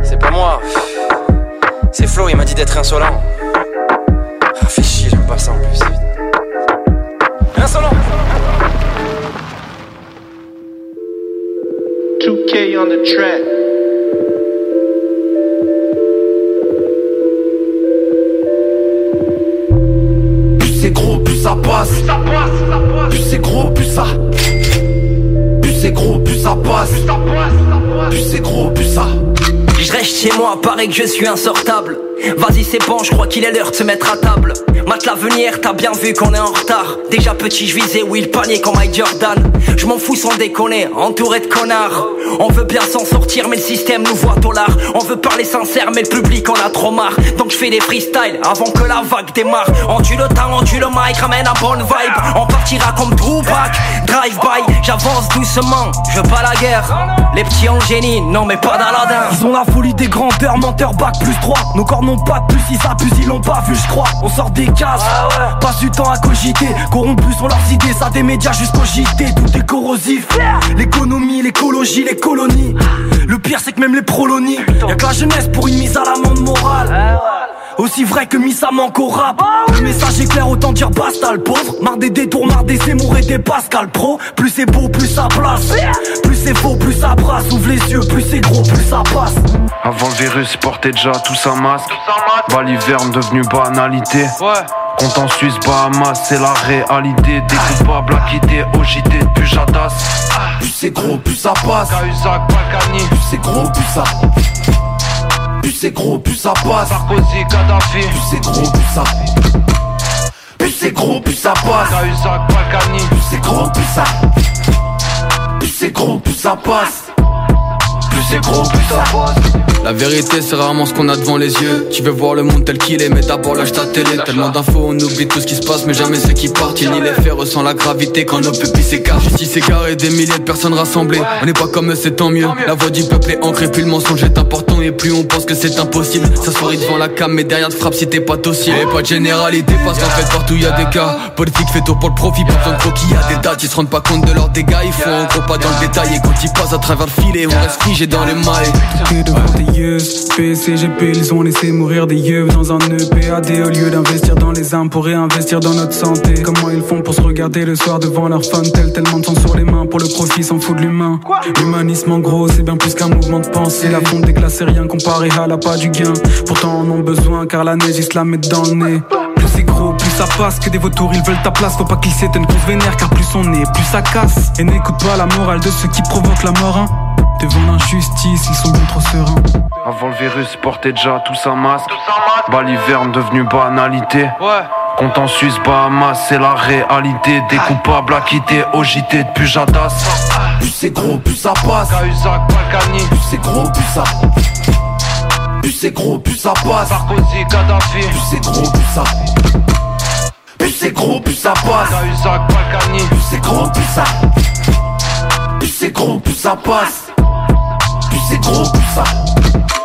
C'est pas moi. C'est Flo, il m'a dit d'être insolent. Ah, fais chier, j'aime pas ça en plus. Insolent 2K on the track. Plus c'est gros, plus ça passe. Plus c'est gros, plus ça. Plus c'est gros, plus ça passe. Plus c'est gros, plus ça. Je reste chez moi, paraît que je suis insortable. Vas-y, c'est bon, je crois qu'il est l'heure de se mettre à table. Mate l'avenir, t'as bien vu qu'on est en retard. Déjà petit, je visais Will panier comme Mike Jordan. Je m'en fous sans déconner, entouré de connards. On veut bien s'en sortir, mais le système nous voit au lard. On veut parler sincère, mais le public en a trop marre. Donc je fais des freestyles avant que la vague démarre. On tue le temps, on tue le mic, ramène un bonne vibe. On partira comme Tupac, drive-by. J'avance doucement, je veux pas la guerre. Les petits ont génie, non mais pas d'Aladin. Ils ont folie des grandeurs, menteur bac plus 3 Nos corps n'ont pas de plus, ils s'abusent, ils l'ont pas vu je crois. On sort des cases, passe du temps à cogiter. Corrompus sont leurs idées, ça des médias jusqu'au JT Tout est corrosif, l'économie, l'écologie, les colonies. Le pire c'est que même les prolonies. Y'a que la jeunesse pour une mise à l'amende morale aussi vrai que mis ça manque au rap Le message est clair autant dire basta le pauvre Marre des détours, marre des Zemmour et des Pascal Pro Plus c'est beau, plus ça place Plus c'est faux, plus ça brasse Ouvre les yeux, plus c'est gros, plus ça passe Avant le virus, portait déjà tous un masque. Baliverne devenu banalité. Compte en Suisse, Bahamas, c'est la réalité. Découpable à quitter au JT de Pujadas. Plus c'est gros, plus ça passe. Plus c'est gros, plus ça. Plus c'est gros, plus ça passe. Sarkozy, Kadhafi. Plus c'est gros, plus ça. Plus c'est gros, plus ça passe. Plus c'est gros, plus ça. Plus c'est gros, plus ça passe. Plus c'est gros, plus ça passe. La vérité c'est rarement ce qu'on a devant les yeux. Tu veux voir le monde tel qu'il est mais d'abord lâche ta télé. Tellement d'infos on oublie tout ce qui se passe mais jamais ceux qui partent. Ni les faits ressent la gravité quand nos pupilles s'écartent. Justice égarée des milliers de personnes rassemblées. On n'est pas comme eux c'est tant mieux. La voix du peuple est ancrée puis le mensonge est important. Et plus on pense que c'est impossible. S'asseoir devant la cam mais derrière te frappe si t'es pas docile. Et pas de généralité parce qu'en fait partout y a des cas. Politique fait tout pour le profit. Pas besoin croquis y a des dates Ils se rendent pas compte de leurs dégâts. Ils font en gros pas dans le détail. Et quand ils passent à travers le filet on reste figé dans les mailles yeux, PCGP, ils ont laissé mourir des yeux dans un EPAD au lieu d'investir dans les armes pour réinvestir dans notre santé. Comment ils font pour se regarder le soir devant leur fun tel tellement de sang sur les mains pour le profit s'en fout de l'humain. L'humanisme en gros, c'est bien plus qu'un mouvement de pensée. La fonte des glaces, c'est rien comparé à la pas du gain. Pourtant, en ont besoin car la neige, ils se la mettent dans le nez. Plus c'est gros, plus ça passe que des vautours, ils veulent ta place. Faut pas qu'ils s'éteignent qu'on se vénère car plus on est, plus ça casse. Et n'écoute pas la morale de ceux qui provoquent la mort. hein. Devant l'injustice, ils sont bien trop sereins. Avant le virus, portait déjà tous un masque. Baliverne devenu banalité. Compte en Suisse, Bahamas, c'est la réalité. Découpable à quitter au JT de Pujadas. Plus c'est gros, plus ça passe. Plus c'est gros, plus ça. Plus c'est gros, plus ça passe. Sarkozy, Kadhafi. Plus c'est gros, plus ça. Plus c'est gros, plus ça passe. Plus c'est gros, plus ça. Plus c'est gros, plus ça passe. C'est gros, ça.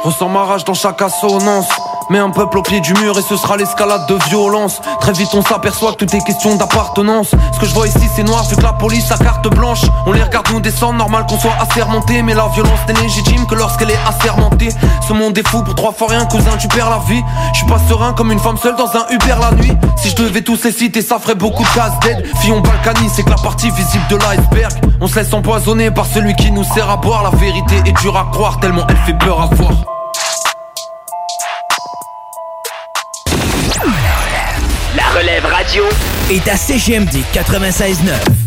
Ressens ma rage dans chaque assonance. Mets un peuple au pied du mur et ce sera l'escalade de violence. Très vite on s'aperçoit que tout est question d'appartenance. Ce que je vois ici c'est noir vu que la police a carte blanche. On les regarde nous descendre, normal qu'on soit assermenté. Mais la violence n'est légitime que lorsqu'elle est assermentée. Ce monde est fou pour trois fois rien, cousin tu perds la vie. Je suis pas serein comme une femme seule dans un Uber la nuit. Si je devais tous les citer ça ferait beaucoup de casse d'aide. Fillon Balkany c'est que la partie visible de l'iceberg. On se laisse empoisonner par celui qui nous sert à boire. La vérité est dure à croire tellement elle fait peur à voir. Relève radio est à CGMD 96.9.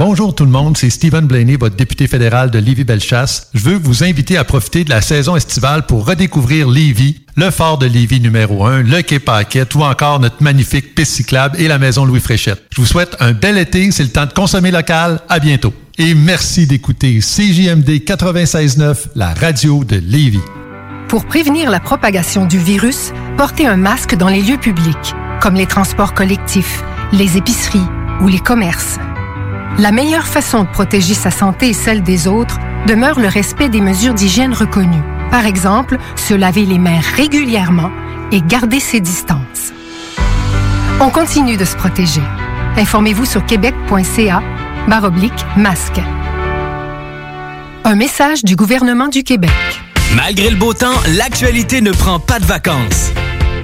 Bonjour tout le monde, c'est Stephen Blaney, votre député fédéral de Lévis-Bellechasse. Je veux vous inviter à profiter de la saison estivale pour redécouvrir Lévis, le fort de Lévis numéro 1, le quai Paquette ou encore notre magnifique piste cyclable et la maison Louis Fréchette. Je vous souhaite un bel été, c'est le temps de consommer local. À bientôt. Et merci d'écouter CJMD 96.9, la radio de Lévis. Pour prévenir la propagation du virus, portez un masque dans les lieux publics, comme les transports collectifs, les épiceries ou les commerces. La meilleure façon de protéger sa santé et celle des autres demeure le respect des mesures d'hygiène reconnues. Par exemple, se laver les mains régulièrement et garder ses distances. On continue de se protéger. Informez-vous sur québec.ca baroblique masque. Un message du gouvernement du Québec. Malgré le beau temps, l'actualité ne prend pas de vacances.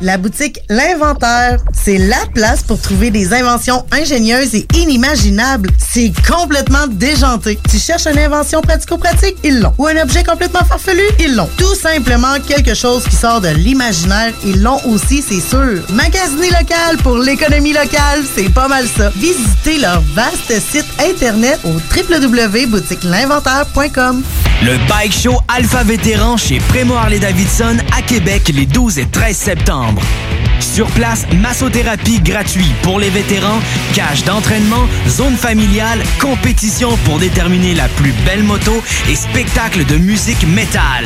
La boutique L'Inventaire, c'est la place pour trouver des inventions ingénieuses et inimaginables. C'est complètement déjanté. Tu cherches une invention pratico-pratique? Ils l'ont. Ou un objet complètement farfelu? Ils l'ont. Tout simplement quelque chose qui sort de l'imaginaire. Ils l'ont aussi, c'est sûr. Magasiner local pour l'économie locale, c'est pas mal ça. Visitez leur vaste site internet au www.boutiquelinventaire.com. Le Bike Show Alpha Vétéran chez Prémo Harley-Davidson à Québec les 12 et 13 septembre. Sur place, massothérapie gratuite pour les vétérans, cage d'entraînement, zone familiale, compétition pour déterminer la plus belle moto et spectacle de musique métal.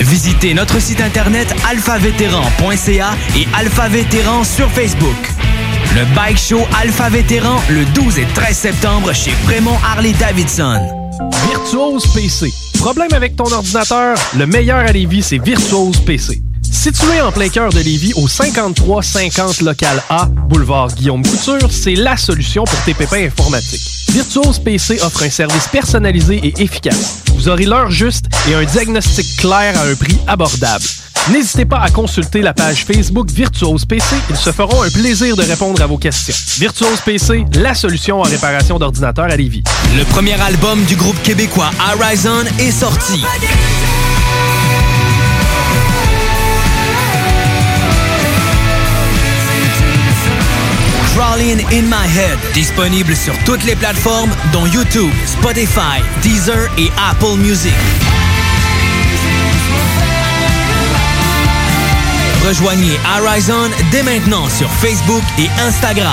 Visitez notre site internet alphavétéran.ca et Alpha Vétéran sur Facebook. Le Bike Show Alpha Vétéran le 12 et 13 septembre chez Prémont Harley-Davidson. Virtuose PC. Problème avec ton ordinateur? Le meilleur à Lévis, c'est Virtuose PC. Situé en plein cœur de Lévis, au 5350 Local A, boulevard Guillaume Couture, c'est la solution pour tes pépins informatiques. Virtuose PC offre un service personnalisé et efficace. Vous aurez l'heure juste et un diagnostic clair à un prix abordable. N'hésitez pas à consulter la page Facebook Virtuose PC. Ils se feront un plaisir de répondre à vos questions. Virtuose PC, la solution en réparation d'ordinateurs à Lévis. Le premier album du groupe québécois Horizon est sorti. In My Head, disponible sur toutes les plateformes dont YouTube, Spotify, Deezer et Apple Music. Rejoignez Horizon dès maintenant sur Facebook et Instagram.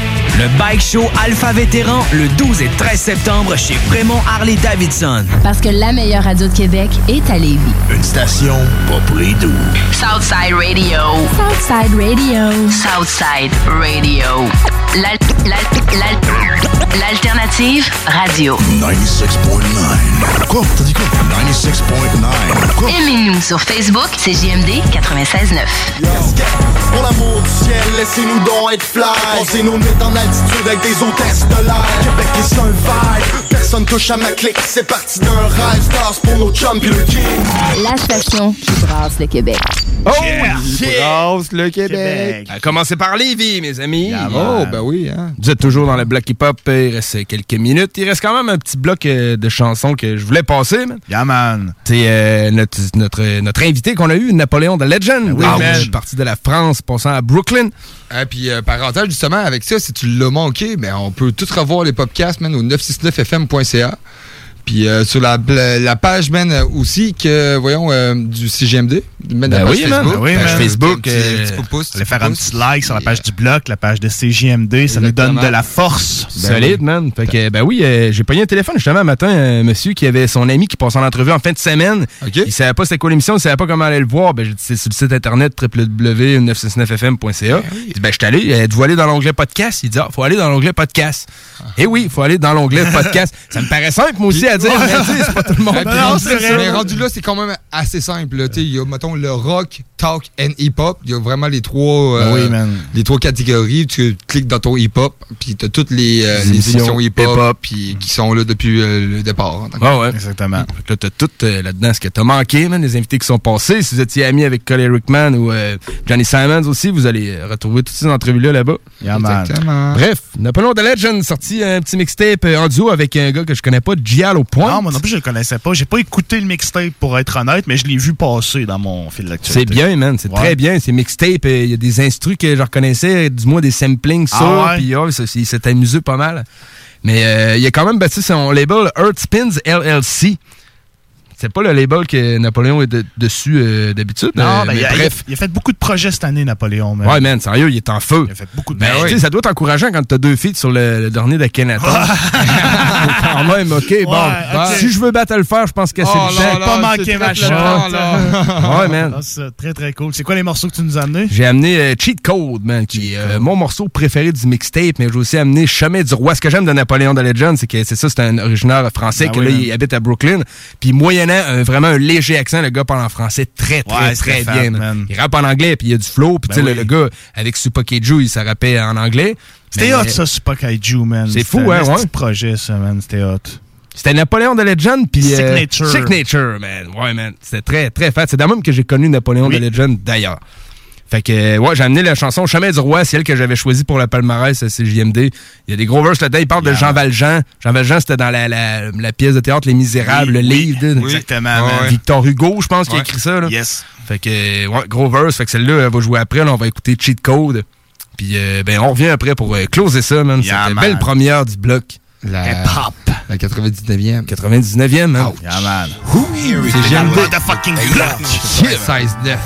Le Bike Show Alpha Vétéran le 12 et 13 septembre chez Prémont Harley-Davidson. Parce que la meilleure radio de Québec est à Lévis. Une station pas pour les doux. Southside Radio. Southside Radio. Southside Radio. L'al- l'al- l'al- L'alternative radio. 96.9. Quoi? T'as dit quoi? 96.9. Quoi? Aimez-nous sur Facebook, c'est JMD 96.9. Pour l'amour du ciel, laissez-nous donc être fly. Pensez-nous mettre en altitude avec des hôtesses de l'air. Québec est un vibe. Personne touche à ma clique. C'est parti d'un rêve. Stars pour nos chums. La station qui brasse le Québec. Oh, brasse le Québec. À commencer par Lévis, mes amis. Oh, ben oui. Hein. Vous êtes toujours dans le bloc hip-hop. Il reste quelques minutes. Il reste quand même un petit bloc euh, de chansons que je voulais passer. Man. Yeah, man. C'est euh, notre, notre, notre invité qu'on a eu, Napoléon de Legend. oui, Ah man. Parti de la France, passant à Brooklyn. Et puis, euh, parenthèse, justement, avec ça, si tu l'as manqué, ben, on peut tout revoir les podcasts, man, au 969fm.ca. Puis euh, sur la, la, la page, man, euh, aussi, que, voyons, euh, du CGMD. Man, la Ben page oui, man. Facebook. Ben oui, Page man. Facebook. Petit- euh, petit petit pouce, faire un petit like sur la page du bloc, la page de CJMD. Ça nous donne de la force. Solide, man. Fait que, ben oui, euh, j'ai pogné un téléphone justement un matin, un monsieur qui avait son ami qui passe en entrevue en fin de semaine. Il savait pas c'était quoi l'émission, il savait pas comment aller le voir. Ben, c'est sur le site internet www.969fm.ca. Il dit, ben, je suis allé, êtes-vous allé dans l'onglet podcast? Il dit, ah, faut aller dans l'onglet podcast. Eh oui, faut aller dans l'onglet podcast. Ça me paraît simple, moi aussi, à dire, mais tu sais, c'est pas tout le monde. Rendu- mais rendu là, c'est quand même assez simple. là. Tu sais, Il y a, mettons, le rock, talk and hip-hop. Il y a vraiment les trois, euh, Ben oui, man. les trois catégories. Tu cliques dans ton hip-hop, puis tu as toutes les, euh, Les émissions émissions hip-hop hip-hop. puis qui sont là depuis euh, le départ. Ah ouais. Exactement. Fait que là, t'as tout euh, là-dedans ce que t'as manqué, man, les invités qui sont passés. Si vous étiez amis avec Colin Rickman ou euh, Johnny Simons aussi, vous allez euh, retrouver toutes ces entrevues-là là-bas. Yeah, man. Exactement. Bref, Napoléon de Legend sorti un petit mixtape euh, en duo avec un gars que je connais pas, Gial au point. Non, moi non plus, je le connaissais pas. J'ai pas écouté le mixtape pour être honnête, mais je l'ai vu passer dans mon fil d'actualité. C'est bien, man. C'est Ouais. très bien. C'est mixtape. euh, Il y a des instrus que je reconnaissais, du moins des samplings, ça. Ah ouais? Puis oh, ça, il s'est amusé pas mal. Mais euh, il a quand même bâti son label Earth Spins LLC. C'est pas le label que Napoléon est de- dessus euh, d'habitude. Non, euh, ben, mais il, a, bref. il a fait beaucoup de projets cette année, Napoléon. man. Ouais, man, sérieux, il est en feu. Il a fait beaucoup de Ben, projets. tu sais, ça doit être encourageant quand t'as deux filles sur le, le dernier d'Akhenaton. quand même, OK, bon. ok. Si je veux battre le fer, je pense que c'est Oh le temps. pas manquer ma chance. Ouais, man. Ah, c'est très, très cool. C'est quoi les morceaux que tu nous as amenés? J'ai amené euh, Cheat Code, man, qui est euh, mon morceau préféré du mixtape, mais j'ai aussi amené Chemin du Roi. Ce que j'aime de Napoléon de Legend, c'est que c'est ça, c'est un originaire français Ben qui oui, là, il habite à Brooklyn. Puis moyennant un- vraiment un léger accent, le gars parle en français très, très, Ouais, très bien. Il rappe en anglais, puis il y a du flow. Puis Ben le- oui. le, gars, avec Supakeju, il s'est rappé en anglais. C'était hot, ça, Super Kaiju, man. C'est fou, C'était hein, un ouais. petit projet, ça, man. C'était hot. C'était Napoléon de Legend, puis... euh, Signature. Signature, man. Ouais, man. C'était très, très fat. C'est de même que j'ai connu Napoléon Oui. de Legend, d'ailleurs. Fait que, ouais, j'ai amené la chanson Chemin du Roi, c'est elle que j'avais choisie pour le palmarès à CJMD. Il y a des gros verses là-dedans. Il parle de Jean Valjean. Jean Valjean, c'était dans la, la, la pièce de théâtre Les Misérables, Oui, le livre. oui. Exactement, man. Victor Hugo, je pense, qui a écrit ça. Là. Yes. Fait que, ouais, gros verse. Fait que celle-là, elle va jouer après. Là, on va écouter Cheat Code. Puis, euh, ben, on revient après pour euh, closer ça, man. Yeah, C'était man. belle première du bloc. La, Hip-hop. la 99e. 99e, man. Yeah, man. C'est GMD. Motherfucking block. 16-9.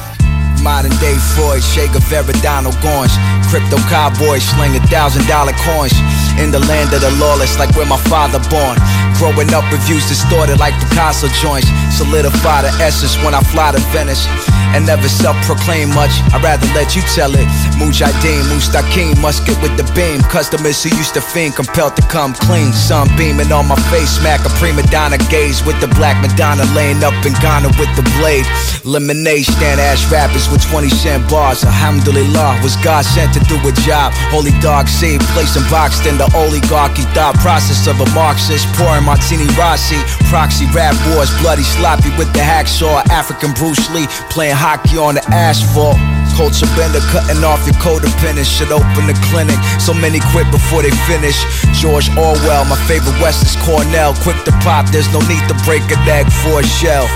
Modern day Freud, Guevara, Donald Gorge. Crypto cowboy, sling a thousand dollar coins. In the land of the lawless, like where my father born. Growing up, reviews distorted like Picasso joints. Solidify the essence when I fly to Venice. And never self proclaim much, I'd rather let you tell it. Mujahideen, Mustaqim, musket with the beam. Customers who used to fiend, compelled to come clean. Sun beaming on my face, smack a prima donna gaze with the black Madonna laying up in Ghana with the blade. Lemonade stand ass rappers with 20 cent bars. Alhamdulillah, was God sent to do a job. Holy dog saved, placing boxed in the oligarchy. Thought process of a Marxist, pouring martini Rossi. Proxy rap wars, bloody sloppy with the hacksaw. African Bruce Lee playing hockey on the asphalt. Culture bender cutting off your codependence should open the clinic. So many quit before they finish. George Orwell, my favorite West is Cornell. Quick to pop, there's no need to break a egg for a shell.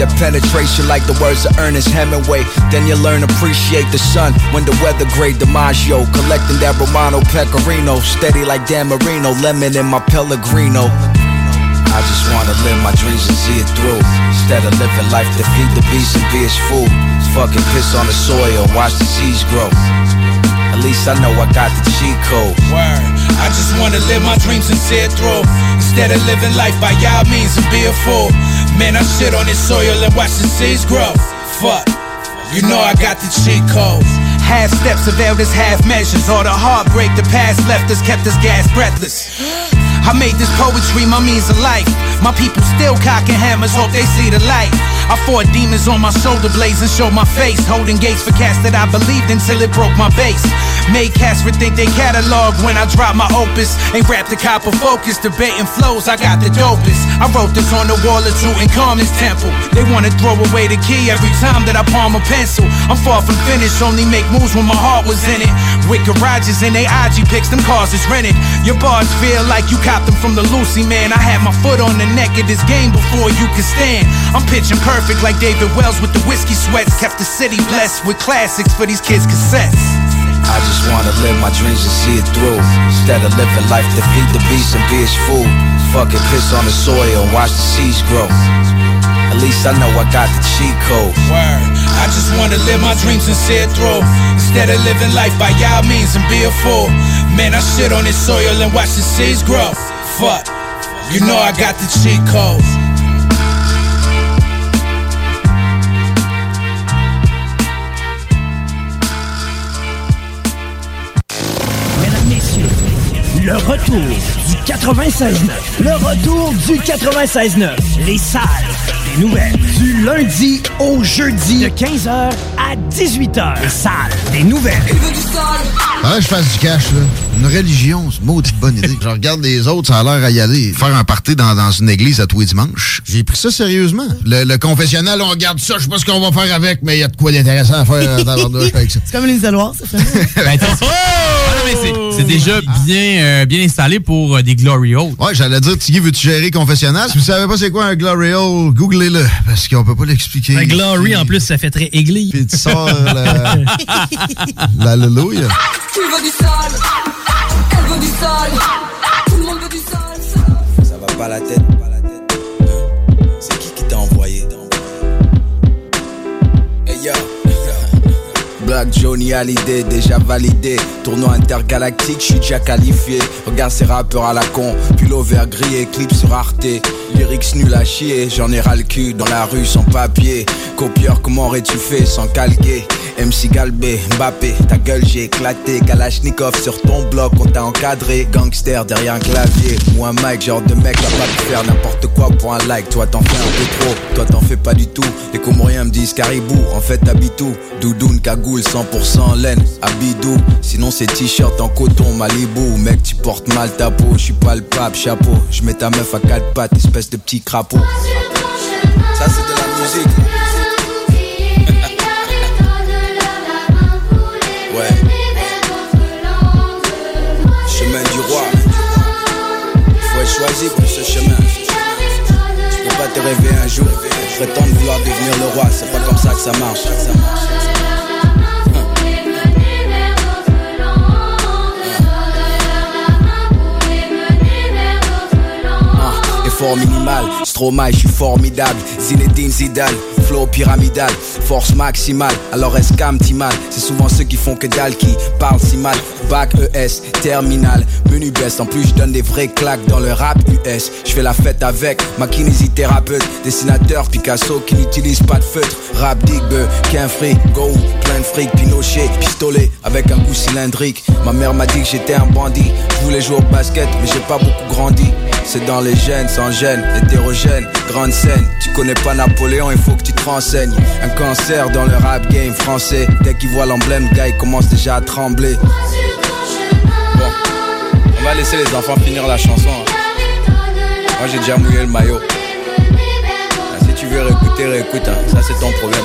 That penetration like the words of Ernest Hemingway. Then you learn appreciate the sun when the weather gray DiMaggio. Collecting that Romano Pecorino. Steady like Dan Marino. Lemon in my Pellegrino. I just wanna live my dreams and see it through. Instead of living life to feed the beast and be its food. Fucking piss on the soil, watch the seeds grow. At least I know I got the cheat code. Word. I just wanna live my dreams and see it through. Instead of living life by y'all means and be a fool. Man, I shit on this soil and watch the seeds grow. Fuck. You know I got the cheat. Half steps of elders, half measures. All the heartbreak the past left us kept us gas breathless. I made this poetry my means of life. My people still cocking hammers, hope they see the light. I fought demons on my shoulder blades and showed my face. Holding gates for cats that I believed until it broke my base. Made cats rethink they catalog when I drop my opus. Ain't rap the copper focus, debating flows, I got the dopest. I wrote this on the wall of Tutankhamun's temple. They wanna throw away the key every time that I palm a pencil. I'm far from finished, only make moves when my heart was in it. With garages and they IG pics, them cars is rented. Your bars feel like you copped them from the Lucy man. I had my foot on the neck of this game before you could stand. I'm pitching perfect like David Wells with the whiskey sweats. Kept the city blessed with classics for these kids' cassettes. I just wanna live my dreams and see it through. Instead of living life feed the beast and be its food. Fucking piss on the soil and watch the seeds grow. At least I know I got the cheat code. Word. I just wanna live my dreams and see it through. Instead of living life by y'all means and be a fool. Man, I shit on this soil and watch the seeds grow. Fuck. You know I got the cheat code. Le retour du 96.9. Le retour du 96.9. Les salles des nouvelles. Du lundi au jeudi de 15h à 18h. Les salles des nouvelles. Ah, je fasse du cash, là. Une religion, c'est maudite bonne idée. je regarde les autres, ça a l'air à y aller. Faire un party dans, dans une église à tous les dimanches. J'ai pris ça sérieusement. Le, le confessionnal, on regarde ça, je sais pas ce qu'on va faire avec, mais il y a de quoi d'intéressant à faire dans l'ordre avec ça. C'est comme les isoloirs, ça mais c'est- c'est déjà bien, euh, bien installé pour euh, des Glory Holes. Ouais, j'allais dire, Tiggy, veux-tu gérer confessionnal? Si vous savez pas c'est quoi un Glory Hole, googlez-le, parce qu'on peut pas l'expliquer. Un glory, en plus, ça fait très église. Puis tu sors la... L'alléluia. Tu veux du sol Elle veut du sol Tout le monde veut du sol Ça va pas la tête. Black Johnny Hallyday, déjà validé. Tournoi intergalactique, je suis déjà qualifié. Regarde ces rappeurs à la con, pull vert gris, clip sur Arte. Lyrics nul à chier, j'en ai ras le cul dans la rue sans papier. Copieur, comment aurais-tu fait sans calquer? MC Galbé, Mbappé, ta gueule j'ai éclaté Kalachnikov sur ton bloc, on t'a encadré Gangster derrière un clavier Moi Mike, genre de mec, va pas pu faire n'importe quoi pour un like Toi t'en fais un peu trop, toi t'en fais pas du tout Les Comoriens me disent caribou, en fait t'habites où? Doudoune, cagoule, 100% laine, Abidou Sinon c'est t-shirt en coton, Malibu Mec tu portes mal ta peau, je suis pas chapeau Je mets ta meuf à quatre pattes, espèce de petit crapaud Ça c'est de la musique Ouais. Chemin du roi. Faut être choisi pour ce chemin. Tu peux pas te rêver un jour. Prétendre vouloir devenir le roi, c'est pas comme ça que ça marche. Effort minimal, Stromae, je suis formidable. Zinedine Zidane, flow pyramidal, force maximale. Alors mal, c'est souvent ceux qui font que dalle qui parlent si mal. Bac ES, terminal, menu best. En plus, je donne des vrais claques dans le rap US. Je fais la fête avec ma kinésithérapeute, dessinateur Picasso qui n'utilise pas de feutre. Rap digbe, qu'un fric, go, plein de fric, Pinochet, pistolet avec un coup cylindrique. Ma mère m'a dit que j'étais un bandit. Je voulais jouer au basket, mais j'ai pas beaucoup grandi. C'est dans les gènes, sans gêne, hétérogène, grande scène. Tu connais pas Napoléon, il faut que tu te renseignes. Un cancer dans le rap game français. Dès qu'il voit l'emblème, gars, il commence déjà à trembler. On va laisser les enfants finir la chanson. hein. Moi, j'ai déjà mouillé le maillot. Ah, Si tu veux réécouter, réécoute. hein. Ça, c'est ton problème.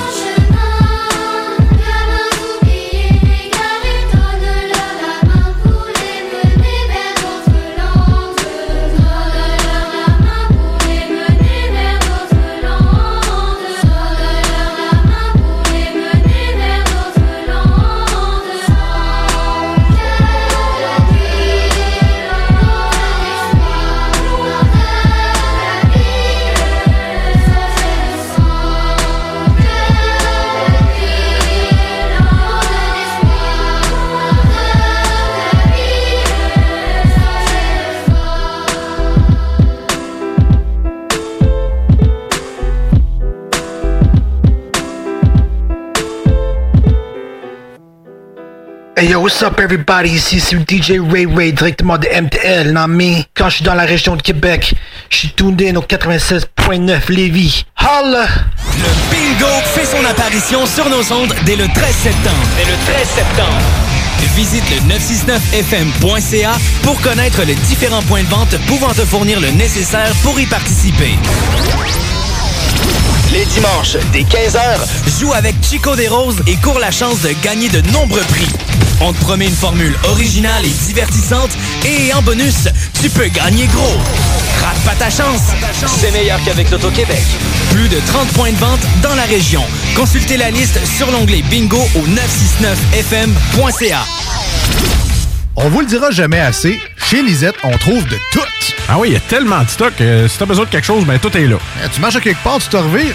What's up everybody? Ici c'est DJ Ray Ray directement de MTL, non mais quand je suis dans la région de Québec, je suis in au 96.9 Lévis. Holla! Le bingo fait son apparition sur nos ondes dès le 13 septembre. Dès le 13 septembre. Visite le 969fm.ca pour connaître les différents points de vente pouvant te fournir le nécessaire pour y participer. Les dimanches, dès 15h, joue avec Chico des Roses et cours la chance de gagner de nombreux prix. On te promet une formule originale et divertissante et en bonus, tu peux gagner gros. Rate pas ta chance. C'est meilleur qu'avec l'Auto-Québec. Plus de 30 points de vente dans la région. Consultez la liste sur l'onglet bingo au 969fm.ca. On vous le dira jamais assez, chez Lisette, on trouve de tout. Ah oui, il y a tellement de stock. euh, si t'as besoin de quelque chose, ben tout est là. Eh, Tu marches à quelque part, tu te revires.